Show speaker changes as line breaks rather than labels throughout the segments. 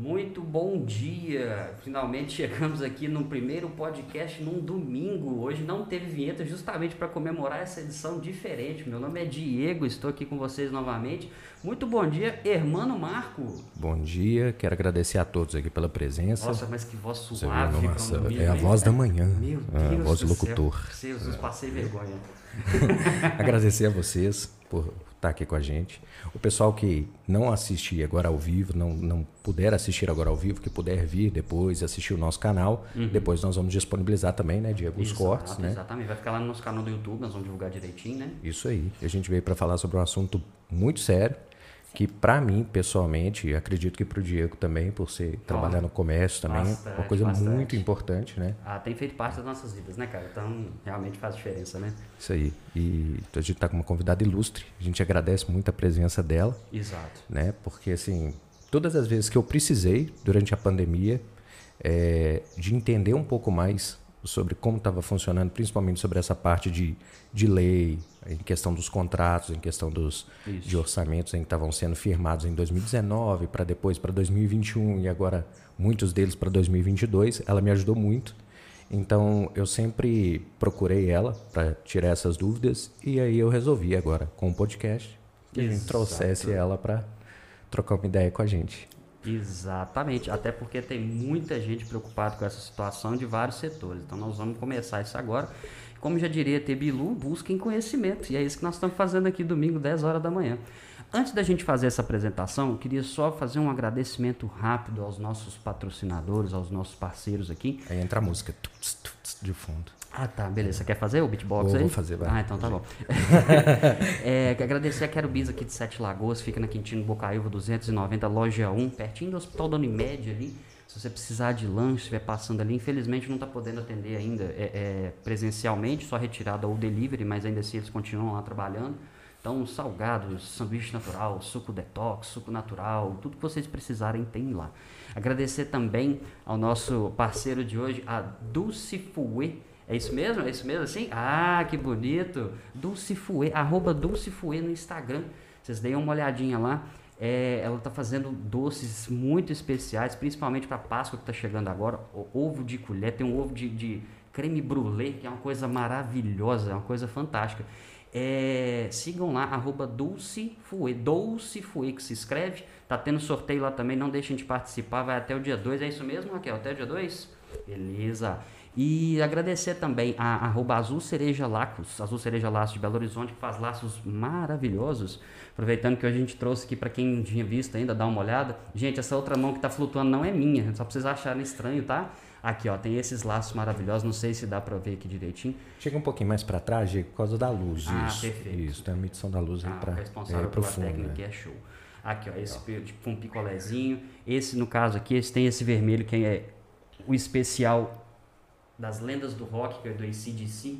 Muito bom dia! Finalmente chegamos aqui no primeiro podcast num domingo. Hoje não teve vinheta justamente para comemorar essa edição diferente. Meu nome é Diego, estou aqui com vocês novamente. Muito bom dia, Hermano Marco.
Bom dia, quero agradecer a todos aqui pela presença.
Nossa, mas que voz suave.
Nossa, é a voz da manhã.
Meu Deus
a voz do
do
locutor.
Céu. Jesus, passei vergonha.
agradecer a vocês por estar aqui com a gente. O pessoal que não assistir agora ao vivo, não, não puder assistir agora ao vivo, que puder vir depois assistir o nosso canal,
Uhum.
depois nós vamos disponibilizar também, né, Diego, os
Exato,
cortes, né?
Exatamente, vai ficar lá no nosso canal do YouTube, nós vamos divulgar direitinho, né?
Isso aí. A gente veio para falar sobre um assunto muito sério, que para mim, pessoalmente, e acredito que para o Diego também, por ser trabalhar no comércio também, é
Bastante,
uma coisa
bastante.
muito importante, né?
Ah, tem feito parte das nossas vidas, né, cara? Então, realmente faz diferença, né?
Isso aí. E a gente está com uma convidada ilustre. A gente agradece muito a presença dela,
Exato.
né? Porque, assim, todas as vezes que eu precisei, durante a pandemia, é, de entender um pouco mais sobre como estava funcionando, principalmente sobre essa parte de, de lei, em questão dos contratos, em questão dos,
Isso.
de orçamentos em que estavam sendo firmados em 2019, para depois para 2021 e agora muitos deles para 2022, ela me ajudou muito. Então eu sempre procurei ela para tirar essas dúvidas e aí eu resolvi agora com o podcast que a gente
Exato.
trouxesse ela para trocar uma ideia com a gente.
Exatamente, até porque tem muita gente preocupada com essa situação de vários setores. Então nós vamos começar isso agora. Como já diria Tebilu, busquem conhecimento. E é isso que nós estamos fazendo aqui domingo, 10 horas da manhã. Antes da gente fazer essa apresentação, eu queria só fazer um agradecimento rápido aos nossos patrocinadores, aos nossos parceiros aqui.
Aí entra a música de fundo.
Ah, tá, beleza. Você quer fazer o beatbox
Vou-
aí?
vou fazer, vai.
Ah, então tá bom. é, agradecer a Quero Bis aqui de Sete Lagoas, fica na Quintino Bocaiúva 290, loja 1, pertinho do Hospital da Unimed ali. Se você precisar de lanche, estiver passando ali, infelizmente não está podendo atender ainda é, é, presencialmente, só retirada ou delivery, mas ainda assim eles continuam lá trabalhando. Então, salgados, sanduíche natural, suco detox, suco natural, tudo que vocês precisarem tem lá. Agradecer também ao nosso parceiro de hoje, a Dulce Fouet. É isso mesmo? É isso mesmo assim? Ah, que bonito! Dulce Fouet, arroba Dulce Fouet no Instagram. Vocês deem uma olhadinha lá. É, ela está fazendo doces muito especiais, principalmente para Páscoa que está chegando agora. O ovo de colher, tem um ovo de, de creme brulee, que é uma coisa maravilhosa, é uma coisa fantástica. É, sigam lá, arroba Dulce Fouet, que se escreve. Tá tendo sorteio lá também, não deixem de participar, vai até o dia 2. É isso mesmo, Raquel? Até o dia 2? Beleza. E agradecer também a arroba Azul Cereja Lacos, Azul Cereja Laços de Belo Horizonte, que faz laços maravilhosos. Aproveitando que hoje a gente trouxe aqui para quem não tinha visto ainda, dá uma olhada. Gente, essa outra mão que tá flutuando não é minha, só pra vocês acharem estranho, tá? Aqui, ó, tem esses laços maravilhosos, não sei se dá para ver aqui direitinho.
Chega um pouquinho mais para trás, Diego, por causa da luz.
Ah,
isso,
perfeito.
Isso, tem a medição da luz aí
Ah,
para
o responsável
pro
pela
fundo,
técnica
né?
é show. Aqui, ó, esse tipo um picolézinho. Esse, no caso aqui, esse tem esse vermelho que é o especial das lendas do rock, que é do ACDC.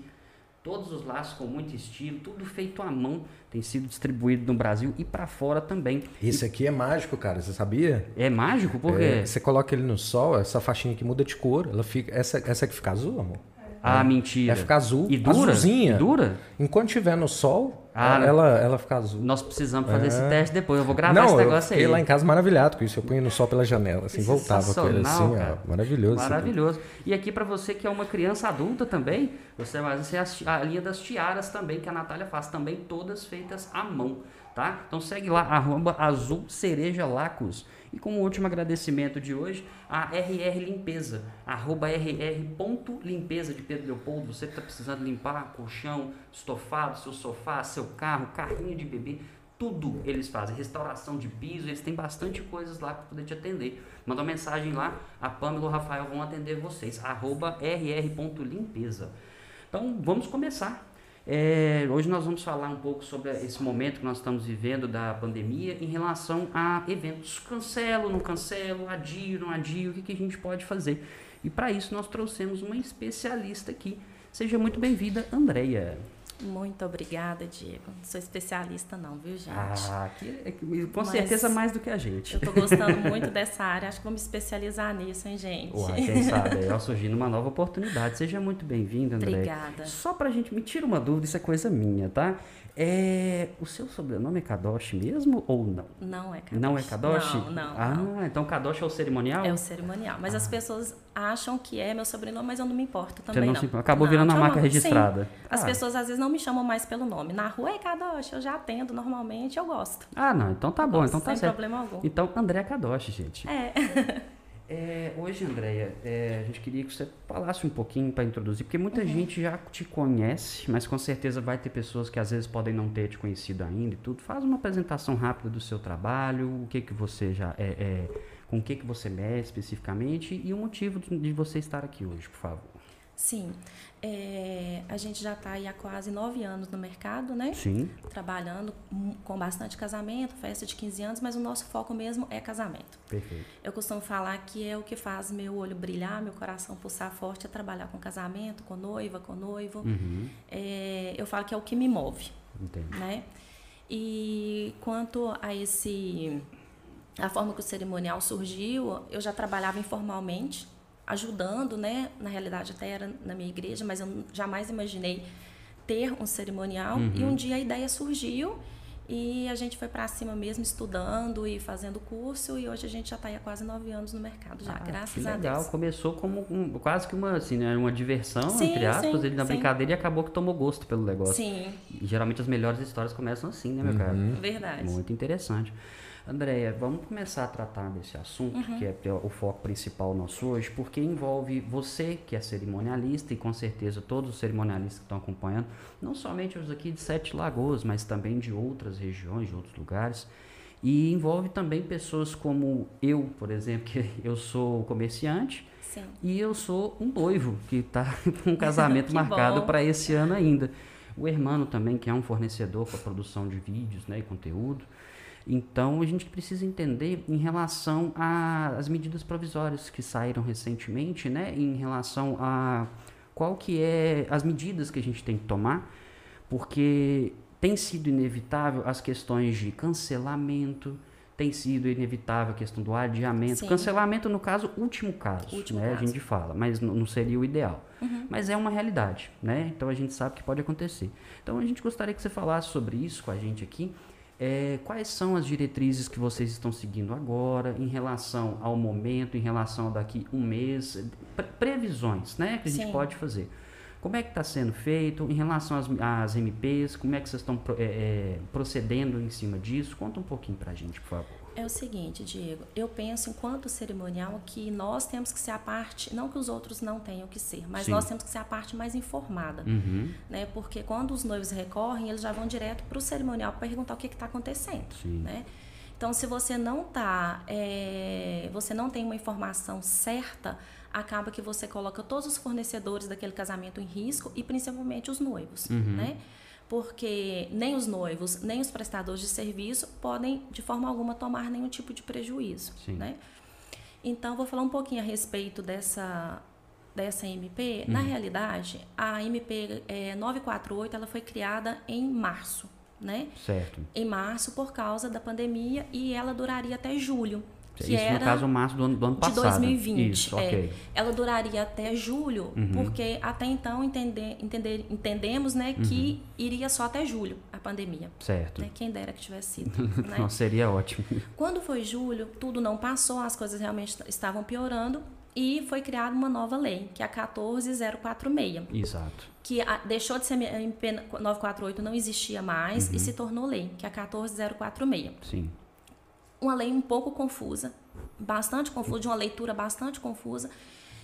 Todos os laços com muito estilo, tudo feito à mão, tem sido distribuído no Brasil e para fora também.
Esse aqui é mágico, cara, você sabia?
É mágico? Por quê?
É, você coloca ele no sol, essa faixinha aqui muda de cor, ela fica, essa, essa aqui fica azul, amor.
ah, mentira.
Vai ficar azul,
E dura?
azulzinha.
E dura?
Enquanto tiver no sol,
Ah,
ela, ela fica azul.
Nós precisamos fazer esse
É.
teste depois. Eu vou gravar
Não,
esse
eu
negócio
fiquei
aí.
lá em casa maravilhado com isso. Eu punha no sol pela janela, assim,
Que
voltava com ele assim,
cara.
ó, maravilhoso. aqui.
Maravilhoso. E aqui para você que é uma criança adulta também, você vai ser as ti- a linha das tiaras também que a Natália faz, também todas feitas à mão, tá? Então segue lá arroba azul cereja lacos. E como último agradecimento de hoje, a RR Limpeza, arroba rr.limpeza de Pedro Leopoldo. Você que está precisando limpar colchão, estofado, seu sofá, seu carro, carrinho de bebê, tudo eles fazem. Restauração de piso, eles têm bastante coisas lá para poder te atender. Manda uma mensagem lá, a Pamela e o Rafael vão atender vocês. Arroba rr.limpeza. Então vamos começar. É, hoje nós vamos falar um pouco sobre esse momento que nós estamos vivendo da pandemia em relação a eventos. Cancelo, não cancelo, adio, não adio, o que, que a gente pode fazer? E para isso nós trouxemos uma especialista aqui. Seja muito bem-vinda, Andréia.
Muito obrigada, Diego. Não sou especialista não, viu, gente?
Ah, que, que, com Mas certeza mais do que a gente.
Eu tô gostando muito dessa área, acho que vou me especializar nisso, hein, gente?
Uai, quem sabe, aí surgindo uma nova oportunidade. Seja muito bem-vinda, André.
Obrigada.
Só pra gente, me tira uma dúvida, isso é coisa minha, tá? É, o seu sobrenome é Kadoshi mesmo ou não?
Não é Kadoshi.
Não é Kadoshi?
Não, não.
Ah,
não.
então Kadoshi é o cerimonial?
É o cerimonial. Mas ah. as pessoas acham que é meu sobrenome, mas eu não me importo também.
Você
não,
não. Se... Acabou não, virando a marca registrada.
Sim. As ah. pessoas às vezes não me chamam mais pelo nome. Na rua é Kadoshi, eu já atendo normalmente, eu gosto.
Ah, não, então tá
eu
bom,
gosto,
então tá
sem
certo.
problema algum.
Então, André Kadoshi, gente.
É.
É, hoje, Andréia, é, a gente queria que você falasse um pouquinho para introduzir, porque muita uhum. gente já te conhece, mas com certeza vai ter pessoas que às vezes podem não ter te conhecido ainda e tudo. Faz uma apresentação rápida do seu trabalho, o que que você já é, é com o que que você mexe especificamente e o motivo de você estar aqui hoje, por favor.
Sim. É, a gente já está há quase nove anos no mercado, né?
Sim.
Trabalhando com bastante casamento, festa de 15 anos, mas o nosso foco mesmo é casamento.
Perfeito.
Eu costumo falar que é o que faz meu olho brilhar, meu coração pulsar forte, é trabalhar com casamento, com noiva, com noivo.
Uhum.
É, eu falo que é o que me move.
Entendi.
Né? E quanto a esse a forma que o cerimonial surgiu, eu já trabalhava informalmente ajudando, né? Na realidade, até era na minha igreja, mas eu jamais imaginei ter um cerimonial. Uhum. E um dia a ideia surgiu e a gente foi para cima mesmo, estudando e fazendo curso. E hoje a gente já está há quase nove anos no mercado, já, ah, graças
a
legal.
Deus. Começou como um, quase que uma, assim, né, uma diversão,
sim,
entre aspas,
sim,
ele na
sim.
brincadeira e acabou que tomou gosto pelo negócio.
Sim.
E, geralmente as melhores histórias começam assim, né, meu
uhum.
cara?
Verdade.
Muito interessante. Andréia, vamos começar a tratar desse assunto, uhum. que é o foco principal nosso hoje, porque envolve você, que é cerimonialista, e com certeza todos os cerimonialistas que estão acompanhando, não somente os aqui de Sete Lagoas, mas também de outras regiões, de outros lugares. E envolve também pessoas como eu, por exemplo, que eu sou comerciante
Sim.
e eu sou um noivo que está com um casamento marcado para esse ano ainda. O Hermano também, que é um fornecedor para produção de vídeos né, e conteúdo. Então a gente precisa entender em relação às medidas provisórias que saíram recentemente, né, em relação a qual que é as medidas que a gente tem que tomar, porque tem sido inevitável as questões de cancelamento, tem sido inevitável a questão do adiamento.
Sim.
Cancelamento, no caso, último caso,
último
né?
Caso.
A gente fala, mas não seria o ideal.
Uhum.
Mas é uma realidade, né? Então a gente sabe que pode acontecer. Então a gente gostaria que você falasse sobre isso com a gente aqui é, quais são as diretrizes que vocês estão seguindo agora em relação ao momento, em relação a daqui um mês, pre previsões né, que a gente
Sim.
pode fazer. Como é que está sendo feito em relação às, às MPs? Como é que vocês estão é, é, procedendo em cima disso? Conta um pouquinho para a gente, por favor.
É o seguinte, Diego, eu penso enquanto cerimonial que nós temos que ser a parte, não que os outros não tenham que ser, mas
Sim.
nós temos que ser a parte mais informada,
uhum.
né? Porque quando os noivos recorrem, eles já vão direto para o cerimonial para perguntar o que está acontecendo,
Sim.
né? Então, se você não tá, é, você não tem uma informação certa, acaba que você coloca todos os fornecedores daquele casamento em risco e principalmente os noivos,
uhum.
né? Porque nem os noivos, nem os prestadores de serviço podem, de forma alguma, tomar nenhum tipo de prejuízo.
Sim.
Né? Então, vou falar um pouquinho a respeito dessa, dessa MP. Na realidade, a MP é, 948 ela foi criada em março. Né?
Certo.
Em março, por causa da pandemia, e ela duraria até julho. Que
Isso
era
no caso março do ano, do ano
de
passado.
2020.
Isso,
é.
ok.
Ela duraria até julho,
Uhum.
porque até então entender, entender, entendemos né, que
Uhum.
iria só até julho a pandemia.
Certo.
Né? Quem dera que tivesse sido. né?
Não, seria ótimo.
Quando foi julho, tudo não passou, as coisas realmente estavam piorando e foi criada uma nova lei, que é a 14046,
Exato.
que a- deixou de ser MP 948, não existia mais
Uhum.
e se tornou lei, que é a 14046
Sim.
Uma lei um pouco confusa, bastante confusa, de uma leitura bastante confusa,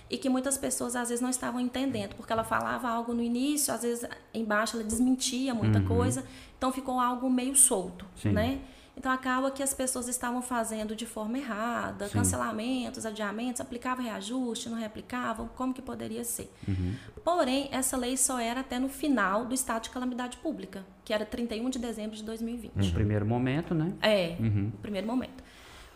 e que muitas pessoas às vezes não estavam entendendo, porque ela falava algo no início, às vezes embaixo ela desmentia muita coisa, então ficou algo meio solto,
Sim.
né? Então acaba que as pessoas estavam fazendo de forma errada,
Sim.
cancelamentos, adiamentos, aplicavam reajuste, não reaplicavam, como que poderia ser?
Uhum.
Porém, essa lei só era até no final do estado de calamidade pública, que era 31 de dezembro de 2020.
No primeiro momento, né?
É,
Uhum.
no primeiro momento.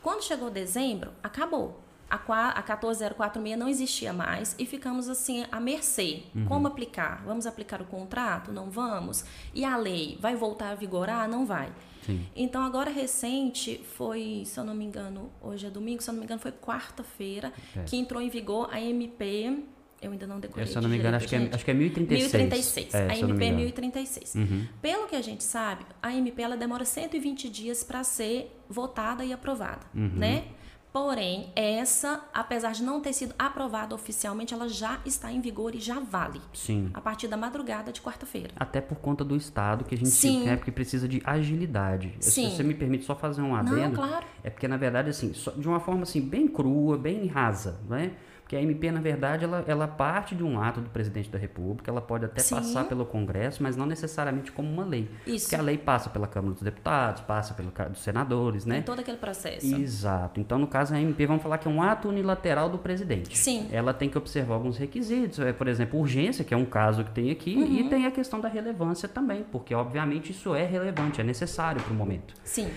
Quando chegou dezembro, acabou. A, a 14046 não existia mais e ficamos assim à mercê. Uhum. Como aplicar? Vamos aplicar o contrato? Não vamos? E a lei vai voltar a vigorar? Não vai. Sim. Então, agora recente, foi, se eu não me engano, hoje é domingo, se eu não me engano, foi quarta-feira, é. que entrou em vigor a MP eu ainda não decorei.
se eu não me engano, acho que, é, acho que é 1036.
1036. É, a MP é 1036. Uhum. Pelo que a gente sabe, a MP ela demora 120 dias para ser votada e aprovada, uhum. né? Porém, essa, apesar de não ter sido aprovada oficialmente, ela já está em vigor e já vale.
Sim.
A partir da madrugada de quarta-feira.
Até por conta do estado que a gente Sim. é porque precisa de agilidade. Sim. Se você me permite só fazer um adendo,
não, claro.
é porque na verdade assim, de uma forma assim bem crua, bem rasa, né? Que a MP, na verdade, ela, ela parte de um ato do presidente da República, ela pode até Sim. passar pelo Congresso, mas não necessariamente como uma lei. Isso. Porque a lei passa pela Câmara dos Deputados, passa pelo dos senadores, né? Tem
todo aquele processo.
Exato. Então, no caso, a MP, vamos falar que é um ato unilateral do presidente.
Sim.
Ela tem que observar alguns requisitos, é, por exemplo, urgência, que é um caso que tem aqui, uhum. e tem a questão da relevância também, porque, obviamente, isso é relevante, é necessário para o momento.
Sim.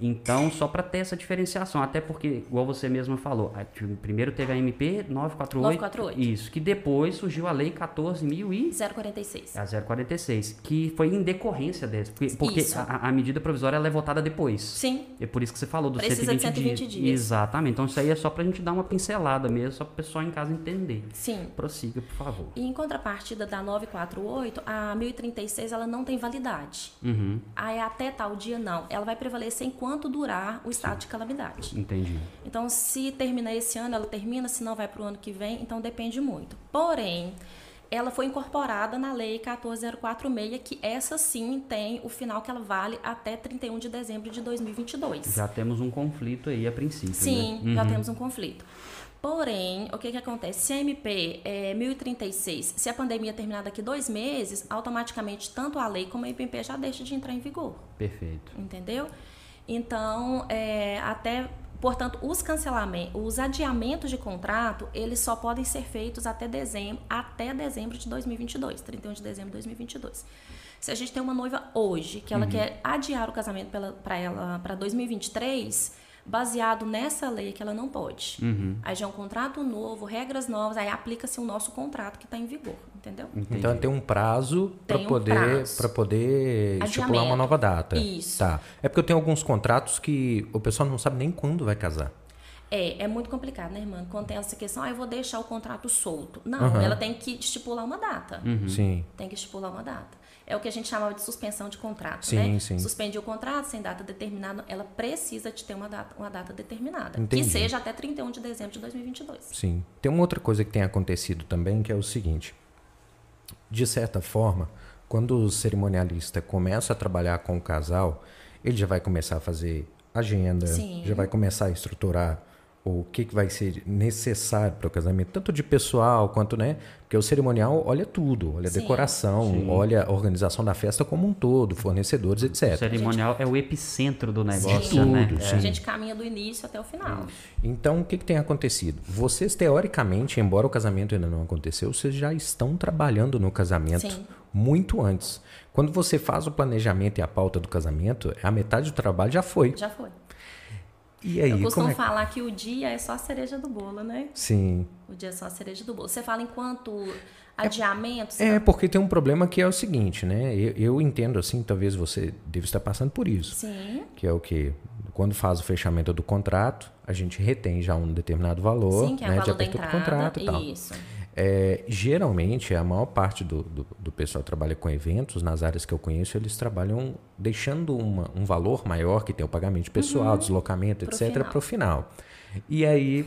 Então, só para ter essa diferenciação, até porque, igual você mesma falou, primeiro teve a MP 948, 948. Isso, que depois surgiu a Lei 14.000 e...
046.
A 046, que foi em decorrência dessa, porque, porque a, a, medida provisória ela é votada depois.
Sim.
É por isso que você falou dos
Precisa 120, de 120 dias. dias.
Exatamente. Então, isso aí é só para a gente dar uma pincelada mesmo, só para o pessoal em casa entender.
Sim.
Prossiga, por favor.
E em contrapartida da 948, a 1036 ela não tem validade.
Uhum.
Aí até tal dia não. Ela vai prevalecer enquanto quanto durar o estado de calamidade.
Entendi.
Então, se terminar esse ano, ela termina, se não vai para o ano que vem, então depende muito. Porém, ela foi incorporada na Lei 14046, que essa sim tem o final que ela vale até 31 de dezembro de 2022.
Já temos um conflito aí a princípio. Né?
Sim,
né?
já uhum. temos um conflito. Porém, o que, que acontece? Se a MP é 1036, se a pandemia terminar daqui dois meses, automaticamente tanto a lei como a MP já deixa de entrar em vigor.
Perfeito.
Entendeu? Então, é, até, portanto, os cancelamentos, os adiamentos de contrato, eles só podem ser feitos até dezembro, até dezembro de 2022, 31 de dezembro de 2022. Se a gente tem uma noiva hoje que ela uhum. quer adiar o casamento para ela para 2023, baseado nessa lei que ela não pode.
Uhum.
Aí já é um contrato novo, regras novas, aí aplica-se o nosso contrato que está em vigor, entendeu?
Entendi. Então tem um prazo para um poder para poder Adiamento. estipular uma nova data.
Isso.
Tá. É porque eu tenho alguns contratos que o pessoal não sabe nem quando vai casar.
É, é muito complicado, né, irmã? Quando tem essa questão, ah, eu vou deixar o contrato solto. Não, uhum. ela tem que estipular uma data.
Uhum. Sim.
Tem que estipular uma data é o que a gente chamava de suspensão de contrato,
sim,
né?
Sim.
Suspende o contrato sem data determinada, ela precisa de ter uma data, uma data determinada, Entendi. que seja até 31 de dezembro de 2022.
Sim. Tem uma outra coisa que tem acontecido também, que é o seguinte: de certa forma, quando o cerimonialista começa a trabalhar com o casal, ele já vai começar a fazer agenda,
sim.
já vai começar a estruturar o que, que vai ser necessário para o casamento, tanto de pessoal quanto, né? Porque o cerimonial olha tudo, olha a decoração, sim. olha a organização da festa como um todo, fornecedores, etc.
O cerimonial gente... é o epicentro do negócio, sim. né?
Tudo, é. A gente caminha do início até o final.
Então, o que, que tem acontecido? Vocês, teoricamente, embora o casamento ainda não aconteceu, vocês já estão trabalhando no casamento sim. muito antes. Quando você faz o planejamento e a pauta do casamento, a metade do trabalho já foi.
Já foi.
E aí,
Eu costumo
é...
falar que o dia é só a cereja do bolo, né?
Sim.
O dia é só a cereja do bolo. Você fala enquanto adiamentos?
É, é porque tem um problema que é o seguinte, né? Eu, eu, entendo assim, talvez você deva estar passando por isso.
Sim.
Que é o que quando faz o fechamento do contrato, a gente retém já um determinado valor,
Sim, que é
né,
o valor
de abertura do contrato e tal.
Isso.
É, geralmente, a maior parte do, do, do, pessoal que trabalha com eventos, nas áreas que eu conheço, eles trabalham deixando uma, um valor maior, que tem o pagamento pessoal, uhum. deslocamento, Pro etc., para o final. E aí,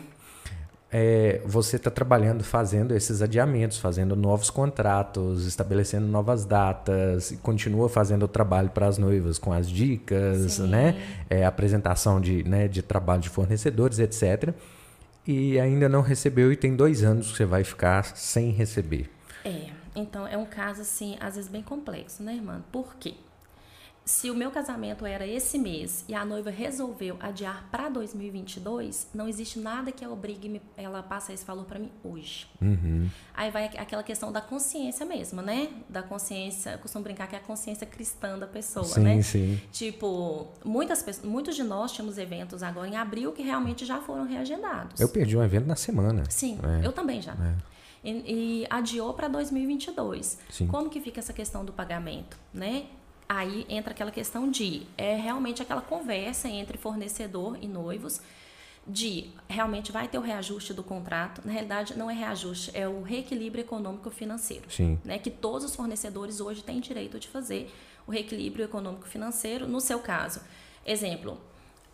é, você está trabalhando, fazendo esses adiamentos, fazendo novos contratos, estabelecendo novas datas, e continua fazendo o trabalho para as noivas com as dicas, né? É, apresentação de, né, de trabalho de fornecedores, etc e ainda não recebeu e tem dois anos que você vai ficar sem receber.
É, então é um caso assim, às vezes bem complexo, né, irmã? Por quê? Se o meu casamento era esse mês e a noiva resolveu adiar para 2022, não existe nada que obrigue me, ela a passar esse valor para mim hoje.
Uhum.
Aí vai aquela questão da consciência mesmo, né? Da consciência, eu costumo brincar que é a consciência cristã da pessoa,
sim,
né?
Sim,
Tipo, muitas pessoas, muitos de nós tínhamos eventos agora em abril que realmente já foram reagendados.
Eu perdi um evento na semana.
Sim,
É.
eu também já.
É.
E, e adiou para 2022.
Sim.
Como que fica essa questão do pagamento, né? Aí entra aquela questão de é realmente aquela conversa entre fornecedor e noivos de realmente vai ter o reajuste do contrato. Na realidade, não é reajuste, é o reequilíbrio econômico financeiro,
Sim.
né? Que todos os fornecedores hoje têm direito de fazer o reequilíbrio econômico financeiro. No seu caso, exemplo,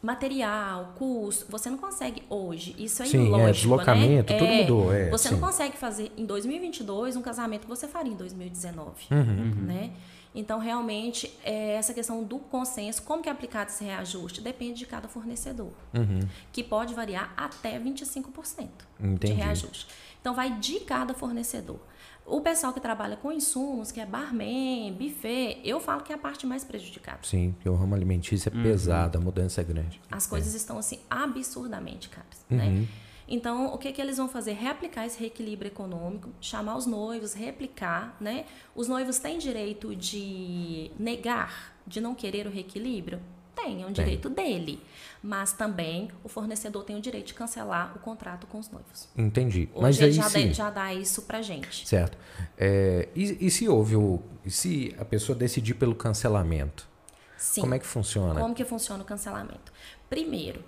material, custo, você não consegue hoje. Isso é
Sim, é,
ilógico,
deslocamento,
né?
tudo mudou, é,
você
sim.
não consegue fazer em 2022 um casamento que você faria em 2019,
Uhum.
né? Então, realmente, é essa questão do consenso, como que é aplicado esse reajuste, depende de cada fornecedor,
Uhum.
que pode variar até 25% de
Entendi.
reajuste. Então, vai de cada fornecedor. O pessoal que trabalha com insumos, que é barman, buffet, eu falo que é a parte mais prejudicada.
Sim, porque o ramo alimentício é pesado, a mudança é grande.
As coisas estão assim absurdamente caras,
Uhum.
né? Então, o que que eles vão fazer? Reaplicar esse reequilíbrio econômico, chamar os noivos, replicar, né? Os noivos têm direito de negar, de não querer o reequilíbrio? Tem, é um
Tem.
direito dele. Mas também o fornecedor tem o direito de cancelar o contrato com os noivos.
Entendi.
Hoje
Mas aí
já,
sim.
dá- já dá isso pra gente.
Certo. É, e, e se houve o. e se a pessoa decidir pelo cancelamento?
Sim.
Como é que funciona?
Como que funciona o cancelamento? Primeiro,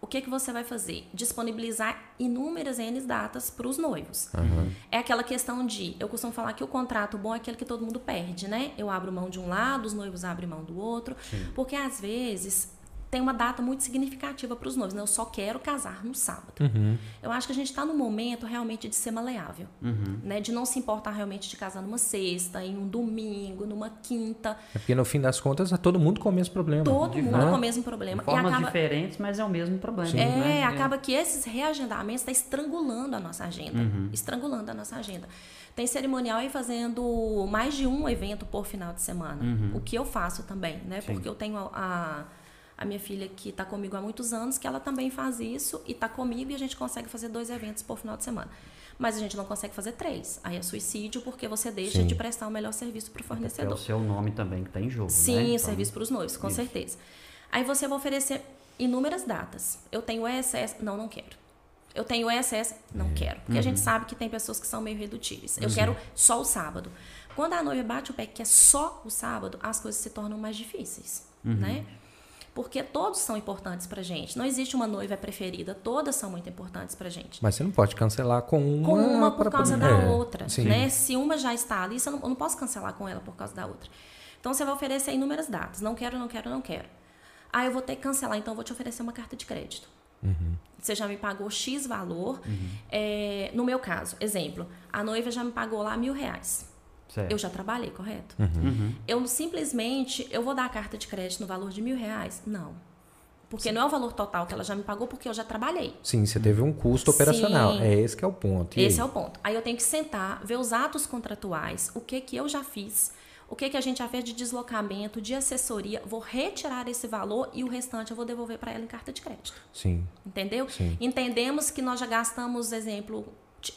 o que, que você vai fazer? Disponibilizar inúmeras N datas para os noivos. É aquela questão de, eu costumo falar que o contrato bom é aquele que todo mundo perde, né? Eu abro mão de um lado, os noivos abrem mão do outro, porque às vezes tem uma data muito significativa para os noivos, né? Eu só quero casar no sábado.
Uhum.
Eu acho que a gente está no momento realmente de ser maleável, né? De não se importar realmente de casar numa sexta, em um domingo, numa quinta.
É porque no fim das contas é todo mundo com o mesmo problema.
Todo
De
mundo com o mesmo problema.
Formas
e acaba,
diferentes, mas é o mesmo problema.
é,
né?
acaba que esses reagendamentos estão estrangulando a nossa agenda. Estrangulando a nossa agenda. Tem cerimonial aí fazendo mais de um evento por final de semana. O que eu faço também, né?
Sim.
Porque eu tenho a, a, a minha filha que está comigo há muitos anos, que ela também faz isso e está comigo e a gente consegue fazer dois eventos por final de semana. Mas a gente não consegue fazer três. Aí é suicídio porque você deixa
Sim.
de prestar o melhor serviço para o
É
fornecedor.
o seu nome também que está em jogo.
Sim,
né?
o
Então,
serviço para os noivos, com
isso.
certeza. Aí você vai oferecer inúmeras datas. Eu tenho ESS, não, não quero. Eu tenho ESS, não quero. Porque a gente sabe que tem pessoas que são meio redutíveis. Eu quero só o sábado. Quando a noiva bate o pé que é só o sábado, as coisas se tornam mais difíceis, né? Porque todos são importantes pra gente. Não existe uma noiva preferida, todas são muito importantes pra gente
Mas você não pode cancelar com uma.
com uma por causa
poder-
da
é,
outra,
sim.
né? Se uma já está ali, você não, eu não posso cancelar com ela por causa da outra. Então você vai oferecer inúmeras datas. Não quero, não quero, não quero. Ah, eu vou ter que cancelar, então eu vou te oferecer uma carta de crédito.
Uhum.
Você já me pagou X valor. É, no meu caso, exemplo, a noiva já me pagou lá mil reais.
Certo.
Eu já trabalhei, correto?
Uhum.
Eu simplesmente, eu vou dar a carta de crédito no valor de mil reais? Não. Porque não é o valor total que ela já me pagou, porque eu já trabalhei.
Sim, você teve um custo operacional.
Sim.
É esse que é o ponto. E
Esse é
aí?
o ponto. Aí eu tenho que sentar, ver os atos contratuais, o que que eu já fiz, o que que a gente já fez de deslocamento, de assessoria, vou retirar esse valor e o restante eu vou devolver para ela em carta de crédito.
Sim.
Entendeu?
Sim.
Entendemos que nós já gastamos, exemplo,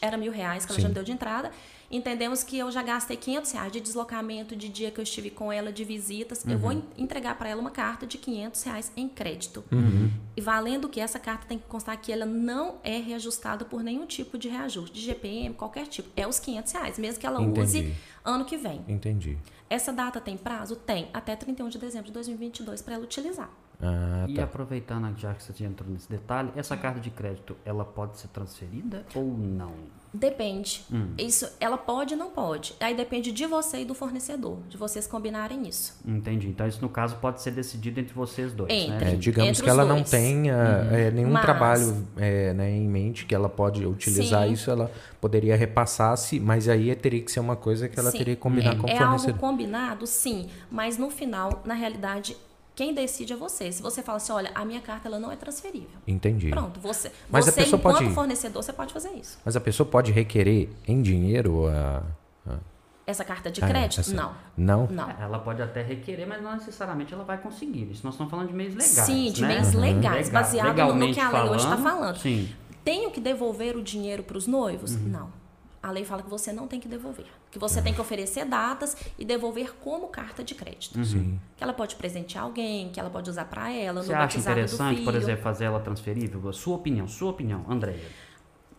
era mil reais que ela já
Sim.
me deu de entrada. Entendemos que eu já gastei 500 reais de deslocamento, de dia que eu estive com ela, de visitas. Eu
Uhum.
vou en- entregar para ela uma carta de 500 reais em crédito.
Uhum.
E valendo que essa carta tem que constar que ela não é reajustada por nenhum tipo de reajuste, de GPM, qualquer tipo. É os 500 reais, mesmo que ela use
Entendi.
ano que vem.
Entendi.
Essa data tem prazo? Tem. Até 31 de dezembro de 2022 para ela utilizar.
Ah,
E
tá.
aproveitando, já que você já entrou nesse detalhe, essa carta de crédito, ela pode ser transferida ou não?
Depende. Isso, ela pode e não pode. Aí depende de você e do fornecedor, de vocês combinarem isso.
Entendi. Então, isso no caso pode ser decidido entre vocês dois,
Entre.
né?
É, digamos
Entre
que
os
ela não
dois.
tenha é, nenhum
Mas-
trabalho é, né, em mente que ela pode utilizar
Sim.
isso, ela poderia repassar, se, mas aí teria que ser uma coisa que ela
Sim.
teria que combinar
é,
com o
é algo
fornecedor.
combinado, sim, mas no final, na realidade, quem decide é você. Se você fala assim, olha, a minha carta ela não é transferível.
Entendi.
Pronto, você,
Mas a
você
pessoa
enquanto
pode-
fornecedor, você pode fazer isso.
Mas a pessoa pode requerer em dinheiro a. a-
essa carta de
Ah,
crédito?
essa-
Não.
Não?
Não.
Ela pode até requerer, mas não necessariamente ela vai conseguir. Isso nós estamos falando de meios legais.
Sim, de
né?
meios legais,
Legal-
baseado no que a lei hoje está falando.
Sim.
Tenho que devolver o dinheiro para os noivos?
Uhum.
Não. A lei fala que você não tem que devolver. Que você tem que oferecer datas e devolver como carta de crédito.
Uhum.
Sim.
Que ela pode presentear alguém, que ela pode usar para ela,
Você
no
acha interessante,
filho.
por exemplo, fazer ela transferível? A sua opinião, sua opinião, Andréia.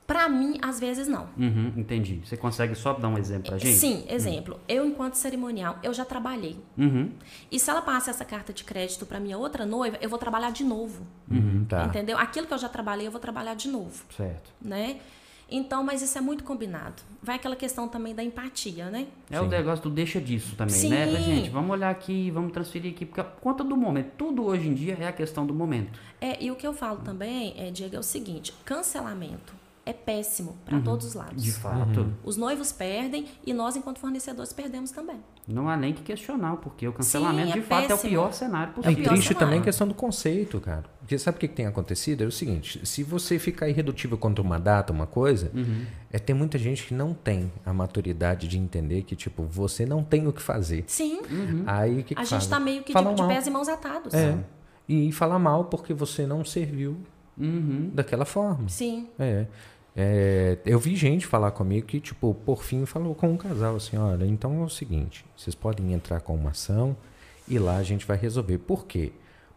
Para mim, às vezes não.
Uhum, entendi. Você consegue só dar um exemplo pra gente?
Sim, exemplo. Eu, enquanto cerimonial, eu já trabalhei.
Uhum.
E se ela passa essa carta de crédito para minha outra noiva, eu vou trabalhar de novo.
Uhum, tá.
Entendeu? Aquilo que eu já trabalhei, eu vou trabalhar de novo.
Certo.
Né? Então, mas isso é muito combinado. Vai aquela questão também da empatia, né?
É o negócio do deixa disso também,
Sim.
né? Gente, vamos olhar aqui, vamos transferir aqui, porque por conta do momento. Tudo hoje em dia é a questão do momento.
É, e o que eu falo também, é, Diego, é o seguinte: cancelamento é péssimo para todos os lados.
De fato.
Os noivos perdem e nós, enquanto fornecedores, perdemos também.
Não há nem que questionar, porque o cancelamento
Sim, é
de fato é o
péssimo.
pior cenário
É
possível.
pior
triste
cenário.
também a questão do conceito, cara. Porque sabe o que, que tem acontecido? É o seguinte, se você ficar irredutível contra uma data, uma coisa,
Uhum.
é tem muita gente que não tem a maturidade de entender que, tipo, você não tem o que fazer.
Sim,
Aí o que, que
a gente
faz?
está meio que
Fala
de, de pés e mãos atados.
É. E falar mal porque você não serviu
Uhum.
daquela forma.
Sim.
É. É, eu vi gente falar comigo que, tipo, por fim falou com um casal assim: olha, então é o seguinte, vocês podem entrar com uma ação e lá a gente vai resolver. Por quê?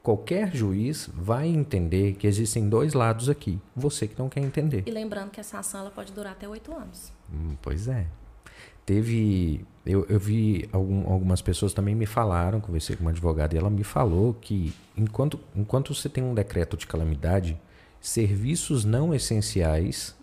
Qualquer juiz vai entender que existem dois lados aqui. Você que não quer entender.
E lembrando que essa ação ela pode durar até oito anos.
Hum, pois é. Teve. Eu, eu vi algum- algumas pessoas também me falaram, conversei com uma advogada e ela me falou que enquanto, enquanto você tem um decreto de calamidade, serviços não essenciais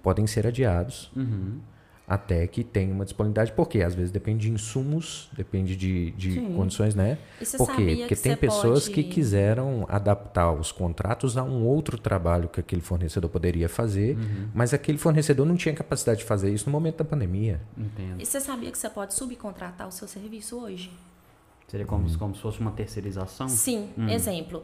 podem ser adiados
Uhum.
Até que tenha uma disponibilidade. Porque às vezes depende de insumos, depende de, de condições, né?
E você
Por quê? Porque
que
tem pessoas
pode-
que quiseram adaptar os contratos a um outro trabalho que aquele fornecedor poderia fazer,
Uhum.
mas aquele fornecedor não tinha capacidade de fazer isso no momento da pandemia.
Entendo.
E você sabia que você pode subcontratar o seu serviço hoje?
Seria como, como se fosse uma terceirização?
Sim,
Hum.
exemplo.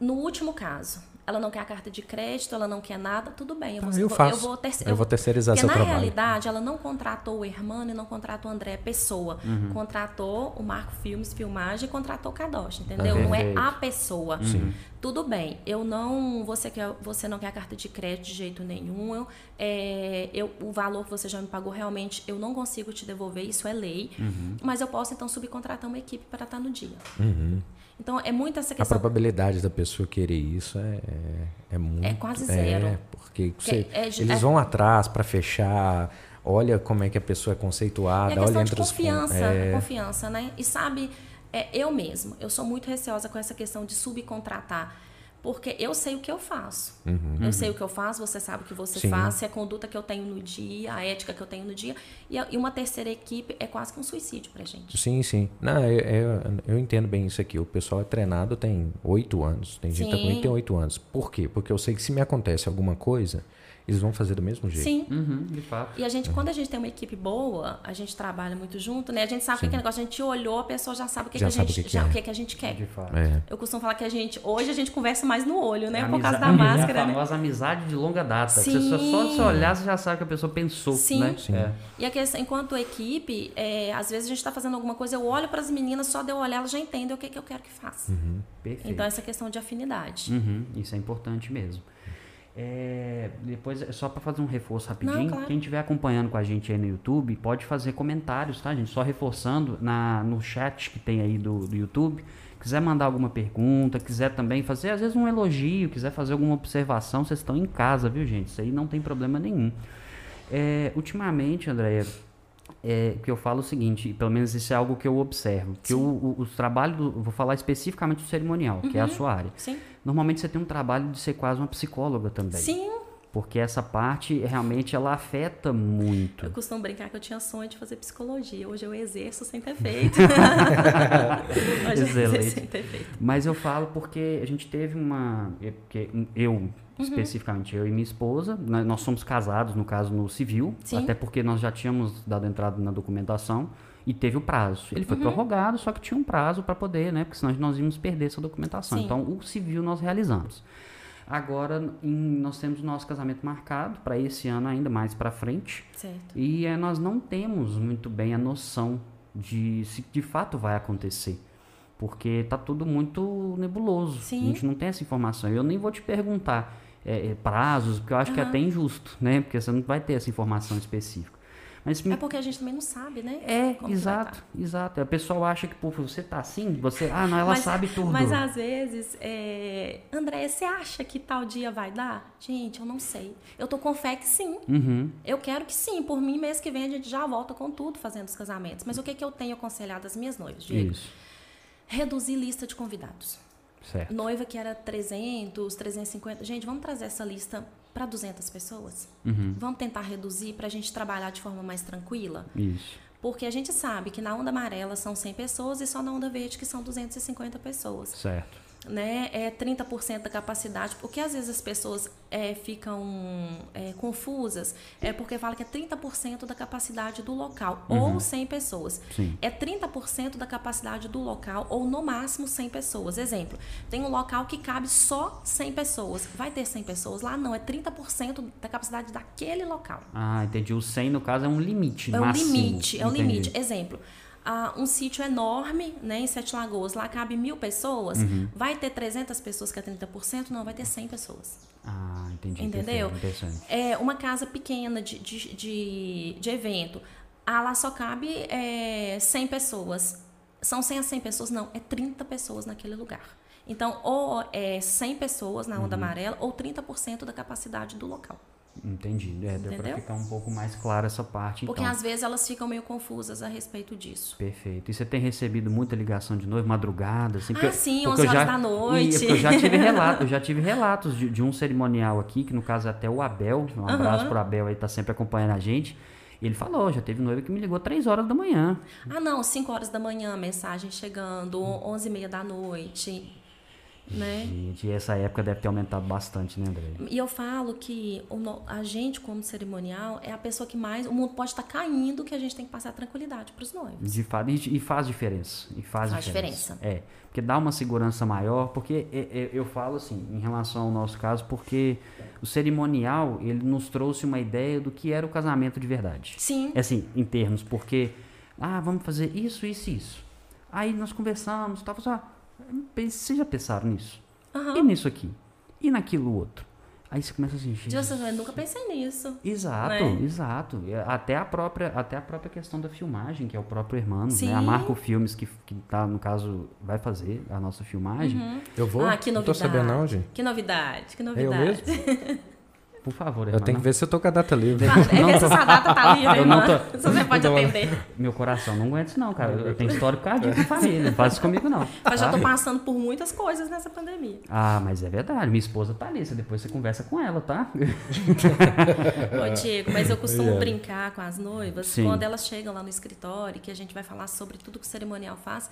No último caso, ela não quer a carta de crédito, ela não quer nada, tudo bem. Eu
Tá,
vou,
eu
vou-
faço.
Eu vou, terci-
Eu vou terceirizar
Porque
seu
na
trabalho.
realidade, ela não contratou o Hermano e não contratou o André Pessoa.
Uhum.
Contratou o Marco Filmes Filmagem e contratou o Kadosh, entendeu?
Ah,
não é a pessoa.
Uhum.
Tudo bem, eu não. Você, quer, você não quer a carta de crédito de jeito nenhum. Eu, é, eu, o valor que você já me pagou, realmente, eu não consigo te devolver, isso é lei.
Uhum.
Mas eu posso, então, subcontratar uma equipe para estar no dia. Então, é muito essa
A
questão.
probabilidade da pessoa querer isso é, é, é muito.
É quase zero.
É, porque você-
é
eles
é-
vão atrás para fechar, olha como é que a pessoa é conceituada,
E a
olha
questão de
entre os
confiança,
é,
confiança, né? E sabe, é, eu mesmo, eu sou muito receosa com essa questão de subcontratar. Porque eu sei o que eu faço. Eu sei o que eu faço, você sabe o que você
Uhum. Sim.
faz, se é a conduta que eu tenho no dia, a ética que eu tenho no dia. E, a- e uma terceira equipe é quase que um suicídio pra gente.
Sim, sim. Não, eu, eu, eu entendo bem isso aqui. O pessoal é treinado tem oito anos. Tem gente que tá
Sim.
oito anos. Por quê? Porque eu sei que se me acontece alguma coisa, eles vão fazer do mesmo jeito.
Sim.
Uhum, de fato.
E a gente, quando a gente tem uma equipe boa, a gente trabalha muito junto, né? A gente sabe o que é negócio, a gente olhou, a pessoa já sabe o que,
Já
que a
sabe
gente
o que que
já,
é.
o que, que a gente quer.
De fato.
É.
Eu costumo falar que a gente, hoje a gente conversa mais no olho, né?
É
Por causa da
amizade-
máscara,
é a
né?
famosa amizade de longa data.
Sim.
Você só, você olhar, você já sabe que a pessoa pensou,
Sim.
né?
Sim.
É.
E a questão, enquanto equipe, é, às vezes a gente está fazendo alguma coisa, eu olho para as meninas, só de eu olhar, elas já entendem o que, que eu quero que faça.
Perfeito.
Então, essa questão de afinidade.
Uhum, isso é importante mesmo. É, depois, é só para fazer um reforço rapidinho,
claro.
quem estiver acompanhando com a gente aí no YouTube, pode fazer comentários, tá, gente? Só reforçando na, no chat que tem aí do, do YouTube. Quiser mandar alguma pergunta, quiser também fazer, às vezes, um elogio, quiser fazer alguma observação, vocês estão em casa, viu, gente? Isso aí não tem problema nenhum. É, ultimamente, Andréia, é, que eu falo o seguinte, pelo menos isso é algo que eu observo, que o, o, os trabalhos, do- vou falar especificamente do cerimonial, que é a sua área.
Sim.
Normalmente você tem um trabalho de ser quase uma psicóloga também.
Sim.
Porque essa parte realmente ela afeta muito.
Eu costumo brincar que eu tinha sonho de fazer psicologia. Hoje eu exerço sem ter feito. Hoje eu
Excelente.
exerço sem ter feito.
Mas eu falo porque a gente teve uma. Eu,
Uhum.
especificamente, eu e minha esposa, né, nós somos casados, no caso, no civil,
Sim.
até porque nós já tínhamos dado entrada na documentação e teve o prazo. Ele
Uhum.
foi prorrogado, só que tinha um prazo para poder, né? Porque senão nós íamos perder essa documentação.
Sim.
Então, o civil nós realizamos. Agora em- nós temos o nosso casamento marcado para esse ano ainda mais para frente.
Certo.
E eh, nós não temos muito bem a noção de se de fato vai acontecer. Porque tá tudo muito nebuloso.
Sim.
A gente não tem essa informação. Eu nem vou te perguntar eh, prazos, porque eu acho que é até injusto, né? Porque você não vai ter essa informação específica. Mas
É porque a gente também não sabe, né?
é,
Como que vai
exato, exato. A pessoa acha que, pô, você tá assim, você. Ah, não, ela
Mas-
sabe tudo.
Mas às vezes, é... André, você acha que tal dia vai dar? Gente, eu não sei. Eu tô com fé que sim.
Uhum.
Eu quero que sim. Por mim, mês que vem a gente já volta com tudo fazendo os casamentos. Mas o que, que eu tenho aconselhado às minhas noivas, Diego?
Isso,
Reduzir lista de convidados.
certo.
Noiva que era 300, 350. Gente, vamos trazer essa lista para 200 pessoas?
Uhum.
Vamos tentar reduzir para a gente trabalhar de forma mais tranquila?
Isso.
Porque a gente sabe que na onda amarela são 100 pessoas e só na onda verde que são 250 pessoas.
Certo.
Né? É 30% da capacidade, porque às vezes as pessoas é, ficam é, confusas, é porque fala que é 30% da capacidade do local, ou 100 pessoas.
Sim.
É 30% da capacidade do local, ou no máximo 100 pessoas. Exemplo, tem um local que cabe só 100 pessoas. Vai ter 100 pessoas lá? Não, é 30% da capacidade daquele local.
Ah, entendi. O 100, no caso, é um limite
É um
máximo.
limite, é um
Entendi.
limite. Exemplo, ah, um sítio enorme, né, em Sete Lagoas, lá cabe mil pessoas,
Uhum.
vai ter 300 pessoas, que é 30%? Não, vai ter 100 pessoas.
Ah, entendi.
Entendeu? É uma casa pequena de, de, de, de evento, ah, lá só cabe é, 100 pessoas. São 100 a 100 pessoas? Não, é 30 pessoas naquele lugar. Então, ou é 100 pessoas na
Uhum.
onda amarela, ou 30% da capacidade do local.
Entendi. É, deu
Entendeu?
ficar um pouco mais clara essa parte,
Porque
então.
às vezes elas ficam meio confusas a respeito disso.
Perfeito. E você tem recebido muita ligação de novo, madrugada, assim? porque-
Ah, sim,
porque
11
eu já-
horas da noite.
E- eu já tive relatos, eu já tive relatos de, de um cerimonial aqui, que no caso é até o Abel, um abraço pro Abel aí, tá sempre acompanhando a gente. Ele falou, já teve noiva que me ligou 3 horas da manhã.
Ah, não, 5 horas da manhã, mensagem chegando, 11 e meia da noite, né?
Gente, e essa época deve ter aumentado bastante, né, André?
E eu falo que o a gente, como cerimonial, é a pessoa que mais. O mundo pode estar caindo, que a gente tem que passar tranquilidade para os noivos.
De fato, e, e faz diferença. E faz,
Faz
diferença.
diferença.
É, porque dá uma segurança maior, porque é, eu falo assim, em relação ao nosso caso, porque o cerimonial, ele nos trouxe uma ideia do que era o casamento de verdade.
Sim.
É assim, em termos, porque, ah, vamos fazer isso, isso e isso. Aí nós conversamos, tava só, vocês já pensaram nisso?
Aham.
E nisso aqui? E naquilo outro? Aí você começa assim, gente,
Deus, eu nunca pensei nisso.
Exato,
né?
exato. Até a própria, até a própria questão da filmagem, que é o próprio irmão, né? A Marco Filmes que que tá no caso vai fazer a nossa filmagem.
Eu vou?
Ah, que
não
novidade.
tô sabendo não, gente.
Que novidade, que
É eu
novidade.
mesmo?
Por favor,
Eu
irmã.
tenho que ver se eu tô com a data livre.
É ver se essa data tá livre,
Eu não
irmã.
tô-
Se você pode
Não, não.
atender.
Meu coração não aguenta isso não, cara. Eu tenho histórico cardíaco de família, não faz isso comigo não.
Mas já tô passando por muitas coisas nessa pandemia.
Ah, mas é verdade. Minha esposa tá ali. você- Depois você conversa com ela, tá?
Ô, Diego, mas eu costumo brincar com as noivas
Sim.
quando elas chegam lá no escritório, que a gente vai falar sobre tudo que o cerimonial faz.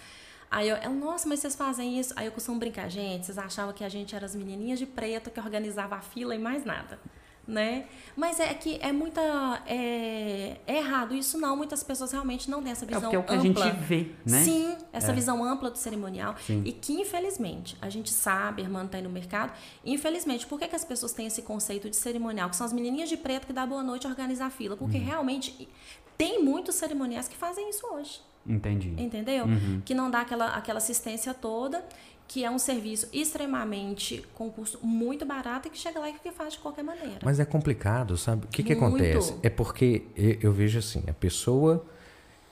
Aí eu, ela, nossa, mas vocês fazem isso? Aí eu costumo brincar, gente, vocês achavam que a gente era as menininhas de preto que organizava a fila e mais nada. Né? Mas é que é muita. É, é errado isso, não. Muitas pessoas realmente não têm essa
É
visão
porque é o que a
ampla.
gente vê, né?
Sim, essa
É.
visão ampla do cerimonial.
Sim.
E que, infelizmente, a gente sabe, a irmã está aí no mercado, infelizmente, por que, que as pessoas têm esse conceito de cerimonial? Que são as menininhas de preto que dá boa noite e organizar a fila. Porque realmente tem muitos cerimoniais que fazem isso hoje.
Entendi.
Entendeu?
Uhum.
Que não dá aquela, aquela assistência toda, que é um serviço extremamente com custo muito barato e que chega lá e que faz de qualquer maneira.
Mas é complicado, sabe? O que, que
Muito.
acontece? É porque eu, eu vejo assim, a pessoa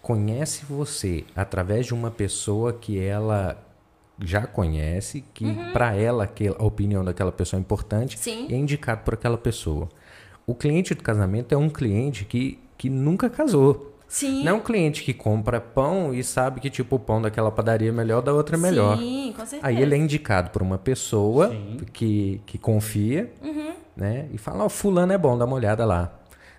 conhece você através de uma pessoa que ela já conhece, que
Uhum.
para ela aquela- a opinião daquela pessoa é importante
Sim.
e é indicado por aquela pessoa. O cliente do casamento é um cliente que, que nunca casou.
Sim.
Não é um cliente que compra pão e sabe que tipo o pão daquela padaria é melhor, da outra é melhor.
Sim, com certeza.
Aí ele é indicado por uma pessoa que, que confia,
Uhum.
né? E fala, ó, fulano é bom, dá uma olhada lá.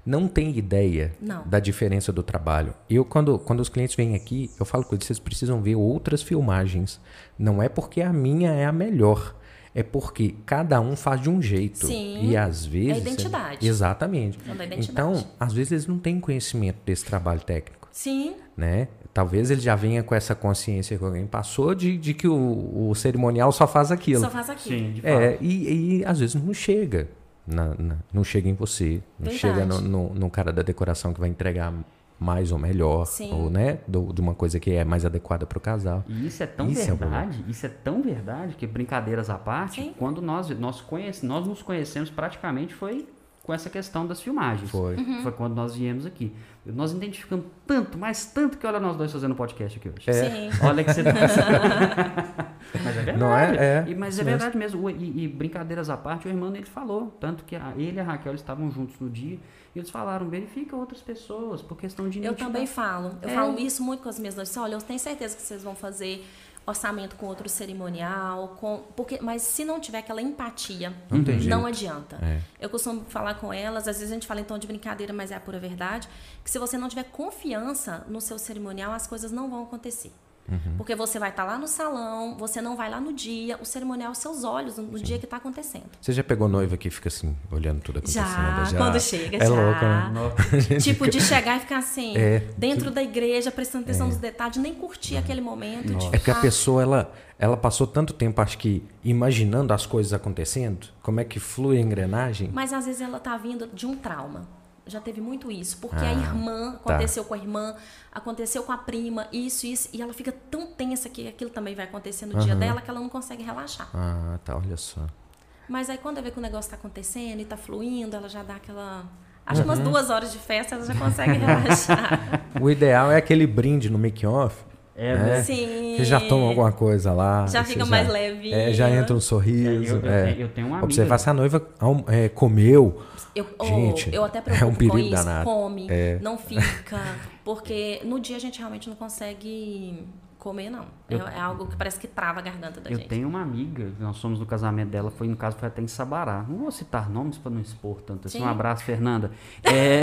Não tem ideia
Não.
da diferença do trabalho. Eu, quando, quando os clientes vêm aqui, eu falo com eles, vocês precisam ver outras filmagens. Não é porque a minha é a melhor. É porque cada um faz de um jeito.
Sim.
E às vezes...
identidade.
Exatamente.
É da identidade.
Então, às vezes eles não têm conhecimento desse trabalho técnico.
Sim.
Né? Talvez ele já venha com essa consciência que alguém passou de, de que o, o cerimonial só faz aquilo.
Só faz aquilo.
Sim, de fato.
É, e, e às vezes não chega. na- na- não chega em você. Não
Verdade.
chega no, no, no cara da decoração que vai entregar mais ou melhor.
Sim.
Ou, né? do- de uma coisa que é mais adequada para o casal.
E isso é tão
Isso é
verdade, isso é tão verdade que brincadeiras à parte,
Sim.
quando nós nós conhece, nós nos conhecemos praticamente foi com essa questão das filmagens.
Foi.
Uhum.
Foi quando nós viemos aqui. Nós identificamos tanto, mas tanto que olha nós dois fazendo podcast aqui hoje.
Sim.
Olha que você tá... Mas é verdade.
Não é? É,
E, mas é
mesmo.
verdade mesmo. E, e brincadeiras à parte, o irmão ele falou. Tanto que a- ele e a Raquel estavam juntos no dia. E eles falaram, verifica outras pessoas, por questão de
Eu também falo. Eu
É.
falo isso muito com as minhas noivas. Olha, eu tenho certeza que vocês vão fazer orçamento com outro cerimonial, com porque mas se não tiver aquela empatia,
Não
não
jeito.
adianta.
É.
Eu costumo falar com elas, às vezes a gente fala tom de brincadeira, mas é a pura verdade, que se você não tiver confiança no seu cerimonial, as coisas não vão acontecer.
Uhum.
Porque você vai estar lá no salão, você não vai lá no dia, o cerimonial aos seus olhos, no, no dia que está acontecendo.
Você já pegou noiva que fica assim, olhando tudo acontecendo?
Já, quando chega,
é
já.
louco, né?
Tipo, de chegar e ficar assim,
É.
dentro da igreja, prestando atenção nos detalhes, nem curtir aquele momento. De
É porque a pessoa, ela, ela passou tanto tempo, acho que, imaginando as coisas acontecendo, como é que flui a engrenagem.
Mas às vezes ela tá vindo de um trauma. Já teve muito isso. Porque a
Ah,
irmã,
tá.
aconteceu com a irmã, aconteceu com a prima, isso, isso. E ela fica tão tensa que aquilo também vai acontecer no dia dela que ela não consegue relaxar.
Ah, tá, olha só.
Mas aí quando ela vê que o negócio tá acontecendo e tá fluindo, ela já dá aquela. Acho que umas duas horas de festa ela já consegue relaxar.
O ideal é aquele brinde no make-off,
É,
né?
né?
Sim.
que já toma alguma coisa lá.
Já
você
fica mais levinho.
É, já entra um sorriso.
É, eu- eu
é.
tenho- eu tenho uma
Observar
amiga-
se a noiva é, comeu.
Eu, oh,
Gente,
eu até
é um
preocupo com
perigo
isso,
danado.
come,
É.
não fica, porque no dia a gente realmente não consegue comer, não. É,
Eu-
é algo que parece que trava a garganta da
Eu
gente.
tenho uma amiga, nós somos no casamento dela, foi no caso foi até em Sabará. Não vou citar nomes para não expor tanto assim.
Sim.
Um abraço, Fernanda. É,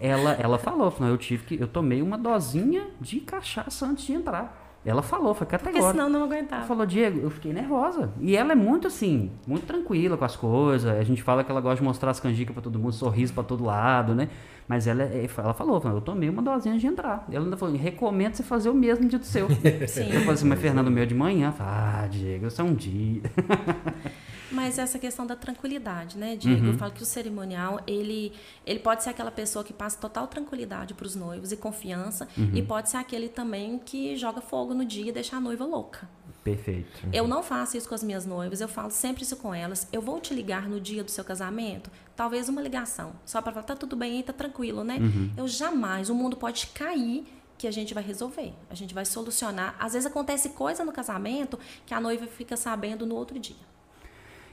ela, ela falou, falou, eu tive que, eu tomei uma dosinha de cachaça antes de entrar. Ela falou, foi
Porque
categórico.
senão não
Ela
aguentava.
falou, Diego, eu fiquei nervosa. E ela é muito assim, muito tranquila com as coisas. A gente fala que ela gosta de mostrar as canjicas pra todo mundo, sorriso pra todo lado, né? Mas ela, é- ela falou, eu tomei uma dosinha de entrar. Ela ainda falou, recomendo você fazer o mesmo dia do seu.
Sim.
Eu falei assim, mas Fernando, meu de manhã? Falei, ah, Diego, isso é um dia.
Mas essa questão da tranquilidade, né, Diego?
Uhum.
Eu falo que o cerimonial, ele, ele pode ser aquela pessoa que passa total tranquilidade para os noivos e confiança,
Uhum.
e pode ser aquele também que joga fogo no dia e deixa a noiva louca.
Perfeito.
Eu não faço isso com as minhas noivas, eu falo sempre isso com elas. Eu vou te ligar no dia do seu casamento, talvez uma ligação, só para falar, tá tudo bem aí, tá tranquilo, né? Eu jamais, o mundo pode cair que a gente vai resolver, a gente vai solucionar. Às vezes acontece coisa no casamento que a noiva fica sabendo no outro dia.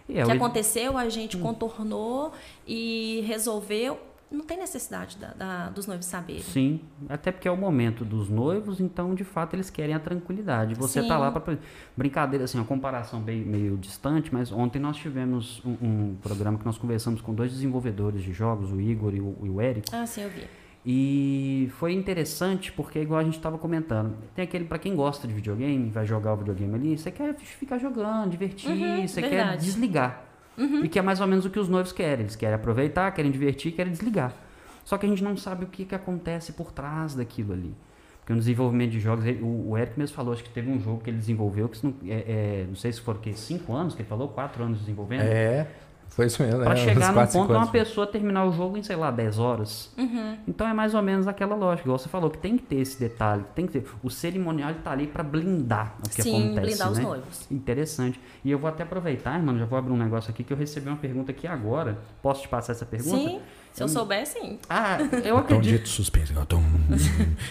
É,
O que aconteceu, a gente contornou e resolveu. Não tem necessidade da- da- dos noivos saberem.
Sim, até porque é o momento dos noivos, então de fato eles querem a tranquilidade. Você tá
Sim.
lá para brincadeira, assim, uma comparação bem meio distante, mas ontem nós tivemos um, um programa que nós conversamos com dois desenvolvedores de jogos, o Igor e o, e o Érico,
Ah, sim, eu vi.
E foi interessante porque igual a gente estava comentando, tem aquele para quem gosta de videogame, vai jogar o videogame ali, você quer ficar jogando, divertir,
Uhum,
você quer
verdade. Uhum.
desligar. E que é mais ou menos o que os noivos querem. Eles querem aproveitar, querem divertir, querem desligar. Só que a gente não sabe o que, que acontece por trás daquilo ali. Porque no desenvolvimento de jogos, ele- o, o Eric mesmo falou, acho que teve um jogo que ele desenvolveu, que não, é, é, não sei se foram o quê, cinco anos que ele falou, quatro anos desenvolvendo.
É, foi isso mesmo.
Pra
é,
chegar num ponto de uma pessoa terminar o jogo em, sei lá, 10 horas. Então é mais ou menos aquela lógica. Igual você falou, que tem que ter esse detalhe. Tem que ter. O cerimonial ele tá ali pra blindar o que
Sim,
acontece.
blindar os
né?
noivos.
Interessante. E eu vou até aproveitar, irmão, já vou abrir um negócio aqui que eu recebi uma pergunta aqui agora. Posso te passar essa pergunta?
Sim, se eu souber, sim.
Ah, eu
Tom
acredito.
dito suspense. ó, tom.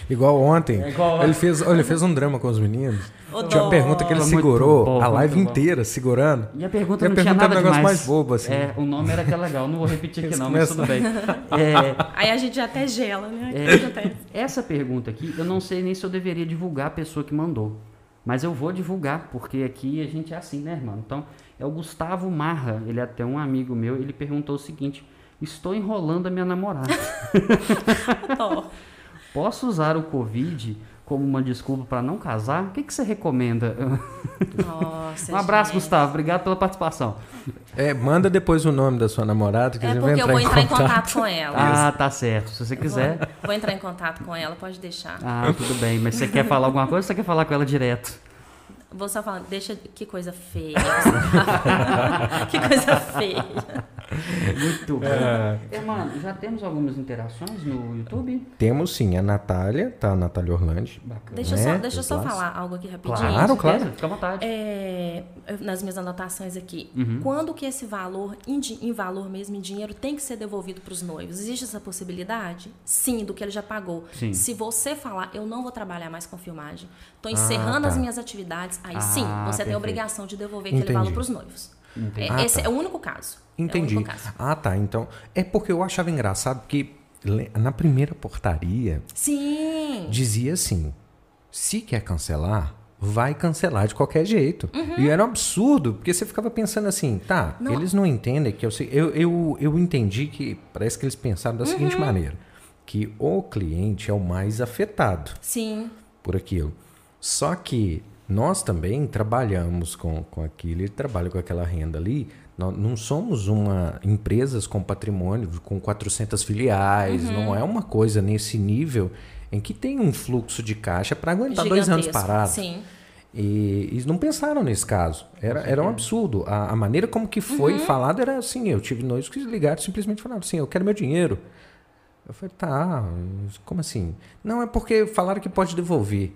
Igual ontem.
É igual-
Ele, fez, ele fez um drama com os meninos.
Ô,
Tinha uma pergunta que ele
Muito
segurou
bom,
a live inteira, segurando.
E a pergunta
E a
não tinha
pergunta é um
nada
negócio
demais.
mais bobo, assim.
É, o nome era até legal, não vou repetir aqui não, mas tudo bem. É,
Aí a gente até gela, né?
É.
acontece?
essa pergunta aqui, eu não sei nem se eu deveria divulgar a pessoa que mandou. Mas eu vou divulgar, porque aqui a gente é assim, né, irmão? Então, é o Gustavo Marra, ele é até um amigo meu, ele perguntou o seguinte: Estou enrolando a minha namorada. Posso usar o Covid como uma desculpa para não casar, o que, que você recomenda?
Nossa,
um abraço,
gente.
Gustavo. Obrigado pela participação.
É, manda depois o nome da sua namorada que a
É porque eu vou entrar
em
em contato com ela.
Ah, tá certo. Se você quiser.
Vou, vou entrar em contato com ela, pode deixar.
Ah, tudo bem. Mas você quer falar alguma coisa ou você quer falar com ela direto?
Vou só falar, deixa. Que coisa feia. que coisa feia.
Muito bom. É, mano, já temos algumas interações no YouTube?
Temos sim, a Natália, tá? A Natália Orlandi.
Bacana.
Deixa, eu
Né?
só, deixa eu só falar algo aqui rapidinho.
Claro, claro.
Fica à vontade.
É, nas minhas anotações aqui.
Uhum.
Quando que esse valor, em, em valor mesmo, em dinheiro, tem que ser devolvido para os noivos? Existe essa possibilidade? Sim, do que ele já pagou.
Sim.
Se você falar, eu não vou trabalhar mais com filmagem, estou encerrando
tá.
as minhas atividades, aí sim,
Ah,
você tem
perfeito.
a obrigação de devolver aquele
Entendi.
valor para os noivos. É,
Ah,
esse
tá.
é o único caso.
Entendi.
É único caso.
Ah, tá. Então, é porque eu achava engraçado que na primeira portaria
Sim.
dizia assim: se quer cancelar, vai cancelar de qualquer jeito. E era um absurdo, porque você ficava pensando assim, tá,
Não.
eles não entendem que eu sei. Eu, eu, eu entendi que parece que eles pensaram da seguinte maneira: que o cliente é o mais afetado
Sim.
por aquilo. Só que nós também trabalhamos com, com aquilo, ele trabalha com aquela renda ali. Nós não somos uma empresas com patrimônio com 400 filiais,
Uhum.
não é uma coisa nesse nível em que tem um fluxo de caixa para aguentar dois anos
Gigantesco.
parado.
Sim.
E eles não pensaram nesse caso. Era, era um absurdo. A, a maneira como que foi
Uhum.
falado era assim: eu tive noivos que ligaram e simplesmente falaram assim: eu quero meu dinheiro. Eu falei, tá, como assim? Não, é porque falaram que pode devolver.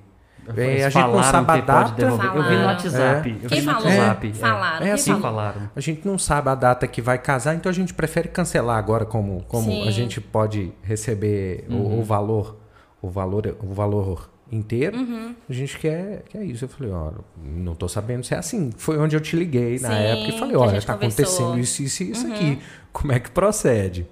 É, a gente não sabe a data.
Eu vi no. WhatsApp.
É.
Eu
Quem
vi no
falou?
WhatsApp.
Falaram.
É assim.
Falou?
falaram.
A gente não sabe a data que vai casar, então a gente prefere cancelar agora como, como
Sim.
a gente pode receber o, o valor, o valor, o valor inteiro.
Uhum.
A gente quer, quer isso. Eu falei, ó, não tô sabendo se é assim. Foi onde eu te liguei na
Sim,
época e falei, olha, tá
conversou. Uhum.
acontecendo isso, isso e isso aqui. Como é que procede?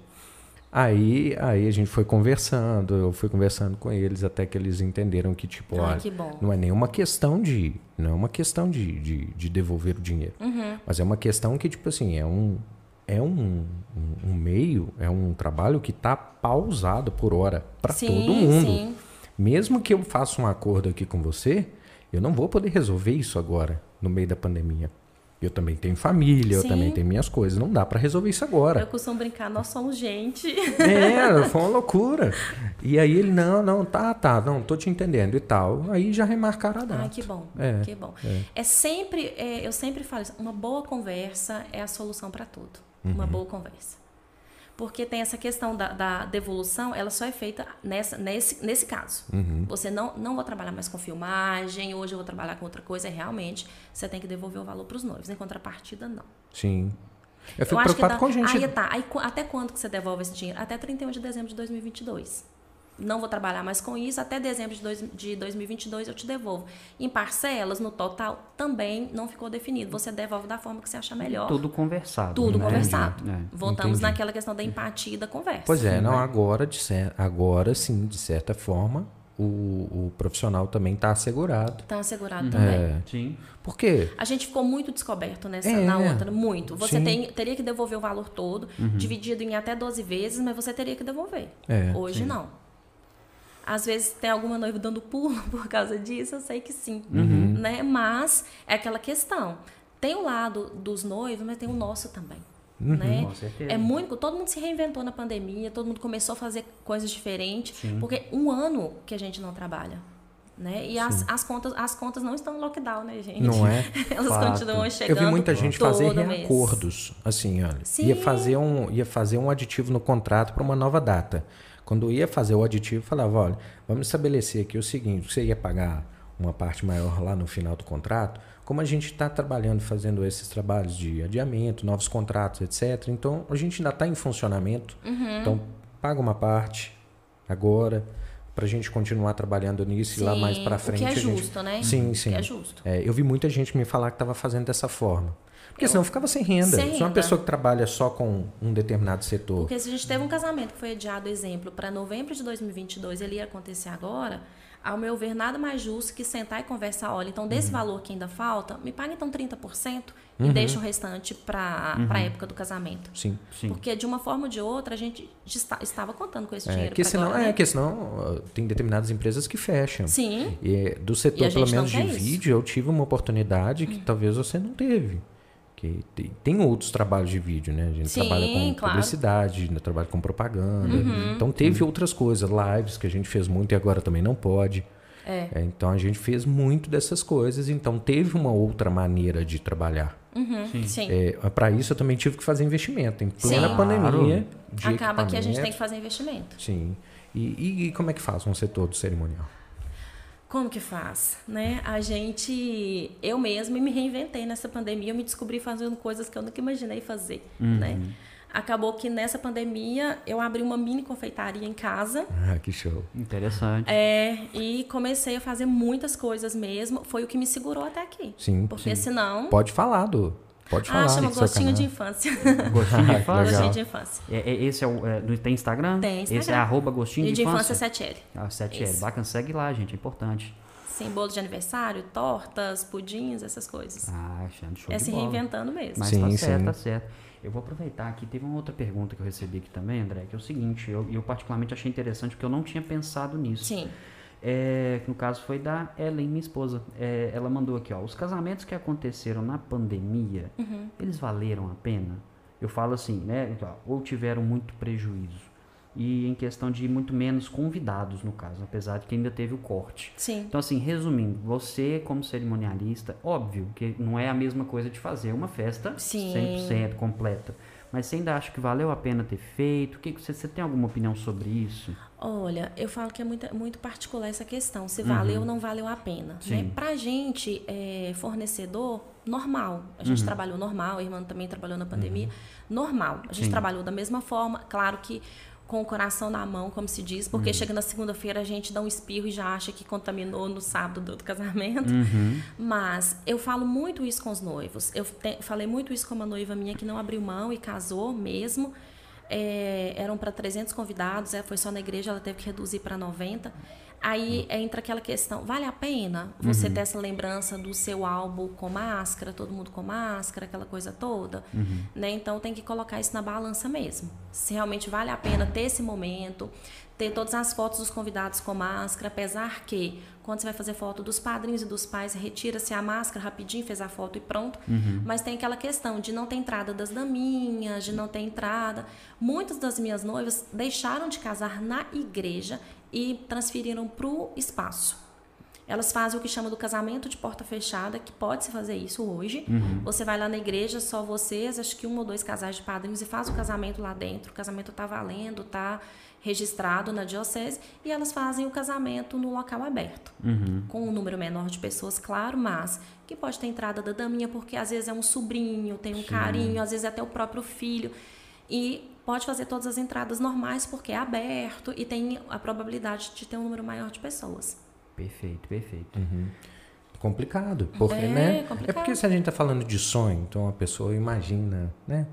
Aí, aí a gente foi conversando, eu fui conversando com eles até que eles entenderam que, tipo,
Ai,
olha,
que
não é nenhuma questão de. Não é uma questão de, de, de devolver o dinheiro.
Uhum.
Mas é uma questão que, tipo assim, é um. É um, um, um meio, é um trabalho que está pausado por hora para todo mundo.
sim.
Mesmo que eu faça um acordo aqui com você, eu não vou poder resolver isso agora, no meio da pandemia. Eu também tenho família, eu
Sim.
também tenho minhas coisas. Não dá para resolver isso
Eu
agora.
costumo brincar, nós somos gente.
É, foi uma loucura. E aí ele, não, não, tá, tá, não, tô te entendendo e tal. Aí já remarcaram a data.
Ai, que bom.
É,
que bom. É, sempre, é, eu sempre falo isso, uma boa conversa é a solução para tudo.
Uhum.
Uma boa conversa. Porque tem essa questão da, da devolução, ela só é feita nessa, nesse, nesse caso.
Uhum.
Você não, não vou trabalhar mais com filmagem, hoje eu vou trabalhar com outra coisa, é realmente você tem que devolver o valor para os noivos. Em contrapartida, não.
Sim. Eu fico
eu
preocupado
dá,
com a gente.
Aí tá. Aí, até quando que você devolve esse dinheiro? Até 31 de dezembro de 2022. Não vou trabalhar mais com isso. Até dezembro de, dois, de 2022 eu te devolvo. Em parcelas, no total, também não ficou definido. Você devolve da forma que você achar melhor.
Tudo conversado.
Tudo
né?
conversado.
É.
Voltamos
entendi.
naquela questão da empatia e da conversa.
Pois é, não, agora, de cer- agora sim, de certa forma, o, o profissional também está assegurado.
Tá assegurado também.
É.
Sim.
Por quê?
A gente ficou muito descoberto nessa,
É,
na outra, muito. Você
sim. Uhum.
tem, teria que devolver o valor todo, dividido em até 12 vezes, mas você teria que devolver.
É,
Hoje não. Às vezes tem alguma noiva dando pulo por causa disso, eu sei que sim.
Uhum.
Né? Mas é aquela questão. Tem o lado dos noivos, mas tem o nosso também.
Uhum.
Né?
Com certeza.
É muito. Todo mundo se reinventou na pandemia, todo mundo começou a fazer coisas diferentes. Porque um ano que a gente não trabalha. Né? E as, as, contas, as contas não estão em lockdown, né, gente?
Não é?
Elas
Fato.
continuam
Eu
chegando.
vi muita gente fazer
mês.
reacordos, assim, olha.
Sim.
Ia fazer, um, ia fazer um aditivo no contrato para uma nova data. Quando ia fazer o aditivo, falava, olha, vamos estabelecer aqui o seguinte, você ia pagar uma parte maior lá no final do contrato, como a gente está trabalhando, fazendo esses trabalhos de adiamento, novos contratos, etc. Então, a gente ainda está em funcionamento.
Uhum.
Então, paga uma parte agora, para a gente continuar trabalhando nisso e lá mais para frente.
O que é
a gente-
justo, né?
Sim,
O
sim.
que é justo.
É, eu vi muita gente me falar que estava fazendo dessa forma. Porque senão ficava sem renda.
Sem
Se uma pessoa que trabalha só com um determinado setor.
Porque se a gente teve um casamento que foi adiado, exemplo, para novembro de 2022, ele ia acontecer agora, ao meu ver, nada mais justo que sentar e conversar, olha, então
Uhum.
desse valor que ainda falta, me paga então 30%, e deixa o restante para a época do casamento.
Sim.
Sim.
Porque de uma forma ou de outra a gente está- estava contando com esse
É,
dinheiro.
que senão,
agora,
é,
né?
que senão uh, tem determinadas empresas que fecham.
Sim.
E do
E
setor, pelo menos de
isso. Hum.
vídeo, eu tive uma oportunidade que talvez você não teve. Que tem, tem outros trabalhos de vídeo, né? A gente
Sim,
trabalha com
claro.
publicidade, né? trabalha com propaganda.
Uhum.
Então teve outras coisas, lives que a gente fez muito e agora também não pode.
É.
É, então a gente fez muito dessas coisas, então teve uma outra maneira de trabalhar.
Uhum, sim.
É, para isso eu também tive que fazer investimento. Em plena
Sim.
pandemia. De
Acaba que a gente tem que fazer investimento.
Sim. E, e- e como é que faz um setor do cerimonial?
Como que faz, né? A gente, eu mesma me reinventei nessa pandemia, eu me descobri fazendo coisas que eu nunca imaginei fazer, né? Acabou que nessa pandemia eu abri uma mini confeitaria em casa
Ah, que show.
Interessante.
é, e comecei a fazer muitas coisas mesmo. Foi o que me segurou até aqui.
Sim.
Porque senão.
Pode falar, Du. Pode falar.
Ah, chama Gostinho de Infância.
Gostinho de
Ah,
infância?
Gostinho de Infância.
É, é- esse é o. é, tem Instagram?
Tem
Esse é
Instagram.
arroba gostinho
E
de,
de
infância.
Infância 7L.
Ah, 7L.
Isso.
Bacana, segue lá, gente. É importante.
Sim, bolo de aniversário, tortas, pudins, essas coisas.
Ah, achando show
é
de
se
bola.
reinventando mesmo.
Mas
Sim,
tá
sim.
certo, tá certo. Eu vou aproveitar aqui, teve uma outra pergunta que eu recebi aqui também, André, que é o seguinte, eu, eu particularmente achei interessante porque eu não tinha pensado nisso.
Sim.
É, que no caso foi da Ellen, minha esposa. É, ela mandou aqui, ó, os casamentos que aconteceram na pandemia,
Uhum.
eles valeram a pena? Eu falo assim, né, ou tiveram muito prejuízo. E em questão de muito menos convidados, no caso, apesar de que ainda teve o corte.
Sim.
Então, assim, resumindo, você como cerimonialista, óbvio que não é a mesma coisa de fazer uma festa
Sim.
100% completa. Mas você ainda acha que valeu a pena ter feito? Que você, você tem alguma opinião sobre isso?
Olha, eu falo que é muito, muito particular essa questão, se valeu ou não valeu a pena. Né?
Sim.
Pra gente, é, fornecedor, normal. A gente trabalhou normal, a irmã também trabalhou na pandemia, normal. A gente
Sim.
trabalhou da mesma forma, claro que com o coração na mão, como se diz, porque chega na segunda-feira a gente dá um espirro e já acha que contaminou no sábado do outro casamento. Mas eu falo muito isso com os noivos. Eu te- falei muito isso com uma noiva minha que não abriu mão e casou mesmo. É, eram para 300 convidados, é, foi só na igreja, ela teve que reduzir para 90. Aí entra aquela questão: vale a pena você ter essa lembrança do seu álbum com máscara, todo mundo com máscara, aquela coisa toda? Né? Então tem que colocar isso na balança mesmo. Se realmente vale a pena ter esse momento, ter todas as fotos dos convidados com máscara, apesar que quando você vai fazer foto dos padrinhos e dos pais, retira-se a máscara rapidinho, fez a foto e pronto. Mas tem aquela questão de não ter entrada das daminhas, de não ter entrada. Muitas das minhas noivas deixaram de casar na igreja e transferiram para o espaço. Elas fazem o que chama do casamento de porta fechada, que pode se fazer isso hoje. Você vai lá na igreja, só vocês, acho que um ou dois casais de padrinhos, e faz o casamento lá dentro. O casamento tá valendo, tá registrado na diocese, e elas fazem o casamento no local aberto. Com um número menor de pessoas, claro, mas que pode ter entrada da daminha, porque às vezes é um sobrinho, tem um carinho, às vezes é até o próprio filho. E pode fazer todas as entradas normais, porque é aberto e tem a probabilidade de ter um número maior de pessoas.
Perfeito, perfeito.
Complicado, porque,
É,
né?
complicado.
É porque se a gente tá falando de sonho, então a pessoa imagina, né?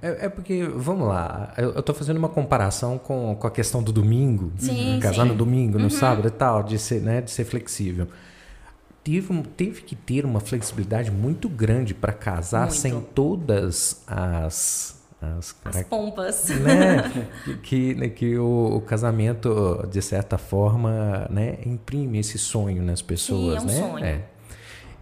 É, é porque, vamos lá, eu, tô fazendo uma comparação com, com a questão do domingo,
Sim,
casar
sim.
no domingo, no sábado e tal, de ser, né, de ser flexível. Teve, teve que ter uma flexibilidade muito grande para casar
Muito.
sem todas as as,
As
carac-
pompas.
né? que, que, né, que o, o casamento, de certa forma, né, imprime esse sonho nas pessoas,
é um
né?
sonho.
É.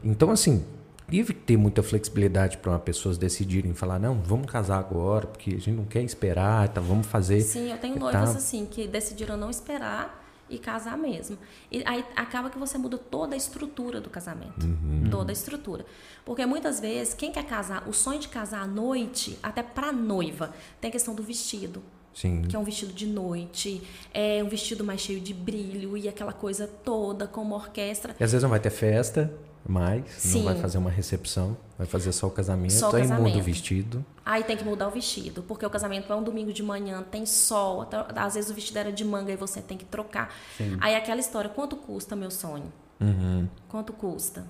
Então, assim, teve que ter muita flexibilidade para pessoas decidirem falar, não, vamos casar agora, porque a gente não quer esperar, tá, vamos fazer.
Sim, eu tenho noivas
tal.
assim que decidiram não esperar e casar mesmo. E aí acaba que você muda toda a estrutura do casamento.
Uhum.
Toda a estrutura. Porque muitas vezes, quem quer casar, o sonho de casar à noite, até pra noiva, tem a questão do vestido.
Sim.
Que é um vestido de noite, é um vestido mais cheio de brilho e aquela coisa toda, com uma orquestra.
E às vezes não vai ter festa, mas
Sim.
não vai fazer uma recepção, vai fazer só o casamento,
Só o
aí muda o
casamento.
vestido.
Aí tem que mudar o vestido, porque o casamento é um domingo de manhã, tem sol, até- às vezes o vestido era de manga e você tem que trocar. Aí aquela história, quanto custa meu sonho?
Uhum.
Quanto custa?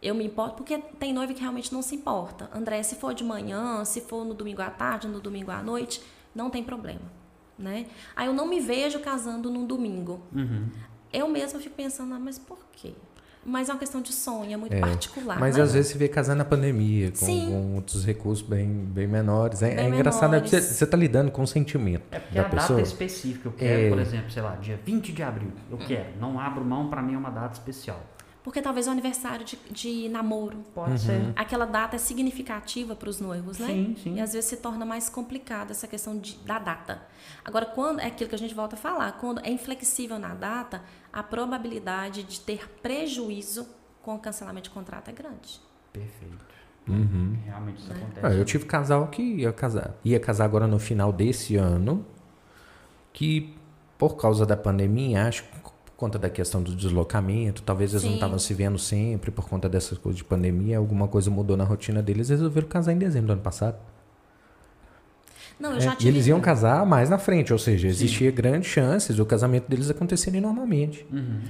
Eu me importo, porque tem noiva que realmente não se importa. André, se for de manhã, se for no domingo à tarde, no domingo à noite, não tem problema, né? Aí eu não me vejo casando num domingo. Eu mesma fico pensando, ah, mas por quê? Mas é uma questão de sonho, é muito particular.
Mas
né?
às vezes você vê casar na pandemia, com, com outros recursos bem, bem menores. É,
Bem
é engraçado, né?
menores.
Porque você, você tá lidando com o sentimento
É porque
da
a
pessoa.
data específica, eu quero,
É.
por exemplo, sei lá, dia 20 de abril, eu quero. Não abro mão, pra mim é uma data especial.
Porque talvez é o aniversário de, de namoro.
Pode ser.
Aquela data é significativa para os noivos, né?
Sim, sim.
E às vezes se torna mais complicada essa questão de- da data. Agora, quando é aquilo que a gente volta a falar, quando é inflexível na data, a probabilidade de ter prejuízo com o cancelamento de contrato é grande.
Perfeito.
Uhum.
Realmente isso acontece.
Ah, eu tive casal que ia casar. Ia casar agora no final desse ano, que por causa da pandemia, acho que por conta da questão do deslocamento, talvez eles não
Sim.
estavam se vendo sempre por conta dessas coisas de pandemia, alguma coisa mudou na rotina deles, eles resolveram casar em dezembro do ano passado.
Não, eu
É,
já
e
tive.
eles iam casar mais na frente, ou seja, existia grandes chances do casamento deles acontecerem normalmente.
Uhum.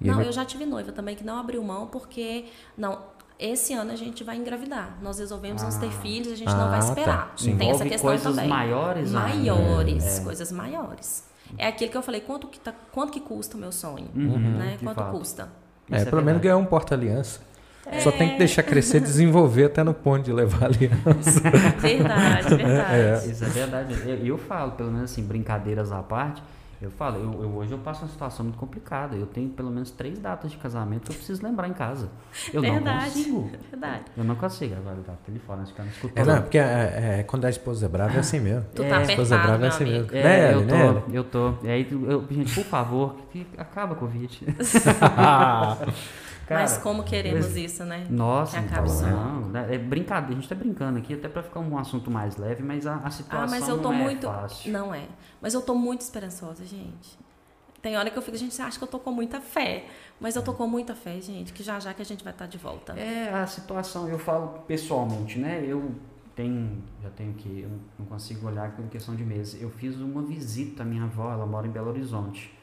Não, eu já tive noiva também que não abriu mão porque não, esse ano a gente vai engravidar. Nós resolvemos não ter filhos, a gente não
Ah,
vai
tá.
esperar.
Sim.
Tem essa
Envolve
questão
coisas
também.
maiores.
Maiores,
É.
coisas maiores. É aquilo que eu falei, quanto que, tá, quanto que custa o meu sonho?
Uhum,
né? Quanto
fato.
custa?
É,
Isso
pelo menos
verdade.
ganhar um porta-aliança. Só tem que deixar crescer, desenvolver até no ponto de levar aliança.
Verdade, verdade.
Isso é verdade. Eu, eu falo, pelo menos assim, brincadeiras à parte, eu falo, eu, eu- hoje eu passo uma situação muito complicada. Eu tenho pelo menos três datas de casamento que eu preciso lembrar em casa. Eu não
Verdade.
consigo.
Verdade.
Eu não consigo. Agora tá telefone, acho que eu não escuto.
É, não, porque é, é, quando a esposa é brava é assim mesmo.
Tu
É,
tá
a
esposa
apertado,
brava é assim
amigo.
mesmo.
É,
Né,
eu tô,
né,
eu tô. E aí, eu- gente, por favor, que acaba o Covid.
Mas
Cara,
como queremos
mas-
isso, né?
Nossa,
Que
então, não, né, é brincadeira, a gente tá brincando aqui até pra ficar um assunto mais leve, mas a, a situação
Ah, mas eu tô
não é
muito.
fácil.
Não é. Mas eu tô muito esperançosa, gente. Tem hora que eu fico, gente, acha que eu tô com muita fé. Mas eu tô com muita fé, gente, que já já que a gente vai estar de volta.
É a situação, eu falo pessoalmente, né? Eu tenho, já tenho que, eu não consigo olhar em questão de meses. Eu fiz uma visita à minha avó, ela mora em Belo Horizonte.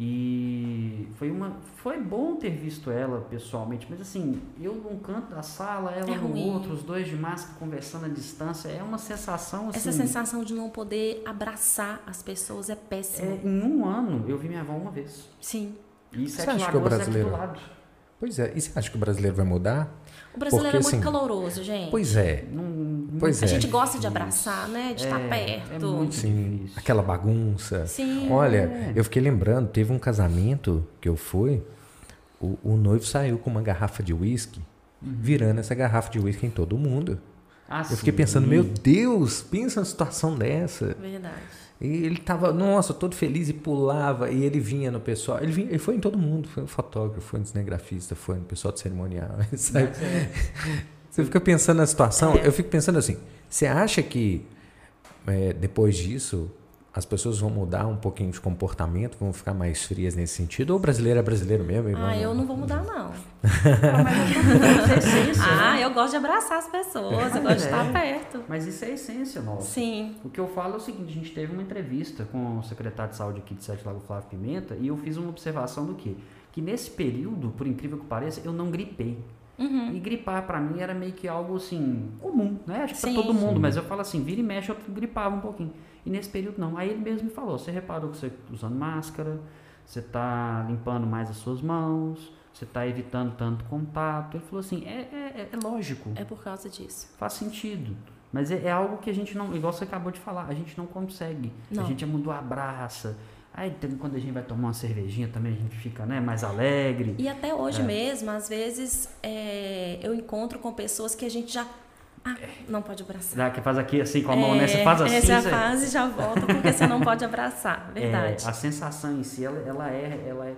E foi uma, foi bom ter visto ela pessoalmente, mas assim, eu num canto da sala, ela
É
no
ruim.
outro, os dois de máscara conversando à distância, é uma sensação assim.
Essa sensação de não poder abraçar as pessoas é péssima.
é, em um ano eu vi minha avó uma vez.
Sim.
E
Você acha que o
é aqui
brasileiro-
do lado.
Pois é, e você acha que o brasileiro vai mudar?
O brasileiro
Porque,
é muito
assim,
caloroso, gente.
Pois é,
Não,
Pois
a
é.
gente gosta de abraçar, né? De estar
É,
perto.
é muito
sim,
difícil.
aquela bagunça.
Sim.
Olha, eu fiquei lembrando, teve um casamento que eu fui, o, o noivo saiu com uma garrafa de uísque, virando essa garrafa de uísque em todo mundo.
Ah,
Eu fiquei
sim.
pensando, meu Deus, pensa numa situação dessa.
Verdade.
E ele tava, nossa, todo feliz e pulava, e ele vinha no pessoal. Ele, vinha, ele foi em todo mundo, foi um fotógrafo, foi um cinegrafista, foi no pessoal de cerimonial. sabe? Você fica pensando na situação, eu fico pensando assim, você acha que é, depois disso as pessoas vão mudar um pouquinho de comportamento, vão ficar mais frias nesse sentido? Ou o brasileiro é brasileiro mesmo?
Ah,
vamos-
eu não vou mudar, não.
Isso é
Ah,
né?
eu gosto de abraçar as pessoas, eu gosto de
é.
estar perto.
Mas isso é a essência nossa.
Sim.
O que eu falo é o seguinte, a gente teve uma entrevista com o secretário de saúde aqui de Sete Lago Flávio Pimenta e eu fiz uma observação do quê? Que nesse período, por incrível que pareça, eu não gripei.
Uhum.
E gripar pra mim era meio que algo assim, comum, né? Acho que pra
Sim.
todo mundo, mas eu falo assim, vira e mexe, eu gripava um pouquinho. E nesse período não. Aí ele mesmo me falou, você reparou que você tá usando máscara, você tá limpando mais as suas mãos, você tá evitando tanto contato. Ele falou assim, é, é, é lógico,
É por causa disso.
faz sentido. Mas é, é algo que a gente não, igual você acabou de falar, a gente não consegue.
Não.
A gente é muito abraça. Aí quando a gente vai tomar uma cervejinha também a gente fica né, mais alegre.
E até hoje
É.
mesmo, às vezes, é, eu encontro com pessoas que a gente já. Ah, não pode abraçar.
Dá que faz aqui assim com a mão, né? Você faz assim.
Essa
você-
fase já volta porque você não pode abraçar. Verdade.
É, a sensação em si, ela, ela é, ela é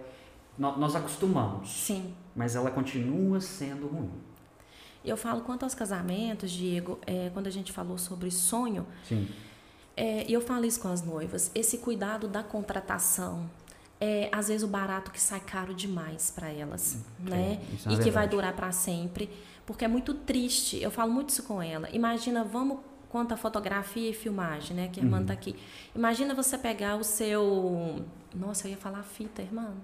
nó- nós acostumamos,
Sim.
mas ela continua sendo ruim.
Eu falo quanto aos casamentos, Diego, é, quando a gente falou sobre sonho,
Sim.
É, e eu falo isso com as noivas, esse cuidado da contratação. É, às vezes o barato que sai caro demais para elas, né?
isso é
e
uma
que vai
verdade.
durar para sempre, porque é muito triste. Eu falo muito isso com ela. Imagina, vamos quanto a fotografia e filmagem, né? Que a irmã
Uhum.
tá aqui. Imagina você pegar o seu, nossa, eu ia falar fita, irmã.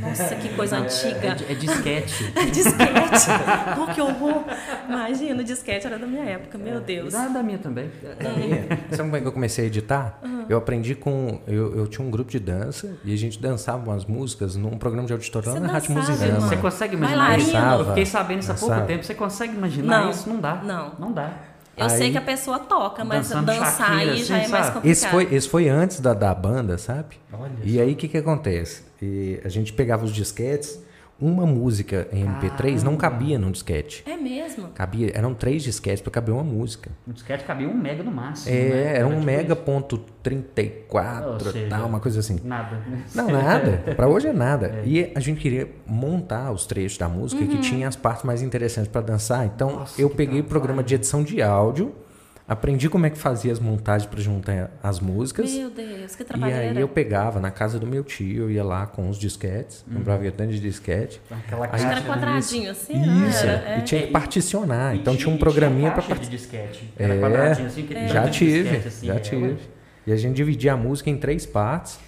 Nossa, que coisa antiga.
É, é disquete.
disquete. oh, que horror. Imagina, o disquete era da minha época, meu Deus.
Ah, da minha também.
Sabe como é que eu comecei a editar? Uhum. Eu aprendi com. Eu, eu, tinha um grupo de dança e a gente dançava umas músicas num programa de auditório lá na Rádio.
Você consegue imaginar isso? Eu fiquei sabendo isso há pouco tempo. Você consegue imaginar não, isso? Não dá.
Não.
Não dá.
Eu aí, sei que a pessoa toca, mas dançar Shakira, aí assim, já é mais complicado.
Esse foi, esse foi antes da, da banda, sabe? Olha e aí o que, que acontece? E a gente pegava os disquetes uma música em MP3 Caramba. não cabia num disquete.
É mesmo?
Cabia, eram três disquetes para caber uma música.
Um disquete cabia um mega no máximo.
É, né? era um tipo mega isso. ponto 34 e tal, uma coisa assim.
Nada.
Não, nada. para hoje é nada. É. E a gente queria montar os trechos da música uhum. que tinha as partes mais interessantes para dançar. Então Nossa, eu peguei o programa de edição de áudio Aprendi como é que fazia as montagens para juntar as músicas.
Meu Deus, que trabalho
E aí eu pegava na casa do meu tio, eu ia lá com os disquetes, uhum. comprava tanto de disquete.
Aquela caixa. Era quadradinho assim,
Isso,
era,
é. e tinha que particionar. E então tinha um programinha para
de disquete. Era é, quadradinho assim, que
já tive, assim, já é, tive. E a gente dividia a música em três partes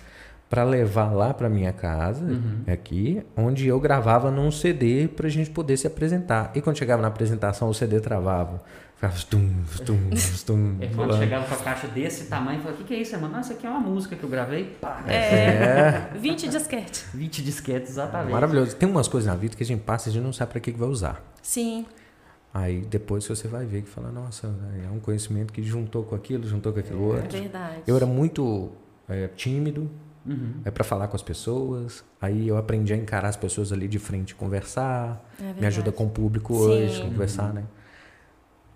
para levar lá para minha casa, uhum. aqui, onde eu gravava num CD para a gente poder se apresentar. E quando chegava na apresentação, o CD travava. Ficava stum, stum, stum.
É, quando chegava com a caixa desse tamanho, falava: O que, que é isso, mano? Não, isso aqui é uma música que eu gravei. Pá.
É. é. 20 disquetes.
20 disquetes, exatamente.
Maravilhoso. Tem umas coisas na vida que a gente passa e a gente não sabe para que, que vai usar.
Sim.
Aí depois você vai ver que fala, nossa, é um conhecimento que juntou com aquilo, juntou com aquilo é, outro.
É verdade.
Eu era muito é, tímido, uhum. é para falar com as pessoas. Aí eu aprendi a encarar as pessoas ali de frente, conversar. É me ajuda com o público Sim. hoje, conversar, uhum. né?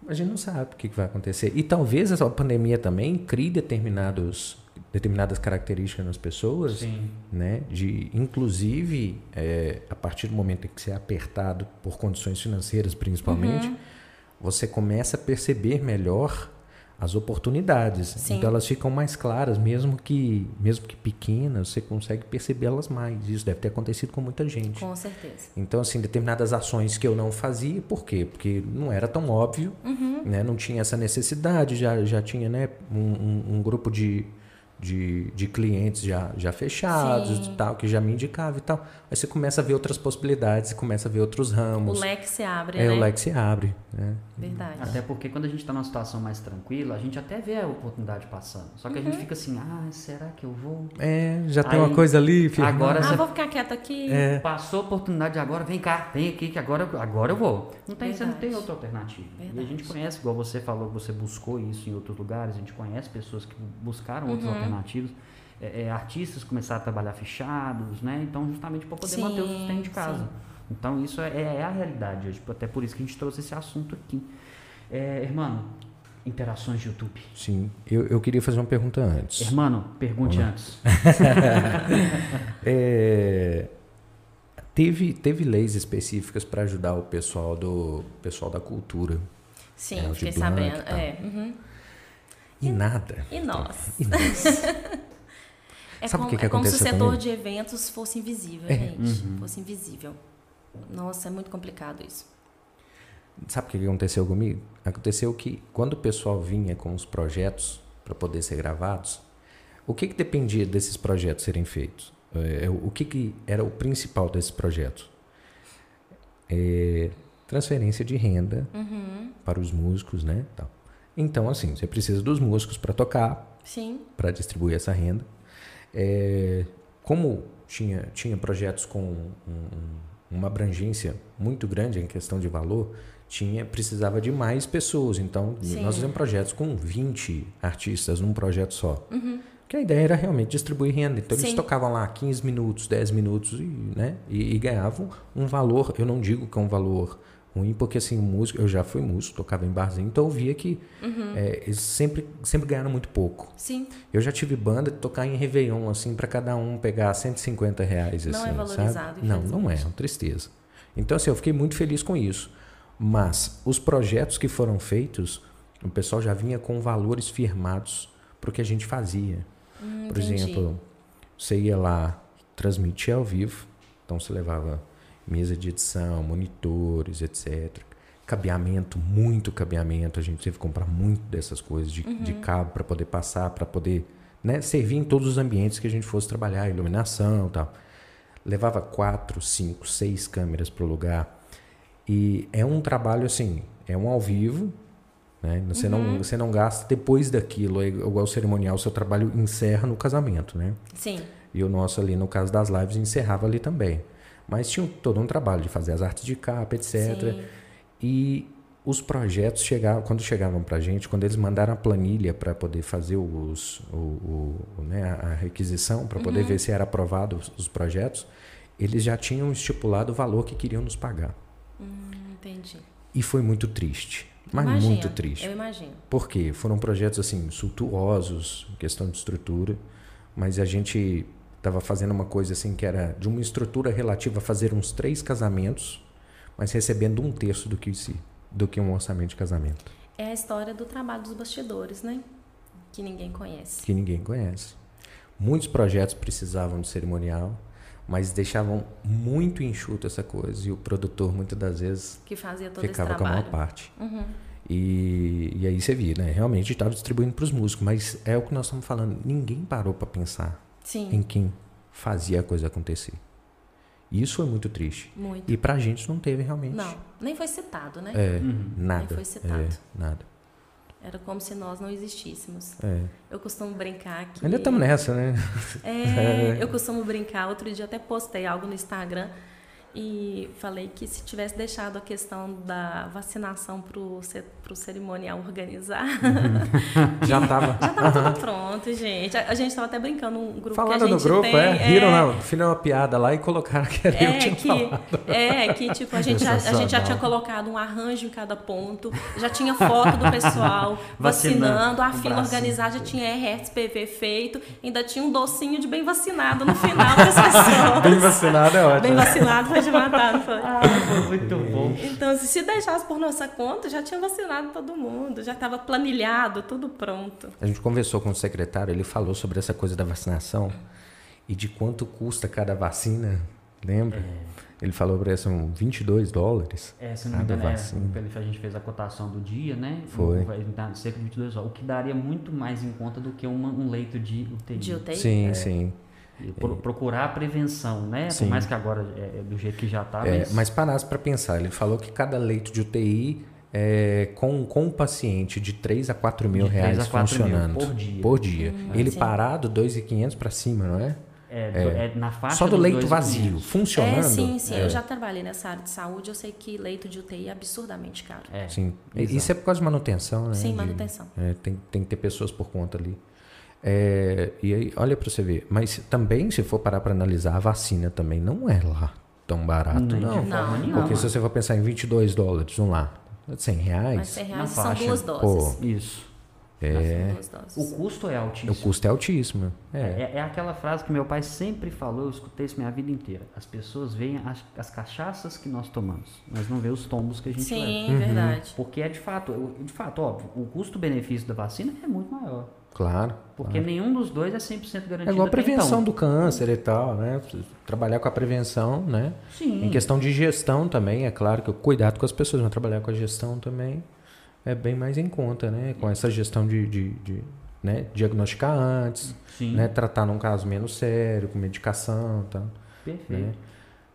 A gente não sabe o que vai acontecer. E talvez essa pandemia também crie determinados, determinadas características nas pessoas,
Sim.
né? De, inclusive, é, a partir do momento em que você é apertado por condições financeiras, principalmente, uhum. você começa a perceber melhor as oportunidades. Sim. Então elas ficam mais claras, mesmo que mesmo que pequenas, você consegue percebê-las mais. Isso deve ter acontecido com muita gente.
Com certeza.
Então assim, determinadas ações que eu não fazia, por quê? Porque não era tão óbvio, uhum. né? Não tinha essa necessidade, já já tinha, né, um, um, um grupo de de, de clientes já, já fechados e tal, que já me indicava e tal. Aí você começa a ver outras possibilidades, começa a ver outros ramos.
O leque se abre,
é,
né?
o leque se abre. Né?
Verdade.
Até porque quando a gente está numa situação mais tranquila, a gente até vê a oportunidade passando. Só que uhum. a gente uhum. fica assim, ah, será que eu vou?
É, já tem uma coisa ali,
filho. Agora ah, vou ficar quieto aqui.
É. Passou a oportunidade agora, vem cá, vem aqui que agora, agora eu vou. Não tem, você não tem outra alternativa. Verdade. E a gente conhece, igual você falou, você buscou isso em outros lugares, a gente conhece pessoas que buscaram uhum. outras alternativas é, é, artistas começaram a trabalhar fechados, né? Então, justamente para poder sim, manter o sustento de casa. Sim. Então, isso é, é, a realidade hoje. Até por isso que a gente trouxe esse assunto aqui. É, irmão, interações de YouTube.
Sim, eu, eu queria fazer uma pergunta antes.
Irmão, pergunte antes.
é, teve, teve leis específicas para ajudar o pessoal do pessoal da cultura.
Sim, é, fiquei sabendo. É, uhum.
E, e, nada.
E nós.
E nós.
É Sabe como, o que, que é como se o setor comigo? de eventos fosse invisível, é. gente. Uhum. Fosse invisível. Nossa, é muito complicado isso.
Sabe o que aconteceu comigo? Aconteceu que quando o pessoal vinha com os projetos para poder ser gravados, o que, que dependia desses projetos serem feitos? É, o que, que era o principal desses projetos? É, transferência de renda uhum. para os músicos, né? Então, assim, você precisa dos músicos para tocar, para distribuir essa renda. É, como tinha, tinha projetos com um, uma abrangência muito grande em questão de valor, tinha precisava de mais pessoas. Então, Sim. nós fizemos projetos com 20 artistas num projeto só. Uhum. Que a ideia era realmente distribuir renda. Então, Sim. eles tocavam lá 15 minutos, 10 minutos e, né, e, e ganhavam um valor. Eu não digo que é um valor ruim, porque assim, músico, eu já fui músico, tocava em barzinho, então eu via que uhum. é, eles sempre, sempre ganharam muito pouco.
Sim.
Eu já tive banda de tocar em Réveillon, assim, para cada um pegar 150 reais,
não
assim,
é valorizado, sabe?
Não, não é, é uma tristeza. Então, assim, eu fiquei muito feliz com isso. Mas os projetos que foram feitos, o pessoal já vinha com valores firmados para o que a gente fazia.
Hum,
Por exemplo, você ia lá transmitir ao vivo, então você levava mesa de edição, monitores, etc. Cabeamento, muito cabeamento. A gente teve que comprar muito dessas coisas de, uhum. de cabo para poder passar, para poder né, servir em todos os ambientes que a gente fosse trabalhar, iluminação e tal. levava quatro, cinco, seis câmeras para o lugar. E é um trabalho assim, é um ao vivo, né? Você, uhum. não, você não gasta depois daquilo, é igual o cerimonial, o seu trabalho encerra no casamento, né?
Sim.
E o nosso ali, no caso das lives, encerrava ali também. Mas tinha todo um trabalho de fazer as artes de capa, etc. Sim. E os projetos chegavam, quando chegavam para a gente, quando eles mandaram a planilha para poder fazer os, o, o né, a requisição, para poder uhum. ver se era aprovado os, os, projetos, eles já tinham estipulado o valor que queriam nos pagar.
Hum, entendi.
E foi muito triste. Mas imagino, muito triste.
Eu imagino.
Por quê? Foram projetos assim, suntuosos, questão de estrutura, mas a gente estava fazendo uma coisa assim que era de uma estrutura relativa a fazer uns três casamentos, mas recebendo um terço do que se do que um orçamento de casamento.
É a história do trabalho dos bastidores, né? Que ninguém conhece.
Que ninguém conhece. Muitos projetos precisavam de cerimonial, mas deixavam muito enxuto essa coisa e o produtor muitas das vezes
que fazia todo
ficava
com a
maior parte. Uhum. E, e aí você via, né? Realmente estava distribuindo para os músicos, mas é o que nós estamos falando. Ninguém parou para pensar
Sim.
em quem fazia a coisa acontecer. Isso foi muito triste.
Muito.
E pra gente não teve realmente.
Não, nem foi citado, né?
É, uhum. nada. Nem
foi citado. É,
nada.
Era como se nós não existíssemos.
É.
Eu costumo brincar que.
Ainda estamos nessa, né?
É, eu costumo brincar. Outro dia até postei algo no Instagram e falei que se tivesse deixado a questão da vacinação para o cerimonial organizar.
já estava.
já estava tudo pronto, gente. A, a gente estava até brincando um grupo
Falando
que a gente
no grupo,
tem,
é, riram, é, na, fizeram uma piada lá e colocaram que era
é,
eu tinha
que,
falado.
É, que tipo, a gente, já, a gente já tinha colocado um arranjo em cada ponto, já tinha foto do pessoal vacinando, a fila organizada, já tinha RSPV feito, ainda tinha um docinho de bem vacinado no final das pessoas.
bem vacinado é ótimo.
Bem vacinado de matar, não foi?
Ah, foi muito bom.
Então, se deixasse por nossa conta, já tinha vacinado todo mundo, já estava planilhado, tudo pronto.
A gente conversou com o secretário, ele falou sobre essa coisa da vacinação e de quanto custa cada vacina, lembra? É. Ele falou para são 22 dólares.
É, se não me engano, é, a gente fez a cotação do dia, né?
Foi.
Cerca de 22 dólares. O que daria muito mais em conta do que uma, um leito de UTI.
De UTI?
Sim, é. sim.
Pro, procurar a prevenção, né?
Sim.
Por mais que agora é, é do jeito que já está.
É,
mas,
mas parasse para pensar, ele falou que cada leito de UTI é, com, com o paciente de 3 a 4 mil reais 4 funcionando
mil por dia.
Por dia. Hum, ele sim. parado, 2.500 para cima, não é?
É, é, é, na faixa
Só do leito vazio, funcionando. É,
sim, sim. É. Eu já trabalhei nessa área de saúde, eu sei que leito de UTI é absurdamente caro.
É, sim. Exato. Isso é por causa de manutenção, né?
Sim, manutenção.
De, é, tem, tem que ter pessoas por conta ali. É, e aí, olha para você ver. Mas também, se for parar para analisar, a vacina também não é lá tão barato, não.
não.
não Porque se você for pensar em 22 dólares, vamos lá, 100 reais.
Mas 100 reais são duas doses.
Pô, isso.
É,
o custo é altíssimo.
O custo é altíssimo.
É. É, é. aquela frase que meu pai sempre falou, eu escutei isso minha vida inteira. As pessoas veem as, as cachaças que nós tomamos, mas não vê os tombos que a gente
Sim,
leva.
Sim, uhum. verdade.
Porque é de fato, de fato, óbvio, o custo-benefício da vacina é muito maior.
Claro.
Porque
claro.
nenhum dos dois é 100% garantido.
É igual a prevenção então. do câncer e tal, né? Trabalhar com a prevenção, né?
Sim.
Em questão de gestão também, é claro que o cuidado com as pessoas, mas trabalhar com a gestão também é bem mais em conta, né? Com essa gestão de, de, de né? diagnosticar antes,
Sim.
né? Tratar num caso menos sério, com medicação e tal.
Perfeito.
Né?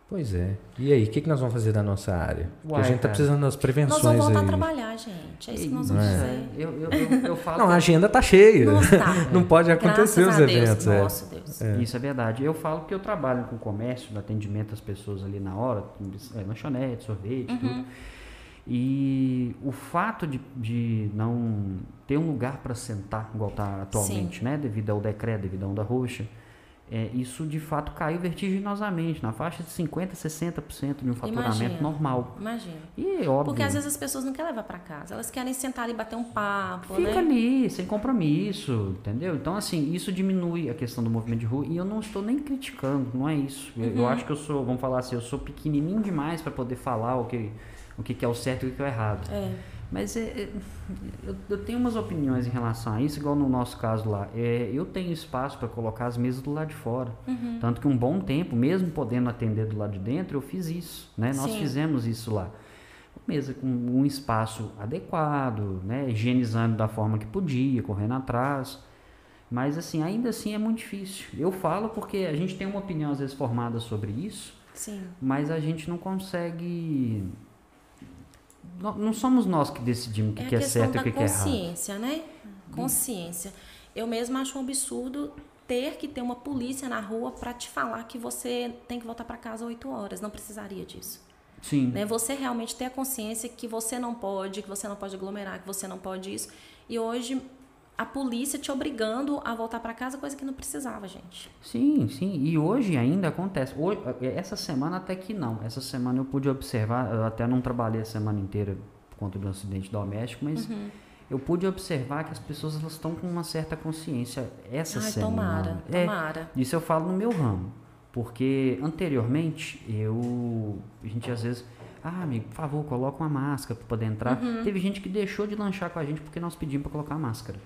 Pois é. E aí, o que, que nós vamos fazer da nossa área? Porque
Uai,
a gente está precisando das prevenções.
Nós vamos voltar
aí.
a trabalhar, gente. É isso que nós vamos é. fazer.
Eu, eu, eu, eu falo
não, a agenda está cheia.
Não, tá.
não pode acontecer
Graças
os eventos.
Deus,
é.
Nossa Deus.
É. Isso é verdade. Eu falo que eu trabalho com comércio, no atendimento às pessoas ali na hora, é, lanchonete, sorvete, uhum. tudo. E o fato de, de não ter um lugar para sentar, igual está atualmente,
Sim.
né, devido ao decreto, devido à onda roxa, é, isso de fato caiu vertiginosamente, na faixa de 50%, 60% de um faturamento
Imagina.
normal.
Imagina.
E óbvio.
Porque às vezes as pessoas não querem levar para casa, elas querem sentar ali e bater um papo.
Fica
né?
ali, sem compromisso, entendeu? Então, assim, isso diminui a questão do movimento de rua e eu não estou nem criticando, não é isso.
Uhum.
Eu, eu acho que eu sou, vamos falar assim, eu sou pequenininho demais para poder falar o que o que, que é o certo e o que é o errado.
É.
Mas é, é, eu, eu, tenho umas opiniões em relação a isso, igual no nosso caso lá. É, eu tenho espaço para colocar as mesas do lado de fora.
Uhum.
Tanto que um bom tempo, mesmo podendo atender do lado de dentro, eu fiz isso. Né? Nós
Sim.
fizemos isso lá. Mesa com um espaço adequado, né? higienizando da forma que podia, correndo atrás. Mas assim, ainda assim é muito difícil. Eu falo porque a gente tem uma opinião às vezes formada sobre isso,
Sim.
mas a gente não consegue. Não, somos nós que decidimos o que
É
que é certo e o que, que é errado.
consciência, né? Consciência. Eu mesma acho um absurdo ter que ter uma polícia na rua para te falar que você tem que voltar para casa 8 horas. Não precisaria disso.
Sim.
Né? Você realmente ter a consciência que você não pode, que você não pode aglomerar, que você não pode isso. E hoje a polícia te obrigando a voltar para casa, coisa que não precisava, gente.
Sim, sim. E hoje ainda acontece. Hoje, essa semana até que não. Essa semana eu pude observar, eu até não trabalhei a semana inteira por conta do acidente doméstico, mas
Uhum.
eu pude observar que as pessoas elas estão com uma certa consciência essa
Ai,
semana.
tomara,
É,
tomara.
isso eu falo no meu ramo. Porque anteriormente eu. A gente às vezes. Ah, amigo, por favor, coloca uma máscara para poder entrar.
Uhum.
Teve gente que deixou de lanchar com a gente porque nós pedimos para colocar a máscara.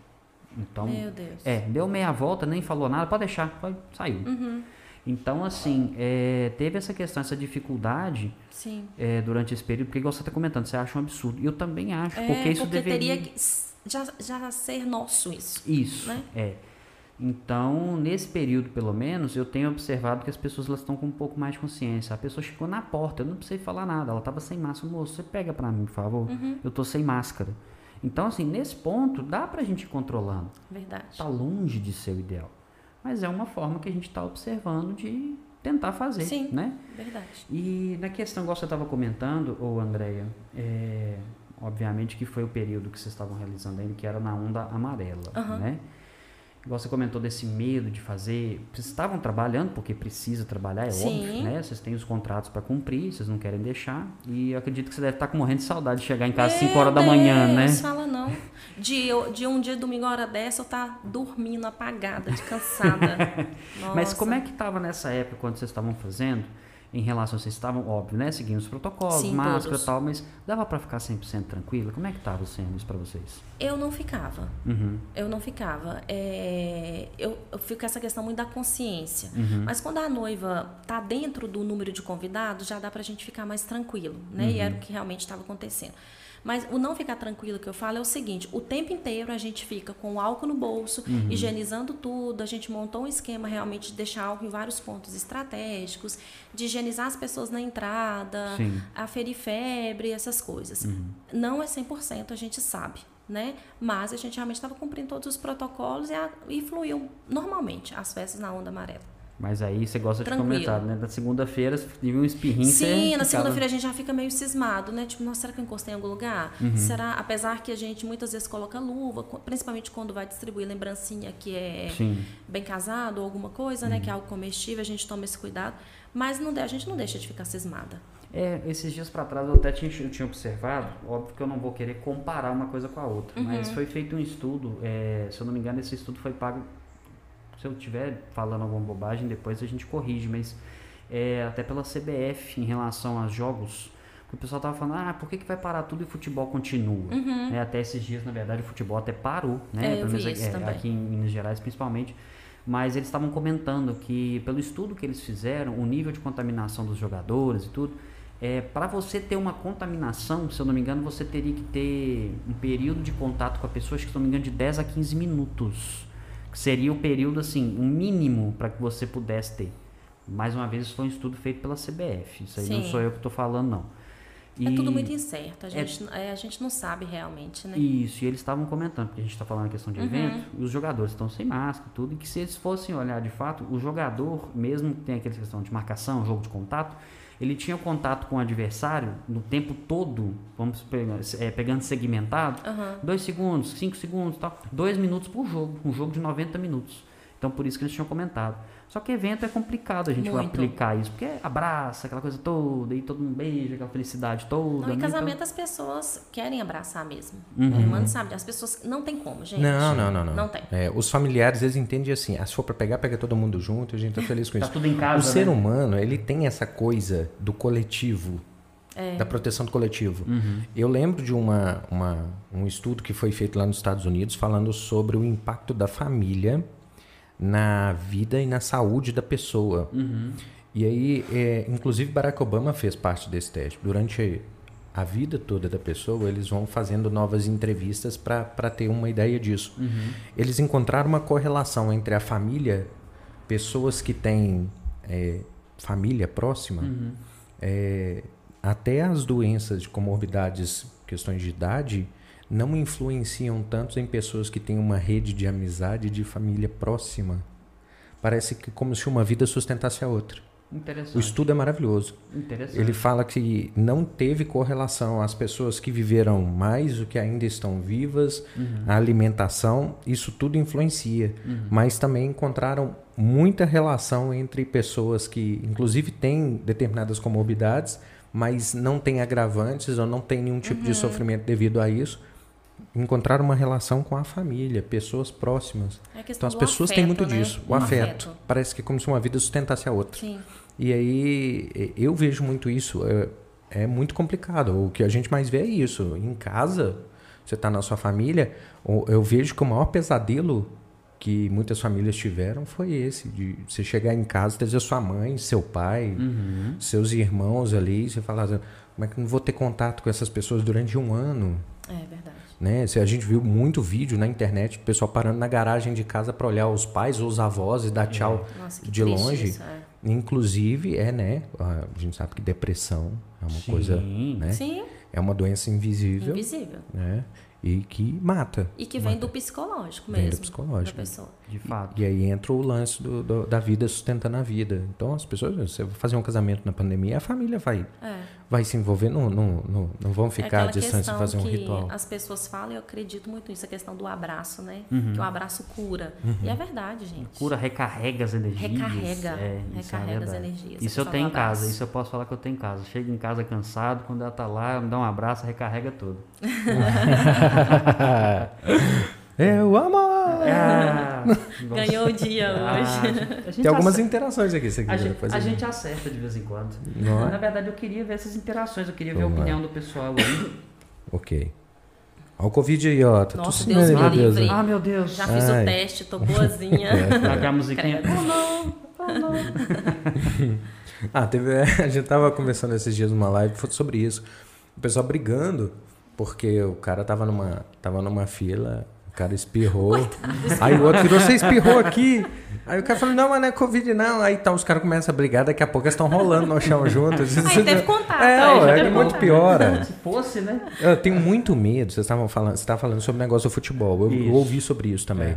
Então,
Meu Deus.
é, deu meia volta, nem falou nada, pode deixar, foi, saiu.
Uhum.
Então, assim, é, teve essa questão, essa dificuldade
Sim.
é, durante esse período, porque igual você está comentando, você acha um absurdo. Eu também acho,
É,
porque isso deveria.
teria que já, já ser nosso isso.
Isso,
né?
é. Então, nesse período, pelo menos, eu tenho observado que as pessoas elas estão com um pouco mais de consciência. A pessoa chegou na porta, eu não precisei falar nada, ela estava sem máscara. Moço, você pega para mim, por favor?
Uhum.
Eu tô sem máscara. Então, assim, nesse ponto, dá pra gente ir controlando.
Verdade.
Está longe de ser o ideal. Mas é uma forma que a gente está observando de tentar fazer,
Sim.
né?
Verdade.
E na questão, igual você estava comentando, ô Andréia, é, obviamente que foi o período que vocês estavam realizando ainda, que era na onda amarela,
Aham.
né? Igual você comentou desse medo de fazer. Vocês estavam trabalhando, porque precisa trabalhar, é
Sim.
óbvio, né? Vocês têm os contratos para cumprir, vocês não querem deixar. E eu acredito que você deve estar morrendo de saudade de chegar em casa às 5 horas da manhã, né?
Deus, fala não. De, eu- de um dia, domingo, hora dessa, eu tá dormindo, apagada, de cansada.
Mas como é que estava nessa época, quando vocês estavam fazendo, em relação, vocês estavam, óbvio, né, seguindo os protocolos,
Sim,
máscara e tal, mas dava para ficar 100% tranquila? Como é que estava sendo isso para vocês?
Eu não ficava.
Uhum,
Eu não ficava. É, eu, eu fico com essa questão muito da consciência.
uhum.
Mas quando a noiva tá dentro do número de convidados, já dá pra gente ficar mais tranquilo, né? E era
Uhum.
o que realmente estava acontecendo. Mas o não ficar tranquilo que eu falo é o seguinte: o tempo inteiro a gente fica com o álcool no bolso,
Uhum.
higienizando tudo. A gente montou um esquema realmente de deixar álcool em vários pontos estratégicos, de higienizar as pessoas na entrada,
Sim.
aferir febre, essas coisas. Não é 100%, a gente sabe, né? Mas a gente realmente estava cumprindo todos os protocolos e, a, e fluiu normalmente as festas na onda amarela.
Mas aí você gosta
Tranquilo.
de comentar, né? Na segunda-feira, se viu um espirrinho, você
Sim, na
ficava-
segunda-feira a gente já fica meio cismado, né? Tipo, nossa, será que eu encostei em algum lugar?
Uhum.
Será? Apesar que a gente muitas vezes coloca luva, principalmente quando vai distribuir lembrancinha que é
Sim.
bem casado ou alguma coisa,
Uhum.
né? Que é algo comestível, a gente toma esse cuidado. Mas não, de- a gente não deixa de ficar cismada.
É, esses dias para trás eu até tinha, eu tinha observado, óbvio que eu não vou querer comparar uma coisa com a outra,
Uhum.
mas foi feito um estudo, é, se eu não me engano, esse estudo foi pago. Se eu estiver falando alguma bobagem, depois a gente corrige, mas é, até pela CBF em relação aos jogos. O pessoal tava falando, ah, por que, que vai parar tudo e o futebol continua? É, até esses dias, na verdade, o futebol até parou, né?
Uhum. É,
Pelo menos
também.
aqui em Minas Gerais, principalmente. Mas eles estavam comentando que, pelo estudo que eles fizeram, o nível de contaminação dos jogadores e tudo, é, para você ter uma contaminação, se eu não me engano, você teria que ter um período de contato com a pessoa, acho que se eu não me engano, de 10 a 15 minutos. Seria o período, assim, um mínimo para que você pudesse ter. Mais uma vez, isso foi um estudo feito pela CBF. Isso aí não
Sim.
sou eu que estou falando, não.
É tudo
E-
muito incerto. A gente, é, a gente não sabe realmente, né?
isso, e eles estavam comentando, porque a gente está falando a questão de
Uhum.
evento, e os jogadores estão sem máscara e tudo, e que se eles fossem olhar de fato, o jogador, mesmo que tenha aquela questão de marcação, jogo de contato, ele tinha contato com o adversário no tempo todo, vamos pegar, é, pegando segmentado,
Aham.
dois segundos, cinco segundos tal, dois minutos por jogo, um jogo de 90 minutos. Então por isso que eles tinham comentado. Só que evento é complicado a gente
Muito.
aplicar isso, porque abraça aquela coisa toda, e todo mundo beija, aquela felicidade toda.
Não,
né?
em
Então-
casamento as pessoas querem abraçar mesmo.
Uhum.
É, mano, sabe? As pessoas não tem como, gente.
Não, não, não, não.
Não tem.
É, os familiares, eles entendem assim, ah, se for pra pegar, pega todo mundo junto, a gente tá feliz com
Tá
isso.
tudo em
o
casa,
ser
né?
humano, ele tem essa coisa do coletivo,
É.
da proteção do coletivo.
Uhum.
Eu lembro de uma, uma- um estudo que foi feito lá nos Estados Unidos falando sobre o impacto da família na vida e na saúde da pessoa.
Uhum.
E aí, é, inclusive Barack Obama fez parte desse teste. Durante a vida toda da pessoa, eles vão fazendo novas entrevistas para ter uma ideia disso.
Uhum.
Eles encontraram uma correlação entre a família, pessoas que têm é, família próxima,
Uhum.
é, até as doenças de comorbidades, questões de idade, não influenciam tanto em pessoas que têm uma rede de amizade de família próxima. Parece que como se uma vida sustentasse a outra. O estudo é maravilhoso. Ele fala que não teve correlação às pessoas que viveram mais, o que ainda estão vivas, a alimentação, isso tudo influencia. Mas também encontraram muita relação entre pessoas que, inclusive, têm determinadas comorbidades, mas não têm agravantes ou não têm nenhum tipo de sofrimento devido a isso. Encontraram uma relação com a família, pessoas próximas.
É a questão
Então as pessoas
afeto,
têm muito
né?
disso, o
Um
afeto. Parece que é como se uma vida sustentasse a outra.
Sim.
E aí eu vejo muito isso. É, é muito complicado. O que a gente mais vê é isso. Em casa, você está na sua família, eu vejo que o maior pesadelo que muitas famílias tiveram foi esse, de você chegar em casa e dizer sua mãe, seu pai,
Uhum.
seus irmãos ali, e você falar, como é que eu não vou ter contato com essas pessoas durante um ano?
É verdade.
Né? Se a gente viu muito vídeo na internet, o pessoal parando na garagem de casa para olhar os pais ou os avós e dar tchau
Nossa,
de longe.
isso, é.
Inclusive, é, né? A gente sabe que depressão é uma coisa, né?
Sim,
É uma doença invisível,
invisível.
né? E que mata.
E que vem do psicológico
Vem do
mesmo.
psicológico.
Da pessoa.
De fato.
E aí entra o lance do- do- da vida sustentando a vida. Então, as pessoas, você vai fazer um casamento na pandemia, a família vai,
É.
vai se envolver, não, não, não, não vão
É
ficar
aquela
à distância e fazer um
que
ritual.
as pessoas falam, eu acredito muito nisso, a questão do abraço, né?
Uhum.
Que o abraço cura. E é verdade, gente.
Cura recarrega as energias.
Recarrega,
É, isso é
recarrega as
verdade.
energias,
Isso eu tenho em casa, isso eu posso falar que eu tenho em casa. Chego em casa cansado, quando ela tá lá, me dá um abraço, recarrega tudo.
É o amor!
Ah,
Ganhou o dia
Ah,
hoje.
a gente
Tem algumas
acerta-
interações aqui, você
a
quiser
gente,
fazer.
a gente acerta de vez em quando.
Não é?
Na verdade, eu queria ver essas interações, eu queria ver a
Vamos lá.
opinião do pessoal aí.
Ok. Olha o Covid aí, ó. Tá
Nossa,
tossindo
Deus
aí,
me
meu Deus.
livre.
Ah, meu Deus.
Já fiz
Ai.
o teste, tô boazinha.
Tá com a musiquinha.
Credo.
Oh, não. Oh, não.
Ah, teve, a gente tava conversando esses dias numa live foi sobre isso. O pessoal brigando, porque o cara tava numa, tava numa fila, cara espirrou. Aí o outro virou, você espirrou aqui. Aí o cara falou, não, mas não é Covid, não. Aí tá, os caras começam a brigar, daqui a pouco eles estão rolando no chão juntos.
Aí teve contato,
É,
aí
ó, é que muito
contato.
piora.
Se fosse, né?
Eu tenho muito medo. Vocês estavam falando, você estava falando sobre o negócio do futebol. Eu, ouvi sobre isso também.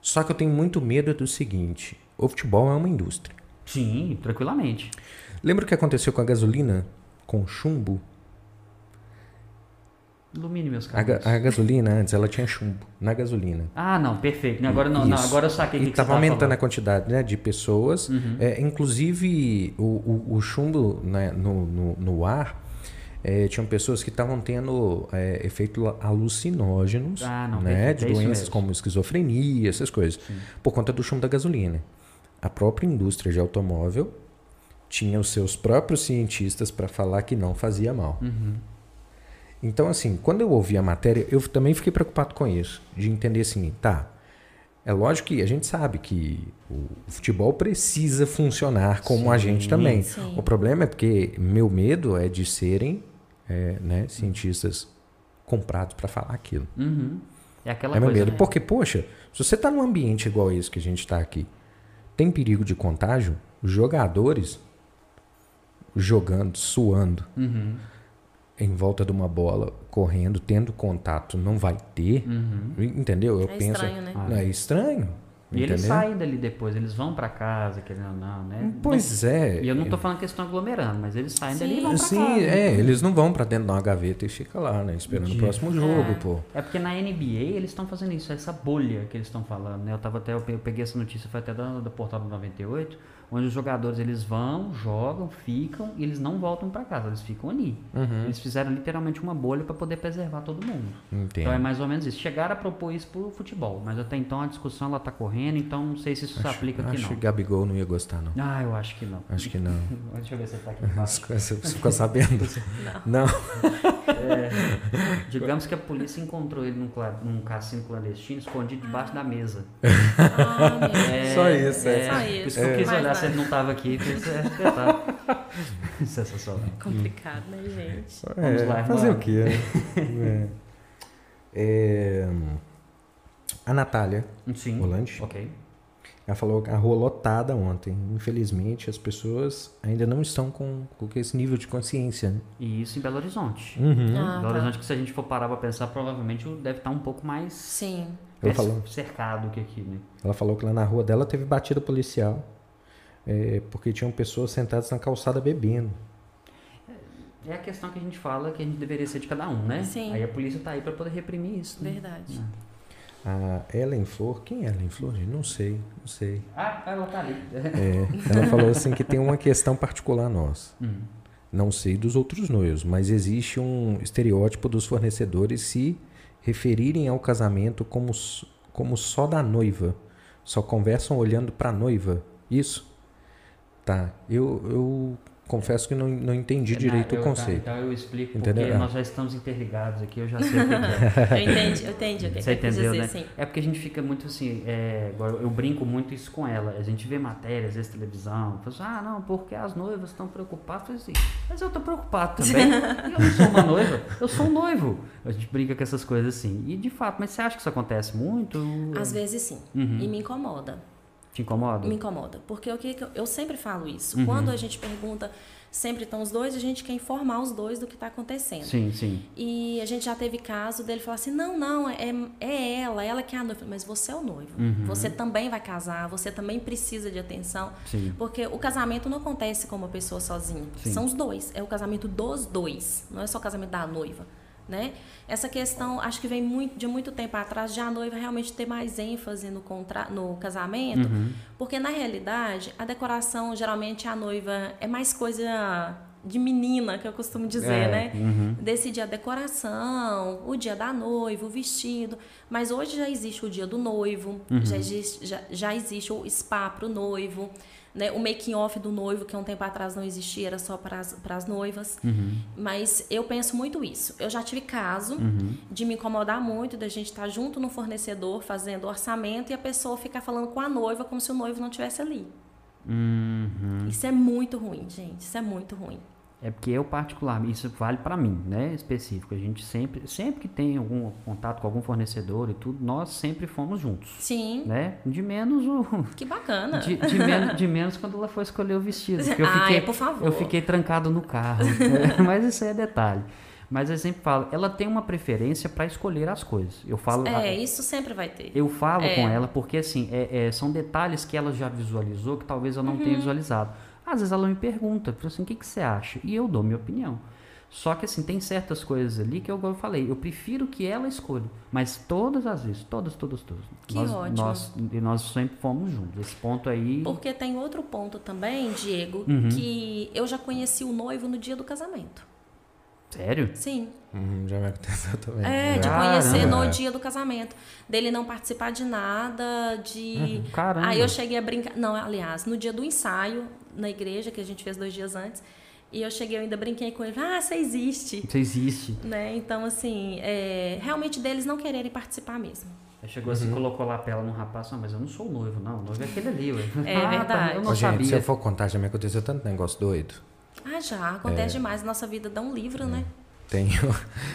Só que eu tenho muito medo do seguinte: o futebol é uma indústria.
Sim, tranquilamente.
Lembra o que aconteceu com a gasolina? Com chumbo?
Ilumine meus
A, a gasolina antes, ela tinha chumbo na gasolina.
Ah, não, perfeito. Agora não, não agora eu saquei
E estava aumentando a quantidade né, de pessoas.
Uhum.
É, inclusive, o, o, o chumbo né, no, no, no ar, é, tinham pessoas que estavam tendo é, efeitos alucinógenos,
Ah, não,
né,
perfeito,
de
é
doenças como esquizofrenia, essas coisas, por conta do chumbo da gasolina. A própria indústria de automóvel tinha os seus próprios cientistas para falar que não fazia mal.
Uhum.
Então, assim, quando eu ouvi a matéria, eu também fiquei preocupado com isso. De entender assim, tá. É lógico que a gente sabe que o futebol precisa funcionar como a gente também.
sim.
O problema é porque meu medo é de serem é, né, cientistas comprados para falar aquilo.
Uhum. É aquela
é meu
coisa.
medo.
né?
Porque, poxa, se você está num ambiente igual esse que a gente está aqui, tem perigo de contágio, jogadores jogando, suando,
Uhum.
Em volta de uma bola, correndo, tendo contato, não vai ter.
Uhum.
Entendeu? Eu
É
penso.
estranho, né?
Não, é estranho.
E eles
entendeu?
saem dali depois, eles vão pra casa, querendo ou não, né?
Pois é.
E eu não tô falando que eles estão aglomerando, mas eles saem dali e vão pra
Sim,
casa.
é, eles não vão pra dentro de uma gaveta e ficam lá, né? Esperando o próximo jogo, pô.
É porque na NBA eles estão fazendo isso, essa bolha que eles estão falando, né? Eu tava até eu pe- eu peguei essa notícia foi até da, da portal do 98, onde os jogadores eles vão, jogam, ficam e eles não voltam pra casa, eles ficam ali.
Uhum.
Eles fizeram literalmente uma bolha pra poder preservar todo mundo.
Entendo.
Então é mais ou menos isso. Chegaram a propor isso pro futebol, mas até então a discussão ela tá correndo, então não sei se isso se aplica aqui
Acho que
não.
Gabigol não ia gostar, não.
Ah, eu acho que não.
Acho que não.
Deixa eu ver se ele tá aqui embaixo.
Você você ficou sabendo? Não.
É, digamos que a polícia encontrou ele num, num cassino clandestino escondido debaixo da mesa.
Ah.
É,
Só isso, é.
Só
Por
isso.
isso que eu quis olhar ele não tava aqui. É, eu tava. Sensacional.
Complicado, né, gente?
Vamos
É,
lá,
fazer o quê? né? É. É, a Natália
Sim.
Volante.
Ok.
Ela falou que a rua lotada ontem. Infelizmente, as pessoas ainda não estão com, com esse nível de consciência. Né?
E isso em Belo Horizonte.
Uhum.
Ah,
Belo
tá.
Horizonte, que se a gente for parar pra pensar, provavelmente deve estar um pouco mais
Sim.
Ela falou.
cercado que aqui, né?
Ela falou que lá na rua dela teve batida policial. É, porque tinham pessoas sentadas na calçada bebendo.
É a questão que a gente fala que a gente deveria ser de cada um, né?
Sim.
Aí a polícia tá aí pra poder reprimir isso. Né?
Verdade.
A Ellen Flor, quem é Ellen Flor? Não sei, não sei.
Ah, ela tá ali.
É, ela falou assim que tem uma questão particular nossa.
Hum.
Não sei dos outros noivos, mas existe um estereótipo dos fornecedores se referirem ao casamento como, como só da noiva. Só conversam olhando para a noiva. Isso? Tá. Eu, eu confesso que não, não entendi direito
eu,
o
tá,
conceito.
então eu explico
Entendeu?
porque nós já estamos interligados aqui, eu já sei o que é.
Eu entendi, eu entendi
Você entendeu,
dizer,
né?
sim.
É porque a gente fica muito assim, é, agora eu brinco muito isso com ela. A gente vê matérias, às vezes televisão, fala assim, ah, não, porque as noivas estão preocupadas. Assim, mas eu tô preocupado também. Eu não sou uma noiva, eu sou um noivo. A gente brinca com essas coisas assim. E de fato, mas você acha que isso acontece muito?
Às vezes sim.
Uhum.
E me incomoda.
Te incomoda?
Me incomoda. Porque o que eu, eu sempre falo isso.
Uhum.
Quando a gente pergunta, sempre estão os dois, a gente quer informar os dois do que está acontecendo.
Sim, sim.
E a gente já teve caso dele falar assim: não, não, é, é ela, ela que é a noiva. Mas você é o noivo.
Uhum.
Você também vai casar, você também precisa de atenção.
Sim.
Porque o casamento não acontece com uma pessoa sozinha.
Sim.
São os dois. É o casamento dos dois. Não é só o casamento da noiva. Né? Essa questão, acho que vem muito, de muito tempo atrás, de a noiva realmente ter mais ênfase no, contra, no casamento.
Uhum.
Porque, na realidade, a decoração, geralmente, a noiva é mais coisa de menina, que eu costumo dizer,
É,
né?
uhum.
Decidir a decoração, o dia da noiva, o vestido. Mas hoje já existe o dia do noivo,
Uhum.
já, existe, já, já existe o spa para o noivo, né? o making off do noivo, que um tempo atrás não existia, era só para as noivas.
Uhum.
Mas eu penso muito isso. Eu já tive caso de me incomodar muito, da gente estar junto no fornecedor fazendo orçamento e a pessoa ficar falando com a noiva como se o noivo não estivesse ali.
Uhum.
Isso é muito ruim, gente. Isso é muito ruim.
É porque eu particularmente, isso vale pra mim, né, específico. A gente sempre, sempre que tem algum contato com algum fornecedor e tudo, nós sempre fomos juntos,
Sim.
né? De menos o
Que bacana.
de, de menos, de menos quando ela foi escolher o vestido. porque Eu
Ai,
fiquei,
por favor.
eu fiquei trancado no carro. Mas isso aí é detalhe. Mas eu sempre falo, ela tem uma preferência pra escolher as coisas. Eu falo,
É, isso sempre vai ter.
eu falo
É.
com ela porque assim, é- é, são detalhes que ela já visualizou que talvez eu não
Uhum.
tenha visualizado. Às vezes ela me pergunta, fala assim, o que, que você acha? E eu dou minha opinião. Só que assim, tem certas coisas ali que eu, eu falei, eu prefiro que ela escolha. Mas todas as vezes, todas, todas, todas.
Que
nós,
ótimo.
Nós, e nós sempre fomos juntos. Esse ponto aí.
Porque tem outro ponto também, Diego,
Uhum.
que eu já conheci o noivo no dia do casamento.
Sério?
Sim.
Uhum, já me aconteceu também.
É, de
Caramba.
conhecer no dia do casamento. Dele não participar de nada, de.
Uhum, caramba.
Aí eu cheguei a brincar. Não, aliás, no dia do ensaio, na igreja, que a gente fez dois dias antes, e eu cheguei, eu ainda brinquei com ele. Ah, você existe.
Você existe.
Né? Então, assim, é, realmente deles não quererem participar mesmo.
Aí chegou assim, colocou lapela no rapaz, não, mas eu não sou o noivo, não. O noivo é aquele ali, ué.
É
Ah,
verdade.
eu
Ô,
não
gente, se
sabia.
eu for contar, já me aconteceu tanto negócio doido.
Ah, já, acontece demais. Nossa vida dá um livro, né?
Tenho,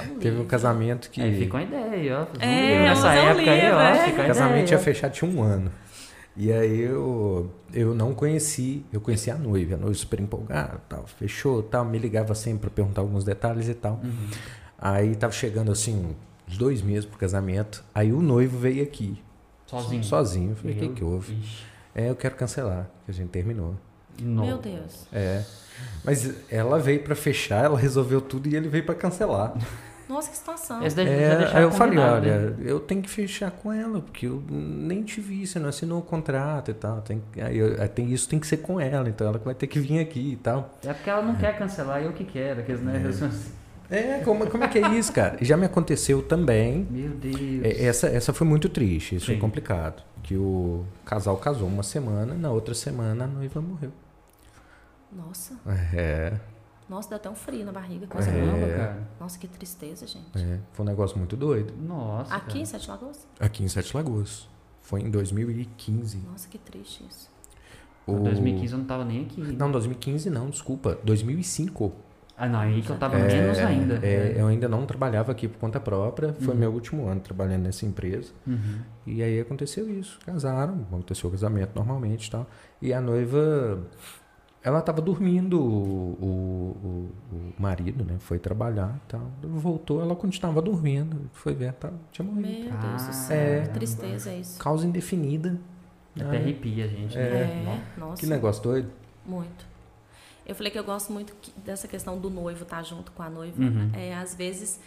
um
teve um casamento que.
Aí fica uma ideia aí, ó. Um
É,
livro nessa
um
época aí,
livro,
ó.
é.
Fica
O
a
casamento
ideia,
ia fechar tinha um ano. E aí eu, eu não conheci, eu conheci a noiva, a noiva super empolgada, tal, fechou, tal, me ligava sempre para perguntar alguns detalhes e tal.
Uhum.
Aí tava chegando assim, uns dois meses pro casamento, aí o noivo veio aqui,
Sozinho.
sozinho, eu falei, o que que houve?
Ixi.
É, eu quero cancelar, que a gente terminou.
No-
Meu Deus.
É, mas ela veio para fechar, ela resolveu tudo e ele veio para cancelar.
Nossa, que situação.
Daí
É, aí eu falei, olha,
né?
eu tenho que fechar com ela, porque eu nem te vi, você não assinou o contrato e tal. Tem, aí eu- aí tem, isso tem que ser com ela, então ela vai ter que vir aqui e tal.
É porque ela não quer cancelar, eu que quero. Aqueles, né?
É, como, como é que é isso, cara? Já me aconteceu também.
Meu Deus.
é, Essa, essa foi muito triste, isso foi
Sim.
complicado. Que o casal casou uma semana, na outra semana a noiva morreu.
Nossa,
É,
nossa, dá até um frio na barriga.
Caramba,
É.
cara.
Nossa, que tristeza, gente.
é, foi um negócio muito doido.
Nossa.
Aqui em
cara.
Sete Lagoas?
Aqui em Sete Lagoas. Foi em 2015.
Nossa, que triste isso.
O...
2015 eu não tava nem aqui.
Não, 2015 não, desculpa. 2005.
Ah, não, aí que eu tava menos ainda.
É, eu ainda não trabalhava aqui por conta própria. Foi meu último ano trabalhando nessa empresa.
Uhum.
E aí aconteceu isso. Casaram, aconteceu o casamento normalmente e tal. E a noiva, ela estava dormindo, o, o, o, o marido, né? Foi trabalhar e tal. Voltou, ela continuava dormindo. Foi ver, tá, tinha morrido.
Meu Deus do céu.
é.
Que tristeza é isso.
Causa indefinida.
Até
Ai,
arrepia, gente.
É,
né?
nossa.
que negócio doido.
Muito. Eu falei que eu gosto muito que- dessa questão do noivo estar junto com a noiva.
Uhum.
É, às vezes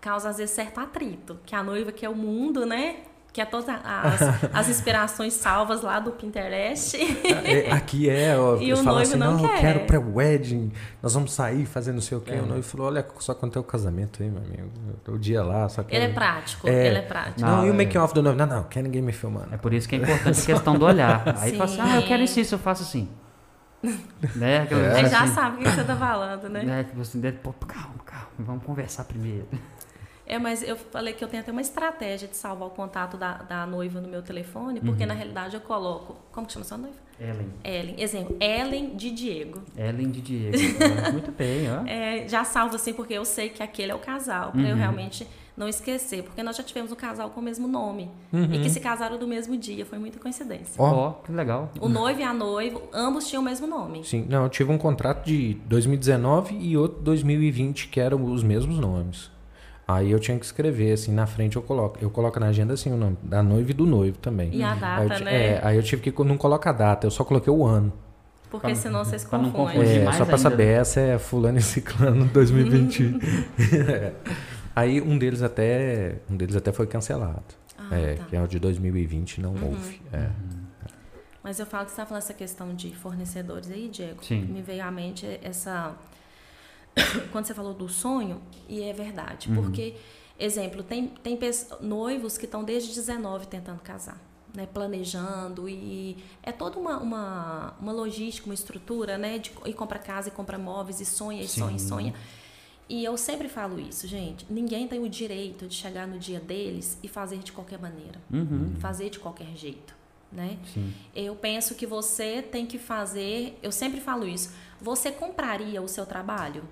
causa às vezes certo atrito, que a noiva quer o mundo, né? Que é todas as, as inspirações salvas lá do Pinterest.
É, aqui é, ó,
E
eles
o
falam
noivo
assim,
não
não, eu
quer.
quero pré-wedding, nós vamos sair, fazer não sei o quê.
É.
O noivo falou, olha, só quando tem o casamento aí, meu amigo. O dia lá, só que...
Ele é prático,
É.
ele é prático.
Não,
Não,
e o
é.
making off do noivo? Não, não, quer ninguém me filmando.
É por isso que é importante a questão do olhar. Aí fala assim, ah, eu quero
Sim.
isso, isso, eu faço assim. né? Aquela
Aí
coisa
já
assim.
sabe o que você tá falando, né?
Né? Tipo assim, deve- pô, calma, calma, vamos conversar primeiro.
É, mas eu falei que eu tenho até uma estratégia de salvar o contato da, da noiva no meu telefone, porque na realidade eu coloco. Como que chama sua noiva?
Ellen.
Ellen. Exemplo, Ellen de Diego.
Ellen de Diego. Muito bem, ó.
É, já salvo assim, porque eu sei que aquele é o casal, pra eu
Uhum.
realmente não esquecer. Porque nós já tivemos um casal com o mesmo nome e que se casaram do mesmo dia, foi muita coincidência.
Ó.
Ó, que legal.
O noivo e a noiva, ambos tinham o mesmo nome.
Sim, não, eu tive um contrato de 2019 e outro 2020 que eram os mesmos nomes. Aí eu tinha que escrever, assim, na frente eu coloco. Eu coloco na agenda, assim, o nome da noiva e do noivo também.
E a
Aí eu
data, né?
É, aí eu tive que, não coloca a data, eu só coloquei o ano.
Porque
Pra-
senão vocês
pra não
confundem.
confundir.
É,
mais
só pra
ainda,
saber,
né?
essa é fulano e ciclano 2020. É. Aí um deles até, um deles até foi cancelado.
Ah,
é,
tá.
que é o de 2020 não houve. É.
Mas eu falo que você está falando essa questão de fornecedores aí, Diego.
Sim.
Me veio à mente essa. Quando você falou do sonho, e é verdade.
Uhum.
Porque, exemplo, tem, tem noivos que estão desde 19 tentando casar. Né, planejando e é toda uma, uma, uma logística, uma estrutura, né? De ir compra casa e compra móveis e sonha e sonha e
Sim.
sonha. E eu sempre falo isso, gente. Ninguém tem o direito de chegar no dia deles e fazer de qualquer maneira,
Uhum.
fazer de qualquer jeito, né?
Sim.
Eu penso que você tem que fazer. Eu sempre falo isso. Você compraria o seu trabalho?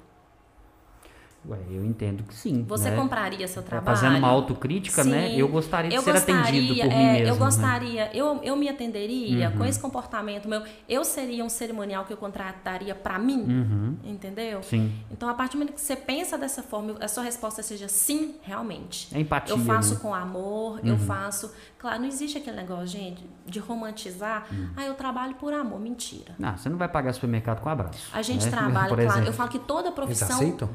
Ué, eu entendo que sim.
Você
né?
compraria seu trabalho?
Fazendo uma autocrítica, né?
Sim.
Eu gostaria de
Eu
ser atendido por mim
é,
mesmo.
Eu
né?
gostaria, eu, eu me atenderia
Uhum.
com esse comportamento meu. Eu seria um cerimonial que eu contrataria pra mim,
Uhum.
entendeu?
Sim.
Então, a partir do momento que você pensa dessa forma, a sua resposta seja sim, realmente.
É empatia.
Eu faço
né?
com amor, eu faço. Claro, não existe aquele negócio, gente, de romantizar. Ah, eu trabalho por amor. Mentira.
Não, você não vai pagar supermercado com abraço.
A gente
né?
trabalha,
Por
claro.
exemplo.
Eu falo que toda
Eles
profissão.
aceitam?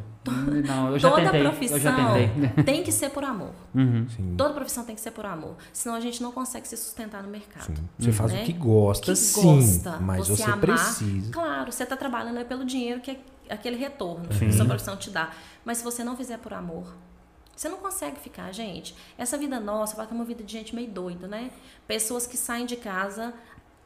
Não, eu já
toda
tentei.
profissão
Eu já tentei.
tem que ser por amor.
Uhum.
Sim.
Toda profissão tem que ser por amor. Senão a gente não consegue se sustentar no mercado.
sim. Você faz
Né?
o que gosta,
Que
sim.
gosta,
mas você,
amar.
precisa.
Claro, você está trabalhando é pelo dinheiro que é aquele retorno
Sim.
que a sua profissão te dá. Mas se você não fizer por amor, você não consegue ficar, gente. Essa vida nossa, falo que é uma vida de gente meio doida, né? Pessoas que saem de casa,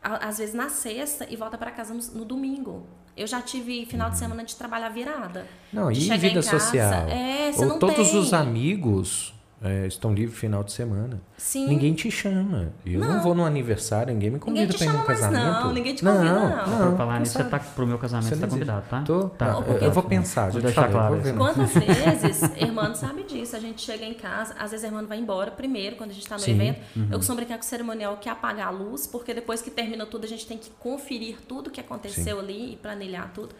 às vezes na sexta, e voltam para casa no, no domingo. Eu já tive final de semana de trabalhar virada.
Não,
de
e vida
casa.
social?
É, você
Ou
não
todos
tem.
os amigos é, estão livres final de semana.
Sim.
Ninguém te chama. Eu não,
Não.
vou no aniversário, ninguém me convida pra ir
mais,
casamento.
não. Ninguém te convida, não.
Por falar nisso, você tá, pro meu casamento
Você
tá
não
convidado, tá?
Tô?
Tá.
Não, eu, eu vou pensar,
Vou deixar
falei,
claro isso.
Quantas vezes, irmão sabe disso, a gente chega em casa, às vezes a irmã vai embora primeiro, quando a gente está no
Sim.
evento.
Uhum.
Eu costumo brincar com o cerimonial que é apagar a luz, porque depois que termina tudo, a gente tem que conferir tudo que aconteceu ali e planilhar tudo.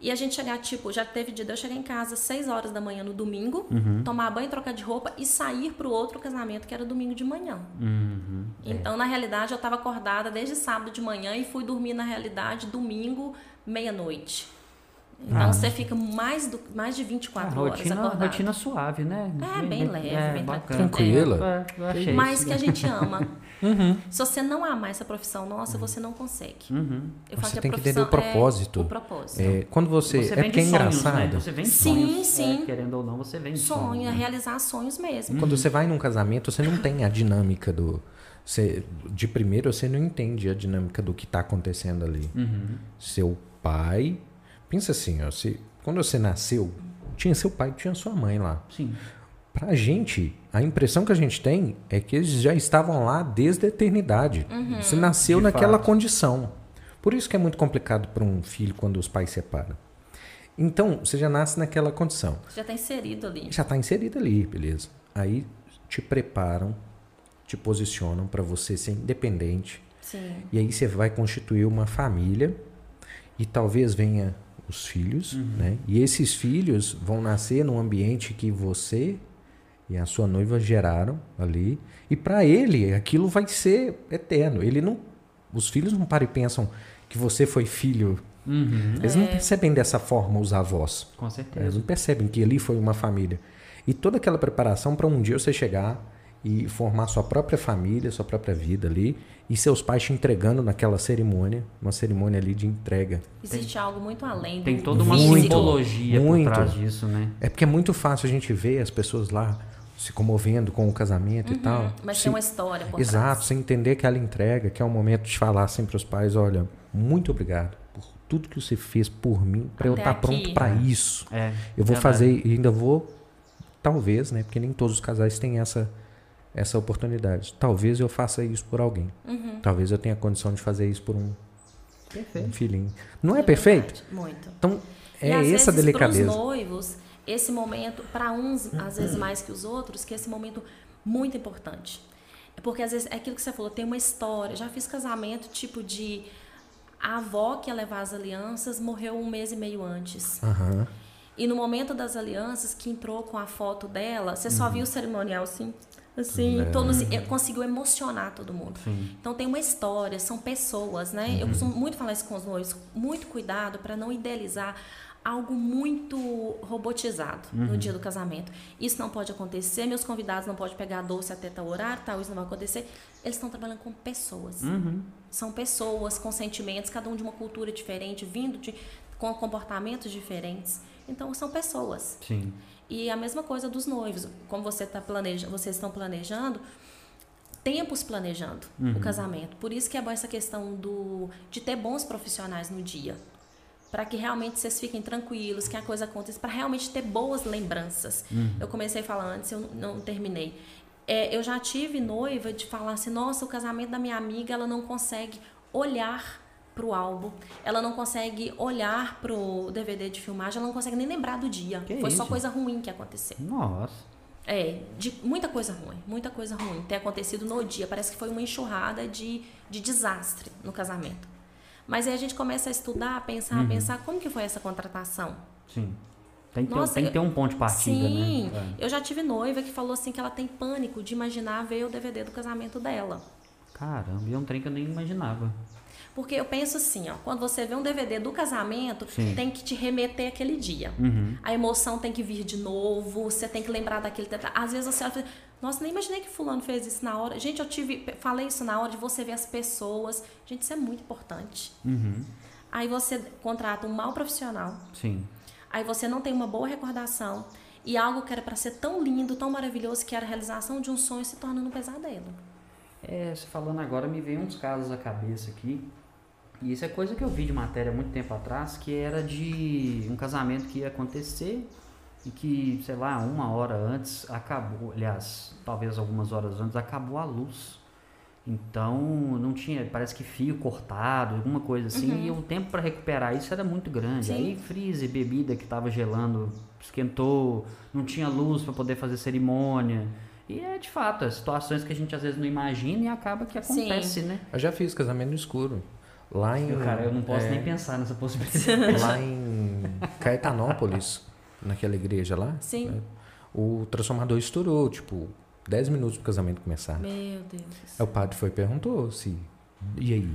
E a gente chegar, tipo, já teve dia de eu chegar em casa às 6 horas da manhã no domingo,
Uhum.
tomar banho, trocar de roupa e sair pro outro casamento que era domingo de manhã.
Uhum.
Então, na realidade, eu estava acordada desde sábado de manhã e fui dormir, na realidade, domingo, meia-noite. Então, você fica mais, do, mais de 24
Ah,
horas
rotina,
acordado.
rotina suave, né?
É, bem leve, bem
bacana.
Tranquila.
É, eu achei
Mas
isso.
que a gente ama. Se você não amar essa profissão nossa, você não consegue.
Uhum.
Eu falo
Você
a
tem que entender o
profissão é
propósito.
o propósito.
É, quando você.
Você
é
vem
porque é
sonhos,
engraçado.
né? Você vem de
Sim,
sonhos.
sim.
É, querendo ou não, você vem sonhos.
é
né?
realizar sonhos mesmo.
Quando você vai num casamento, você não tem a dinâmica do. Você, de primeiro, você não entende a dinâmica do que está acontecendo ali.
Uhum.
Seu pai. Pensa assim, ó, se, quando você nasceu, tinha seu pai, tinha sua mãe lá.
Sim.
Pra gente, a impressão que a gente tem é que eles já estavam lá desde a eternidade. Você nasceu
De
naquela
fato.
condição. Por isso que é muito complicado para um filho quando os pais separam. Então, você já nasce naquela condição.
Já está inserido ali.
Já está inserido ali, beleza. Aí te preparam, te posicionam para você ser independente.
Sim.
E aí você vai constituir uma família e talvez venha os filhos, né? E esses filhos vão nascer num ambiente que você e a sua noiva geraram ali. E para ele, aquilo vai ser eterno. Ele não os filhos não param e pensam que você foi filho.
Uhum.
Eles não percebem dessa forma os avós.
Com
Eles
certeza.
não percebem que ali foi uma família. E toda aquela preparação para um dia você chegar e formar sua própria família, sua própria vida ali, e seus pais te entregando naquela cerimônia, uma cerimônia ali de entrega.
Existe algo muito além
Tem toda uma
físico.
simbologia
muito.
por trás disso, né?
É porque é muito fácil a gente ver as pessoas lá se comovendo com o casamento e tal.
Uhum. Mas
Se-
tem uma história por
Exato,
trás.
sem entender aquela entrega, que é o momento de falar assim para os pais, olha, muito obrigado por tudo que você fez por mim, para eu estar
aqui.
pronto para isso.
É.
Eu vou
verdade.
fazer e ainda vou, talvez, né? Porque nem todos os casais têm essa essa oportunidade. Talvez eu faça isso por alguém.
Uhum.
Talvez eu tenha condição de fazer isso por um, um filhinho. Não é perfeito?
verdade, Muito.
Então
e
é
às
essa
vezes,
delicadeza.
Para os noivos, esse momento, para uns, às vezes mais que os outros, que esse momento muito importante. É porque às vezes é aquilo que você falou, tem uma história. Já fiz casamento tipo de a avó que ia levar as alianças morreu um mês e meio antes.
Aham.
E no momento das alianças, que entrou com a foto dela, você só viu o cerimonial assim, assim, todo, assim, conseguiu emocionar todo mundo.
Sim.
Então tem uma história, são pessoas, né? Eu costumo muito falar isso com os noivos, muito cuidado para não idealizar algo muito robotizado no dia do casamento. Isso não pode acontecer, meus convidados não podem pegar doce até tal horário, tal, isso não vai acontecer. Eles estão trabalhando com pessoas.
Uhum.
São pessoas com sentimentos, cada um de uma cultura diferente, vindo de com comportamentos diferentes. Então são pessoas.
Sim.
E a mesma coisa dos noivos. Como você tá planeja, vocês estão planejando, tempos planejando o casamento. Por isso que é bom essa questão do de ter bons profissionais no dia. Para que realmente vocês fiquem tranquilos, que a coisa aconteça, para realmente ter boas lembranças. Eu comecei a falar antes, eu não não terminei. É, eu já tive noiva de falar assim: nossa, o casamento da minha amiga, ela não consegue olhar pro álbum, ela não consegue olhar pro DVD de filmagem, ela não consegue nem lembrar do dia.
Que
Foi só
isso?
coisa ruim que aconteceu.
Nossa.
É, de muita coisa ruim, muita coisa ruim ter acontecido no dia. Parece que foi uma enxurrada de, de desastre no casamento. Mas aí a gente começa a estudar, a pensar,
Uhum.
a pensar como que foi essa contratação.
Sim. Tem que, ter,
Nossa,
tem que ter um ponto de partida,
Sim,
né?
eu já tive noiva que falou assim que ela tem pânico de imaginar ver o DVD do casamento dela.
É. Caramba, e é um trem que eu nem imaginava.
Porque eu penso assim, ó, quando você vê um DVD do casamento,
Sim.
tem que te remeter aquele dia.
Uhum.
A emoção tem que vir de novo, você tem que lembrar daquele detalhe. Às vezes você olha fala, nossa, nem imaginei que fulano fez isso na hora. Gente, eu tive, falei isso na hora de você ver as pessoas. Gente, isso é muito importante.
Uhum.
Aí você contrata um mau profissional,
Sim.
aí você não tem uma boa recordação e algo que era para ser tão lindo, tão maravilhoso, que era a realização de um sonho, se torna um pesadelo.
É, você falando agora, me veio uns casos à cabeça aqui. E isso é coisa que eu vi de matéria há muito tempo atrás, que era de um casamento que ia acontecer e que, sei lá, uma hora antes acabou, aliás, talvez algumas horas antes, acabou a luz. Então, não tinha, parece que fio cortado, alguma coisa assim, e o tempo para recuperar isso era muito grande.
Sim.
Aí, freezer, bebida que estava gelando, esquentou, não tinha luz para poder fazer cerimônia. E é de fato, é situações que a gente às vezes não imagina e acaba que
Sim.
acontece, né?
Eu já fiz casamento no escuro. Lá em.
Eu, cara, eu não posso
é,
nem pensar nessa possibilidade.
Lá em Caetanópolis, naquela igreja lá.
Sim.
né, O transformador estourou, tipo, 10 minutos pro casamento começar.
Meu Deus.
Aí o padre foi e perguntou se. E aí?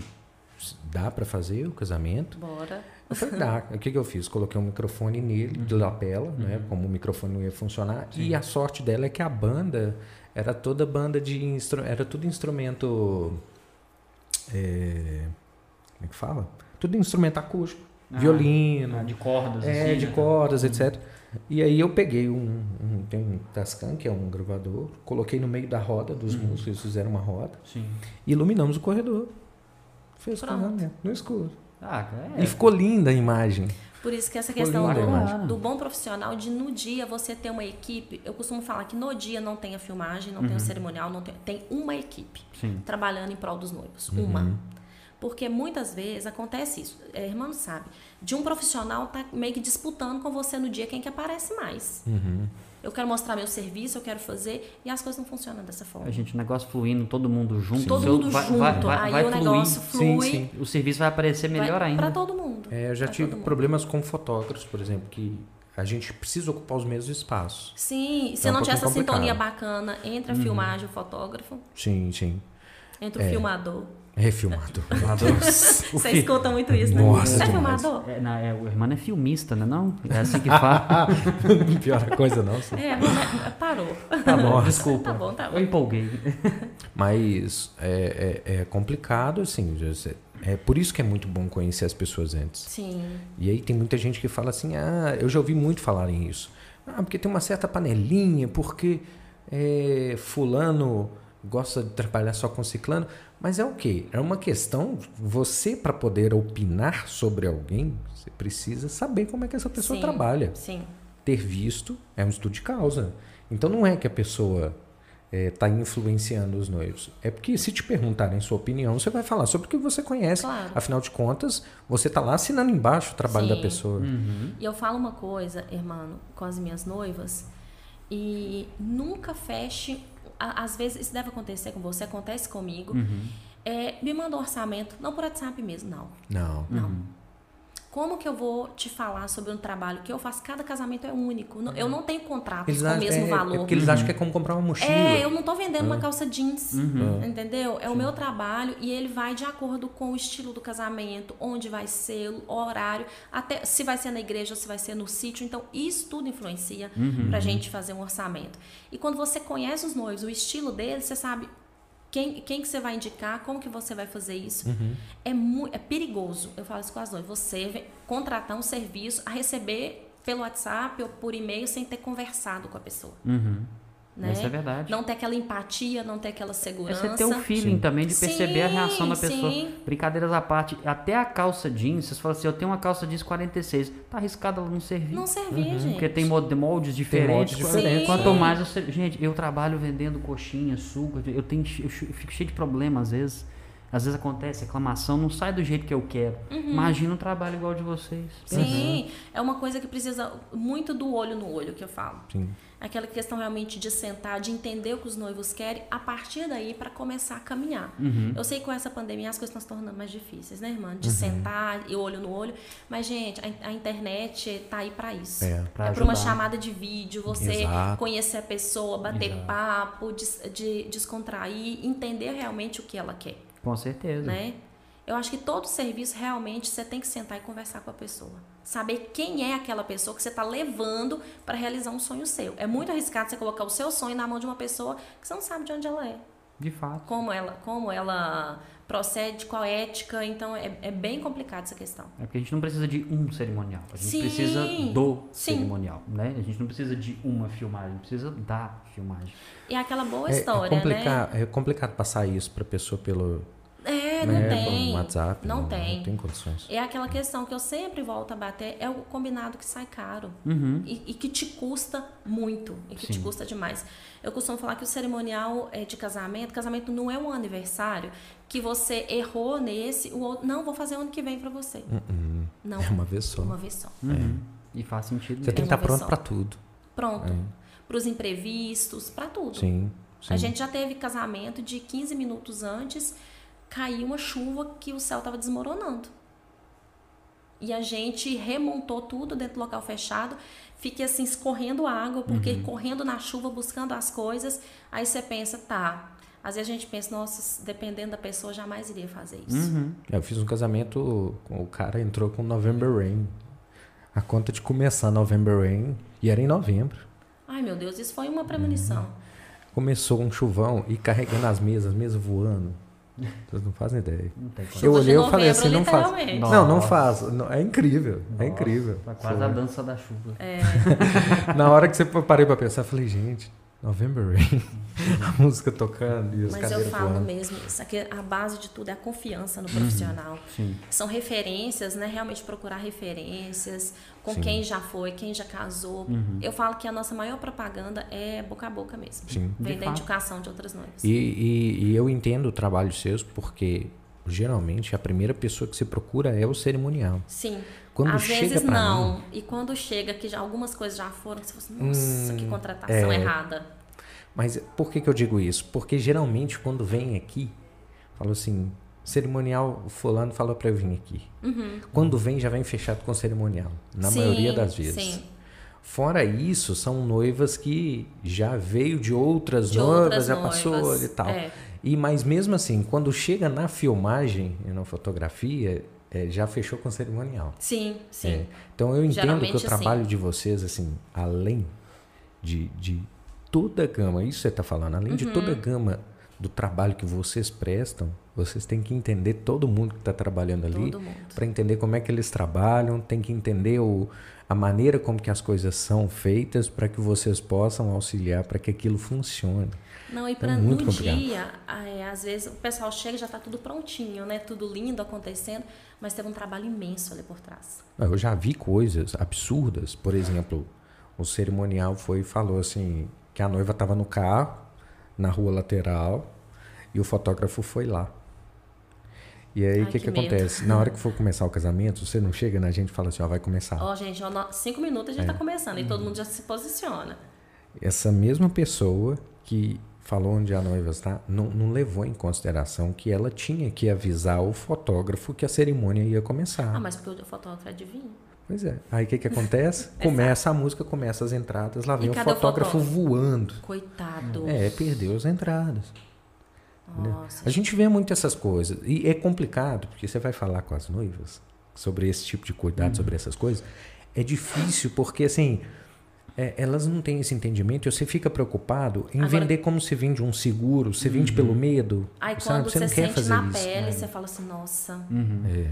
Dá pra fazer o casamento?
Bora.
Eu falei, dá. O que, que eu fiz? Coloquei um microfone nele, de lapela, né? Como o microfone não ia funcionar. E a sorte dela é que a banda era toda banda de. Instru... Era tudo instrumento. é, Como é que fala? Tudo instrumento acústico.
Ah,
violino.
Ah, de cordas,
É,
assim,
de
né?
cordas, etc. E aí eu peguei um, um, tem um Tascam, que é um gravador, coloquei no meio da roda dos
Uhum.
músicos, eles fizeram uma roda,
Sim.
e iluminamos o corredor. Fez casamento, no escuro.
Ah, é.
E ficou linda a imagem.
Por isso que essa
Ficou
questão do, do bom profissional, de no dia você ter uma equipe, eu costumo falar que no dia não tem a filmagem, não
Uhum.
tem o cerimonial, não tem, tem uma equipe
Sim.
trabalhando em prol dos noivos.
Uhum.
Uma. Porque muitas vezes acontece isso, é, irmão sabe, de um profissional tá meio que disputando com você no dia quem que aparece mais.
Uhum.
Eu quero mostrar meu serviço, eu quero fazer, e as coisas não funcionam dessa forma.
A gente, o negócio fluindo, todo mundo junto.
Todo
seu-
mundo
vai,
junto,
vai- vai-
aí
vai
o
fluir.
negócio
Sim,
flui.
sim.
O serviço vai aparecer melhor ainda.
Para todo mundo.
É, eu já
Pra
tive
todo
problemas com fotógrafos, por exemplo, que a gente precisa ocupar os mesmos espaços.
Sim, se
É um
não tiver essa sintonia
complicado.
bacana entre a filmagem e o fotógrafo,
Sim, sim.
entre o filmador.
Refilmado.
Você escuta muito isso, né?
Nossa,
Você é
demais.
filmador?
É, na- é, o irmão é filmista, né? Não? É assim que fala.
Pior coisa não. sim.
É, mas- parou.
Tá bom,
Nossa.
desculpa.
Tá bom, tá bom.
Eu empolguei.
Mas é, é, é complicado, assim. É por isso que é muito bom conhecer as pessoas antes.
Sim.
E aí tem muita gente que fala assim, ah, eu já ouvi muito falarem isso. Ah, porque tem uma certa panelinha, porque é, fulano gosta de trabalhar só com ciclano. Mas é o quê? É uma questão, você para poder opinar sobre alguém, você precisa saber como é que essa pessoa
Sim.
trabalha.
Sim.
Ter visto é um estudo de causa. Então não é que a pessoa está influenciando os noivos. É porque se te perguntarem sua opinião, você vai falar sobre o que você conhece.
Claro.
Afinal de contas, você está lá assinando embaixo o trabalho da
Sim.
pessoa.
E eu falo uma coisa, irmão, com as minhas noivas, e nunca feche. Às vezes isso deve acontecer com você, acontece comigo. É, me manda um orçamento, não por WhatsApp mesmo, não.
Não.
Não. Como que eu vou te falar sobre um trabalho que eu faço? Cada casamento é único. Não- Eu não tenho contratos com o mesmo
é,
valor.
É porque eles acham que é como comprar uma mochila.
É, eu não tô vendendo uma calça jeans,
Uhum.
entendeu? É o meu trabalho e ele vai de acordo com o estilo do casamento, onde vai ser, o horário, até se vai ser na igreja ou se vai ser no sítio. Então, isso tudo influencia
Uhum.
pra gente fazer um orçamento. E quando você conhece os noivos, o estilo deles, você sabe quem, quem que você vai indicar, como que você vai fazer isso.
Uhum.
É, mu- é perigoso, eu falo isso com as noivas, você contratar um serviço a receber pelo WhatsApp ou por e-mail sem ter conversado com a pessoa. Né?
Isso é verdade.
Não ter aquela empatia, não ter aquela
É
segurança.
você ter o feeling também de perceber a
Sim,
reação da pessoa.
sim.
Brincadeiras à parte, até a calça jeans, vocês falam assim, eu tenho uma calça jeans 46, tá arriscada ela não servir.
Não servir, gente.
Uhum. Porque tem moldes diferentes.
moldes diferentes.
Quanto
Sim.
mais você. Gente, eu trabalho vendendo coxinha, suco, eu, tenho, eu fico cheio de problema às vezes. Às vezes acontece reclamação, não sai do jeito que eu quero. Imagina um trabalho igual de vocês.
Uhum. Sim, é uma coisa que precisa muito do olho no olho que eu falo.
Sim.
Aquela questão realmente de sentar, de entender o que os noivos querem, a partir daí para começar a caminhar.
Uhum.
Eu sei que com essa pandemia as coisas estão se tornando mais difíceis, né, irmã? De sentar e olho no olho. Mas, gente, a, a internet tá aí para isso.
É.
Pra
é para uma chamada de vídeo, você
Exato.
conhecer a pessoa, bater
Exato.
papo, des- de, descontrair, entender realmente o que ela quer,
Com certeza.
né? Eu acho que todo serviço realmente você tem que sentar e conversar com a pessoa. Saber quem é aquela pessoa que você está levando para realizar um sonho seu. É muito arriscado você colocar o seu sonho na mão de uma pessoa que você não sabe de onde ela é,
De fato.
como ela, como ela procede, qual ética. Então é, é bem complicado essa questão.
É porque a gente não precisa de um cerimonial. A gente
Sim.
precisa do
Sim.
cerimonial, né? A gente não precisa de uma filmagem, a gente precisa da filmagem.
E é aquela boa
É,
história,
é,
né?
complicado, é complicado passar isso para pessoa pelo
É, não
né,
tem.
WhatsApp.
Não tem.
Não tem condições.
É aquela questão que eu sempre volto a bater, é o combinado que sai caro.
Uhum.
E, e que te custa muito. E que te
Sim.
custa demais. Eu costumo falar que o cerimonial é de casamento, casamento não é um aniversário que você errou nesse, o outro. Não, vou fazer ano que vem pra você. Não.
É uma vez só.
Uma vez só.
Uhum. E faz sentido.
Você
mesmo.
tem que estar
uma vez
pronto para tudo.
Pronto. Para os imprevistos, pra tudo.
Sim. sim.
A gente já teve casamento de 15 minutos antes, caiu uma chuva que o céu estava desmoronando. E a gente remontou tudo dentro do local fechado. Fiquei assim, escorrendo água, porque
Uhum.
correndo na chuva, buscando as coisas. Aí você pensa, tá. Às vezes a gente pensa, nossa, dependendo da pessoa, jamais iria fazer isso.
Uhum.
Eu fiz um casamento, com- o cara entrou com November Rain. A conta de começar November Rain e era em novembro.
Ai, meu Deus, isso foi uma premonição.
Começou um chuvão e carregando as mesas, as mesas voando. Vocês não fazem ideia.
Não.
Eu olhei e falei assim, não faz.
literalmente.
Não, não
Nossa.
faz. É incrível. É
Nossa,
incrível.
Tá quase
Foi.
a dança da chuva.
É,
Na hora que você parei pra pensar, eu falei, gente, November Rain. a música tocando e as
mas eu falo
voando.
mesmo, isso aqui, a base de tudo é a confiança no profissional.
Sim.
São referências, né? Realmente procurar referências com
Sim.
quem já foi, quem já casou. Eu falo que a nossa maior propaganda é boca a boca mesmo.
Sim.
Vem
De
da
fato.
indicação de outras noivas.
E, e- e eu entendo o trabalho seus porque geralmente a primeira pessoa que se procura é o cerimonial.
Sim.
Quando
Às
chega
vezes não.
mim-
E quando chega, que já, algumas coisas já foram, você fala assim, nossa,
Hum,
que contratação
é.
errada.
Mas por que, que eu digo isso? Porque geralmente quando vem aqui, falo assim, cerimonial fulano falou para eu vir aqui. Quando vem já vem fechado com cerimonial, na
Uhum. Sim,
maioria das vezes.
sim.
Fora isso, são noivas que já veio de outras
De
noivas,
outras
já passou
noivas,
e tal.
é.
E mas mesmo assim, quando chega na filmagem e na fotografia, é, já fechou com cerimonial.
Sim, sim.
É. Então eu entendo que
Geralmente,
o trabalho de vocês, assim, além de, de toda a gama, isso você está falando, além de
Uhum.
toda a gama do trabalho que vocês prestam, vocês têm que entender todo mundo que está trabalhando ali, para entender como é que eles trabalham, tem que entender o, a maneira como que as coisas são feitas para que vocês possam auxiliar para que aquilo funcione.
Não, e para
muito
no
complicado.
dia, é, às vezes o pessoal chega e já está tudo prontinho, né? Tudo lindo acontecendo, mas teve um trabalho imenso ali por trás.
Não, Eu já vi coisas absurdas. Por exemplo, o cerimonial foi e falou assim que a noiva estava no carro, na rua lateral, e o fotógrafo foi lá. E aí o que, que,
que
acontece? Na hora que for começar o casamento, você não chega na gente e fala assim, ó, vai começar.
Ó, gente, ó, cinco minutos a
É.
gente está começando e
Uhum.
todo mundo já se posiciona.
Essa mesma pessoa que falou onde a noiva está, não, não levou em consideração que ela tinha que avisar o fotógrafo que a cerimônia ia começar.
Ah, mas porque o fotógrafo é adivinha.
Pois é. Aí o que, que acontece? começa a música, começa as entradas, lá vem o
cadê o
fotógrafo
fotógrafo?
voando.
Coitado.
É, perdeu as entradas.
Nossa.
A gente vê muito essas coisas. E é complicado, porque você vai falar com as noivas sobre esse tipo de cuidado, sobre essas coisas. É difícil, porque assim. É, elas não têm esse entendimento e você fica preocupado em
Agora-
vender como se vende um seguro, você vende pelo medo.
Aí
sabe?
quando
você
você,
não quer
sente
fazer
na
isso.
pele, você fala assim, nossa.
É.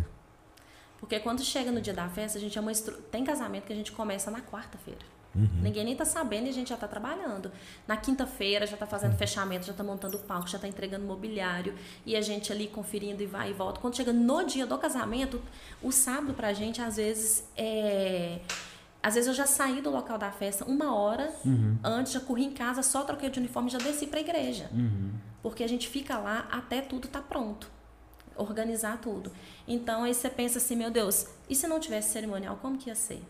Porque quando chega no dia da festa, a gente é uma estru... tem casamento que a gente começa na quarta-feira.
Uhum.
Ninguém nem tá sabendo e a gente já tá trabalhando. Na quinta-feira já tá fazendo fechamento, já tá montando o palco, já tá entregando mobiliário e a gente ali conferindo e vai e volta. Quando chega no dia do casamento, o sábado pra gente às vezes é às vezes eu já saí do local da festa uma hora antes, já corri em casa, só troquei de uniforme e já desci pra igreja. Porque a gente fica lá até tudo tá pronto. Organizar tudo. Então aí você pensa assim, meu Deus, e se não tivesse cerimonial, como que ia ser?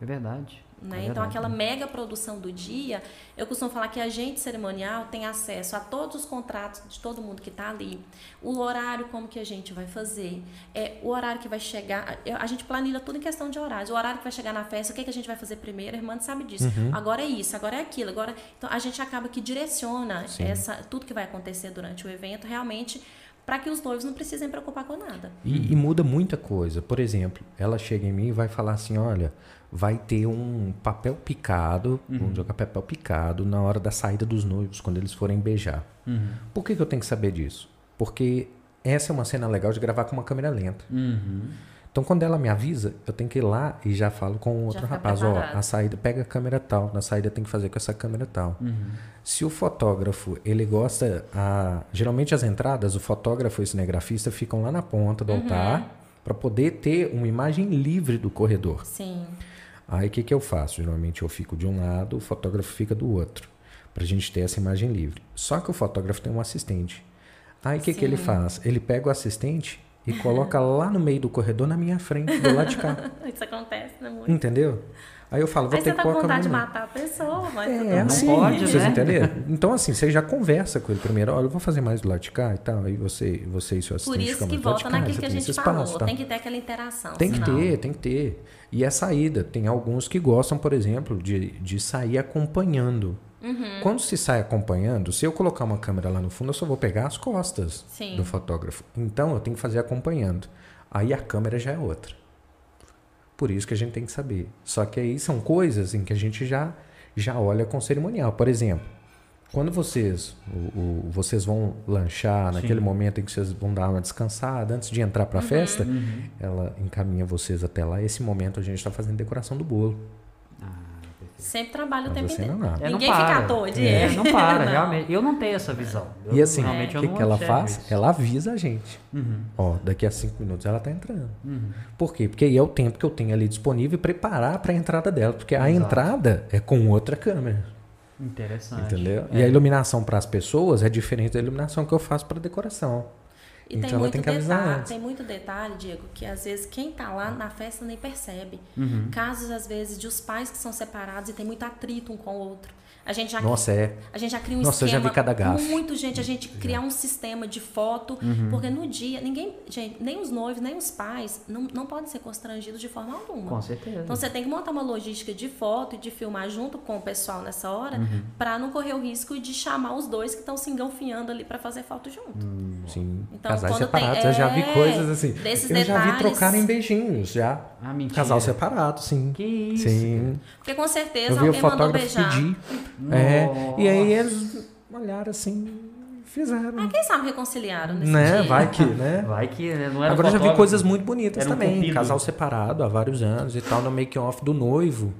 É verdade.
Né?
É
então, aquela mega produção do dia, eu costumo falar que a gente cerimonial tem acesso a todos os contratos de todo mundo que está ali, o horário, como que a gente vai fazer, é, o horário que vai chegar. A gente planilha tudo em questão de horários. O horário que vai chegar na festa, o que, que a gente vai fazer primeiro, a irmã sabe disso.
Uhum.
Agora é isso, agora é aquilo. Agora, então, a gente acaba que direciona
Sim.
essa, tudo que vai acontecer durante o evento realmente para que os noivos não precisem preocupar com nada.
E, e muda muita coisa. Por exemplo, ela chega em mim e vai falar assim: olha, vai ter um papel picado, vamos jogar papel picado na hora da saída dos noivos, quando eles forem beijar. Por que, que eu tenho que saber disso? Porque essa é uma cena legal de gravar com uma câmera lenta. Então, quando ela me avisa, eu tenho que ir lá e já falo com o outro
fica
rapaz: ó, a saída pega a câmera tal, na saída tem que fazer com essa câmera tal. Se o fotógrafo, ele gosta. A, geralmente as entradas, o fotógrafo e o cinegrafista ficam lá na ponta do altar para poder ter uma imagem livre do corredor.
Sim.
Aí o que, que eu faço? Geralmente eu fico de um lado, o fotógrafo fica do outro, para a gente ter essa imagem livre. Só que o fotógrafo tem um assistente. Aí o que, que ele faz? Ele pega o assistente e coloca lá no meio do corredor, na minha frente, do lado de cá.
Isso acontece, né? Muito.
Entendeu? Aí eu falo, vou
Aí
ter
você
que
tá
pôr
com
a
vontade de matar a pessoa, mas
É, é assim,
pode,
vocês
né?
entenderam? Então, assim, você já conversa com ele primeiro. Olha, eu vou fazer mais do lado de cá e tal. Aí você, você e seu assistente
Por isso que volta naquilo que a gente falou.
espaço, tá?
Tem que ter aquela interação.
Tem que
senão-
ter, tem que ter. E a saída, tem alguns que gostam, por exemplo, de, de sair acompanhando.
Uhum.
Quando se sai acompanhando, se eu colocar uma câmera lá no fundo, eu só vou pegar as costas
Sim.
do fotógrafo. Então eu tenho que fazer acompanhando. Aí a câmera já é outra. Por isso que a gente tem que saber. Só que aí são coisas em que a gente já, já olha com cerimonial. Por exemplo, quando vocês, o- o- vocês vão lanchar, naquele momento em que vocês vão dar uma descansada, antes de entrar
Uhum.
para a festa, ela encaminha vocês até lá. Esse momento a gente está fazendo decoração do bolo.
Sempre trabalha o tempo inteiro.
É, não
Ninguém
para.
fica à toa de
É,
erro.
não para,
Não.
realmente. Eu não tenho essa visão. Eu,
E assim, o que, que ela faz?
isso.
Ela avisa a gente.
Uhum.
Ó, daqui a cinco minutos ela tá entrando. Por quê? Porque aí é o tempo que eu tenho ali disponível e preparar para a entrada dela. Porque a
Exato.
entrada é com outra câmera.
Interessante.
Entendeu?
É.
E a iluminação para as pessoas é diferente da iluminação que eu faço para decoração.
E
Então
tem, muito
tem
detalhe, tem muito detalhe, Diego, que às vezes quem tá lá na festa nem percebe.
Uhum.
Casos, às vezes, de os pais que são separados e tem muito atrito um com o outro. A gente já
Nossa, é.
a gente já cria um
Nossa, eu já
esquema.
vi cada gafe.
Muito, gente, a gente criar um sistema de foto,
Uhum.
porque no dia, ninguém, gente, nem os noivos, nem os pais, não, não podem ser constrangidos de forma alguma.
Com certeza.
Então você tem que montar uma logística de foto e de filmar junto com o pessoal nessa hora, pra não correr o risco de chamar os dois que estão se enganfiando ali pra fazer foto junto.
Sim.
Então,
Casais
quando tem-
separados. Eu já vi
é,
coisas assim.
desses
eu já vi
detalhes-
trocarem beijinhos já.
Ah, mentira.
Casal separado, sim.
Que isso?
Sim.
Porque com certeza
Eu vi o
alguém mandou
fotógrafo
beijar.
pedir. É, e aí eles olharam assim e fizeram.
Ah, quem sabe reconciliaram nesse
né?
dia.
Vai que, né?
Vai que né, não era
Agora eu já vi coisas muito bonitas
um
também.
cupido.
Casal separado há vários anos e tal, no make-off do noivo.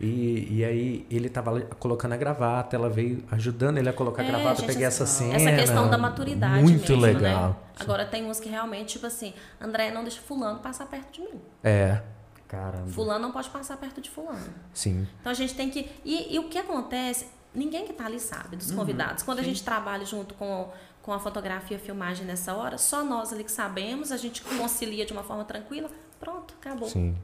E, e aí ele tava colocando a gravata, ela veio ajudando ele a colocar a
É,
gravata, eu
gente,
peguei essa cena.
Essa questão da maturidade
Muito
mesmo,
legal.
né? Agora tem uns que realmente, tipo assim, André, não deixa fulano passar perto de mim.
É,
Caramba.
Fulano não pode passar perto de fulano.
sim.
Então a gente tem que. E, e o que acontece, ninguém que tá ali sabe,
Uhum.
dos convidados. Quando a gente trabalha junto com, com a fotografia e a filmagem nessa hora, só nós ali que sabemos, a gente concilia de uma forma tranquila, pronto, acabou.
Sim.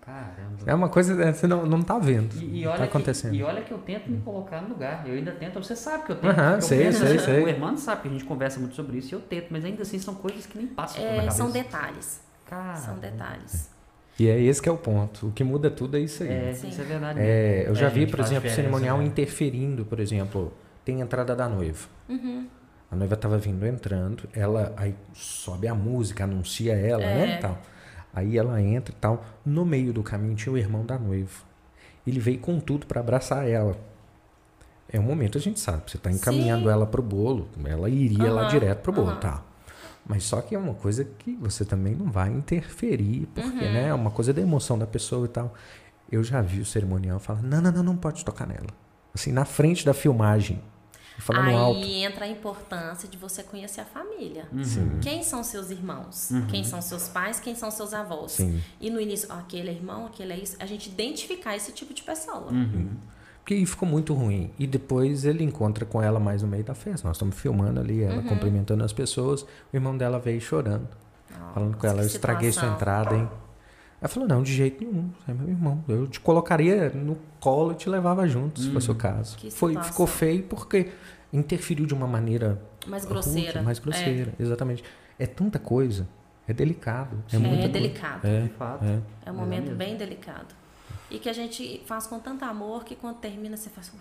Caramba.
É uma coisa que você não, não tá vendo.
E, e
não
olha
tá
que,
acontecendo.
e olha que eu tento me colocar no lugar. Eu ainda tento. Você sabe que eu tento. Eu
sei,
penso,
sei, sei.
O irmão sabe que a gente conversa muito sobre isso e eu tento, mas ainda assim são coisas que nem passam
É,
cabeça.
são detalhes.
Cara,
São detalhes.
E é esse que é o ponto. O que muda tudo é isso aí.
É,
Sim.
isso é verdade.
É, eu já
É,
vi, por exemplo, cerimonial
né?
interferindo, por exemplo, tem a entrada da noiva.
Uhum.
A noiva estava vindo entrando, ela aí sobe a música, anuncia ela, né,
É.
e tal. Aí ela entra e tal. No meio do caminho tinha o irmão da noiva. Ele veio com tudo para abraçar ela. É um momento a gente sabe, você está encaminhando
Sim.
ela pro bolo, ela iria lá
Aham,
direto pro bolo,
aham.
tá? Mas só que é uma coisa que você também não vai interferir, porque, né, é uma coisa da emoção da pessoa e tal. Eu já vi o cerimonial falar: "Não, não, não, não pode tocar nela". Assim, na frente da filmagem, falando
Aí
alto.
entra a importância de você conhecer a família.
Sim.
Quem são seus irmãos? Quem são seus pais? Quem são seus avós?
Sim.
E no início, aquele é irmão, aquele é isso. A gente identificar esse tipo de pessoa.
Porque aí ficou muito ruim. E depois ele encontra com ela mais no meio da festa. Nós estamos filmando ali, ela
Uhum.
cumprimentando as pessoas. O irmão dela veio chorando, falando com ela: Eu estraguei sua entrada, hein? Ela falou: Não, de jeito nenhum. Você é meu irmão. Eu te colocaria no colo e te levava junto, se fosse o caso.
Uhum. Que
Foi,
situação.
ficou feio porque interferiu de uma maneira
Mais
rude,
grosseira.
mais grosseira, exatamente. É tanta coisa. É delicado. É,
É,
muita
é delicado.
É,
De fato.
é.
É um momento bem delicado. E que a gente faz com tanto amor que quando termina você faz, ufa,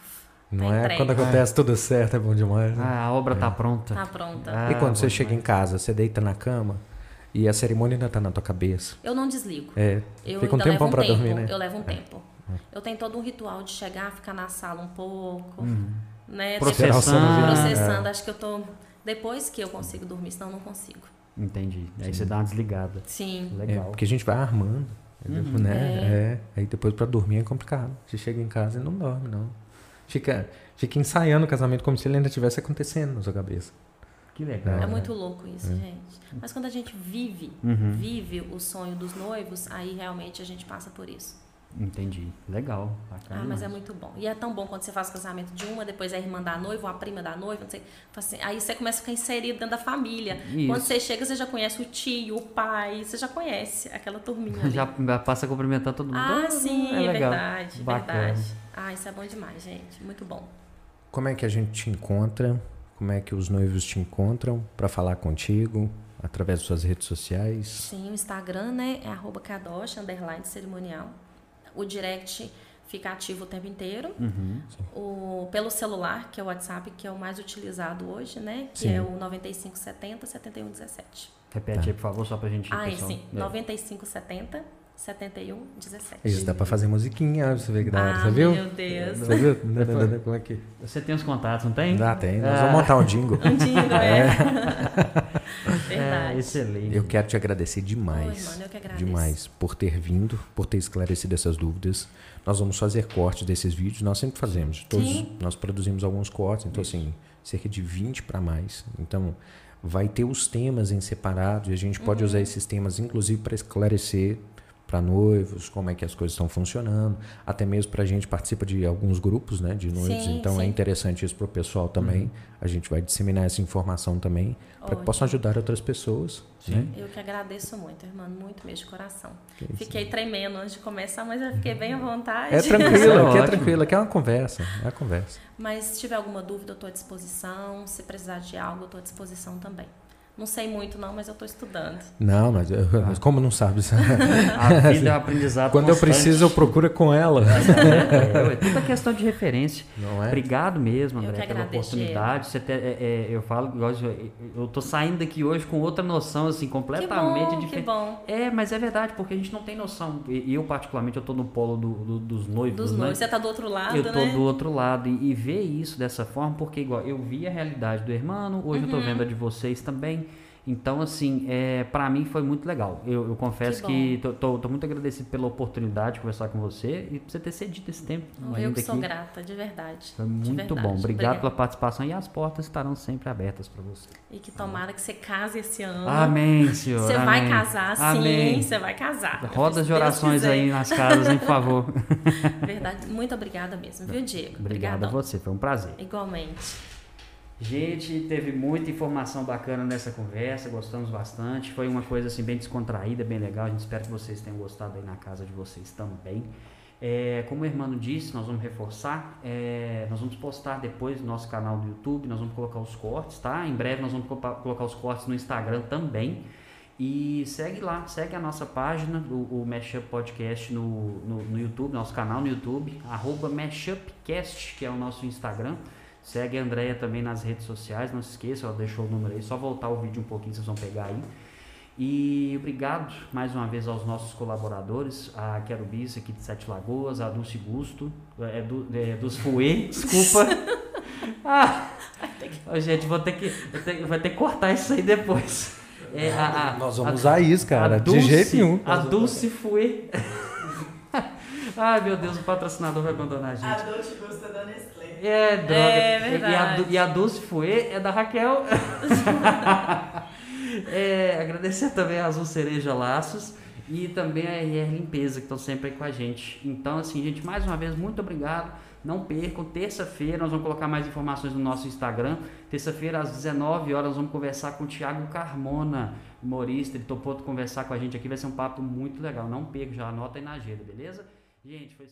Não
tá
é?
entregue.
Quando acontece tudo certo, é bom demais. né?
Ah, a obra tá pronta.
Tá pronta.
Ah,
E quando você
bom
chega em
demais.
casa, você deita na cama e a cerimônia ainda tá na tua cabeça.
Eu não desligo.
É,
Eu
fica um tempão
um
pra
tempo.
dormir, né?
Eu levo um tempo. Eu tenho todo um ritual de chegar, ficar na sala um pouco, né?
Processando.
Depois- processando. Acho que eu tô depois que eu consigo dormir, senão eu não consigo.
Entendi. Aí você dá uma desligada.
Sim.
É,
Legal.
porque a gente vai armando, né? É. Aí depois pra dormir é complicado. Você chega em casa e não dorme, não. Fica, fica ensaiando o casamento como se ele ainda estivesse acontecendo na sua cabeça.
Que legal.
É muito louco isso, gente. Mas quando a gente vive,
Uhum.
vive o sonho dos noivos, aí realmente a gente passa por isso.
Entendi. Legal. Bacana
Ah, mas é muito bom. E é tão bom quando você faz o casamento de uma, depois é a irmã da noiva, ou a prima da noiva, não sei. Assim, aí você começa a ficar inserido dentro da família.
Isso.
Quando você chega, você já conhece o tio, o pai, você já conhece aquela turminha ali.
Já passa a cumprimentar todo mundo.
Ah, sim, é,
legal.
verdade,
Bacana.
verdade. Ah, isso é bom demais, gente. Muito bom.
Como é que a gente te encontra? Como é que os noivos te encontram pra falar contigo? Através de suas redes sociais?
Sim, o Instagram, né, é arroba kadosh, underline cerimonial. O direct fica ativo o tempo inteiro.
Uhum.
O, pelo celular, que é o WhatsApp, que é o mais utilizado hoje, né? Que
Sim.
é o 9570 7117.
Repete aí, por favor, só pra gente.
Ah, é
pessoal.
sim.
É.
9570 7117.
Isso dá pra fazer musiquinha, você vê que dá,
Ah,
você viu?
meu Deus.
Você viu? Como é que...
Você tem os contatos, não tem?
Dá, tem. Nós
Ah.
vamos montar um jingle.
Antigo, é.
É,
Verdade.
excelente.
Eu quero te agradecer
Oi,
demais.
mano, eu que agradeço.
demais por ter vindo, por ter esclarecido essas dúvidas. Nós vamos fazer cortes desses vídeos, nós sempre fazemos. Todos,
Sim.
nós produzimos alguns cortes, então assim, cerca de 20 para mais. Então, vai ter os temas em separado e a gente
Uhum.
pode usar esses temas inclusive para esclarecer para noivos, como é que as coisas estão funcionando. Até mesmo para a gente participa de alguns grupos né, de noivos,
Sim,
então é
sim.
interessante isso para o pessoal também. A gente vai disseminar essa informação também para que possam ajudar outras pessoas. Né?
Eu que agradeço muito, irmã, muito mesmo de coração.
Que isso.
Fiquei tremendo antes de começar, mas eu fiquei bem à vontade.
É tranquilo,
é
aqui é tranquilo, aqui é uma conversa, é uma conversa.
Mas se tiver alguma dúvida, eu estou à disposição. Se precisar de algo, eu estou à disposição também. Não sei muito não, mas eu estou estudando.
Não, mas, eu- mas como não sabe?
A vida é um aprendizado
Quando eu
constante.
preciso, eu procuro com ela.
É, é tudo questão de referência.
Não é?
Obrigado mesmo,
Eu
André,
que
pela oportunidade. Você ter- é, é, eu falo, eu, eu tô saindo daqui hoje com outra noção, assim,
Que
completamente
bom, que
diferente.
bom.
É, mas é verdade, porque a gente não tem noção. E eu, particularmente, eu tô no polo do- do- dos noivos,
Dos
né?
noivos. Você tá do outro lado,
Eu tô
né?
do outro lado e, e ver isso dessa forma, porque igual eu vi a realidade do irmão, hoje eu
Uhum.
tô vendo a de vocês também. Então, assim, é, para mim foi muito legal. Eu, eu confesso
Que
que, tô, tô- tô muito agradecido pela oportunidade de conversar com você e por você ter cedido esse tempo.
Eu que sou
aqui.
grata, de verdade.
Foi
de
muito
verdade.
bom. Obrigado
Obrigada.
pela participação e as portas estarão sempre abertas para você.
E que tomara que você case esse ano.
Amém, Senhor.
Você vai
amém.
casar, sim.
Amém.
Você vai casar.
Rodas de orações aí nas casas, hein, por favor.
Verdade. Muito obrigada mesmo, viu, Diego?
Obrigado a você, foi um prazer.
Igualmente.
Gente, teve muita informação bacana nessa conversa, gostamos bastante. Foi uma coisa assim bem descontraída, bem legal. A gente espera que vocês tenham gostado aí na casa de vocês também. É, como o irmão disse, nós vamos reforçar. é, nós vamos postar depois no nosso canal do YouTube, nós vamos colocar os cortes, tá? Em breve nós vamos colocar os cortes no Instagram também. E segue lá, segue a nossa página, o, o Mashup Podcast no, no, no YouTube, nosso canal no YouTube, arroba Mashupcast, que é o nosso Instagram. Segue a Andrea também nas redes sociais, não se esqueça, ela deixou o número aí, só voltar o vídeo um pouquinho, vocês vão pegar aí. E obrigado mais uma vez aos nossos colaboradores, a Querubis aqui de Sete Lagoas, a Dulce Gusto, é, do, é, dos Fuê, desculpa. ah, gente, vou ter que, vou ter, vai ter que cortar isso aí depois. É, a- a-
Nós
a-
vamos usar isso, cara,
a
de
Dulce-
jeito nenhum.
A Dulce Fuê. Ai, meu Deus, o patrocinador vai abandonar a gente.
A Dolce Gusta da Nestlé.
É, droga.
É
E a,
verdade.
E a Dulce Fuê é da Raquel. É, agradecer também a Azul Cereja Laços e também a RR Limpeza, que estão sempre aí com a gente. Então, assim, gente, mais uma vez, muito obrigado. Não percam, terça-feira nós vamos colocar mais informações no nosso Instagram. Terça-feira, às 19 horas, nós vamos conversar com o Thiago Carmona, humorista. Ele topou conversar com a gente aqui. Vai ser um papo muito legal. Não perca, já anota aí na agenda, beleza? Gente, foi.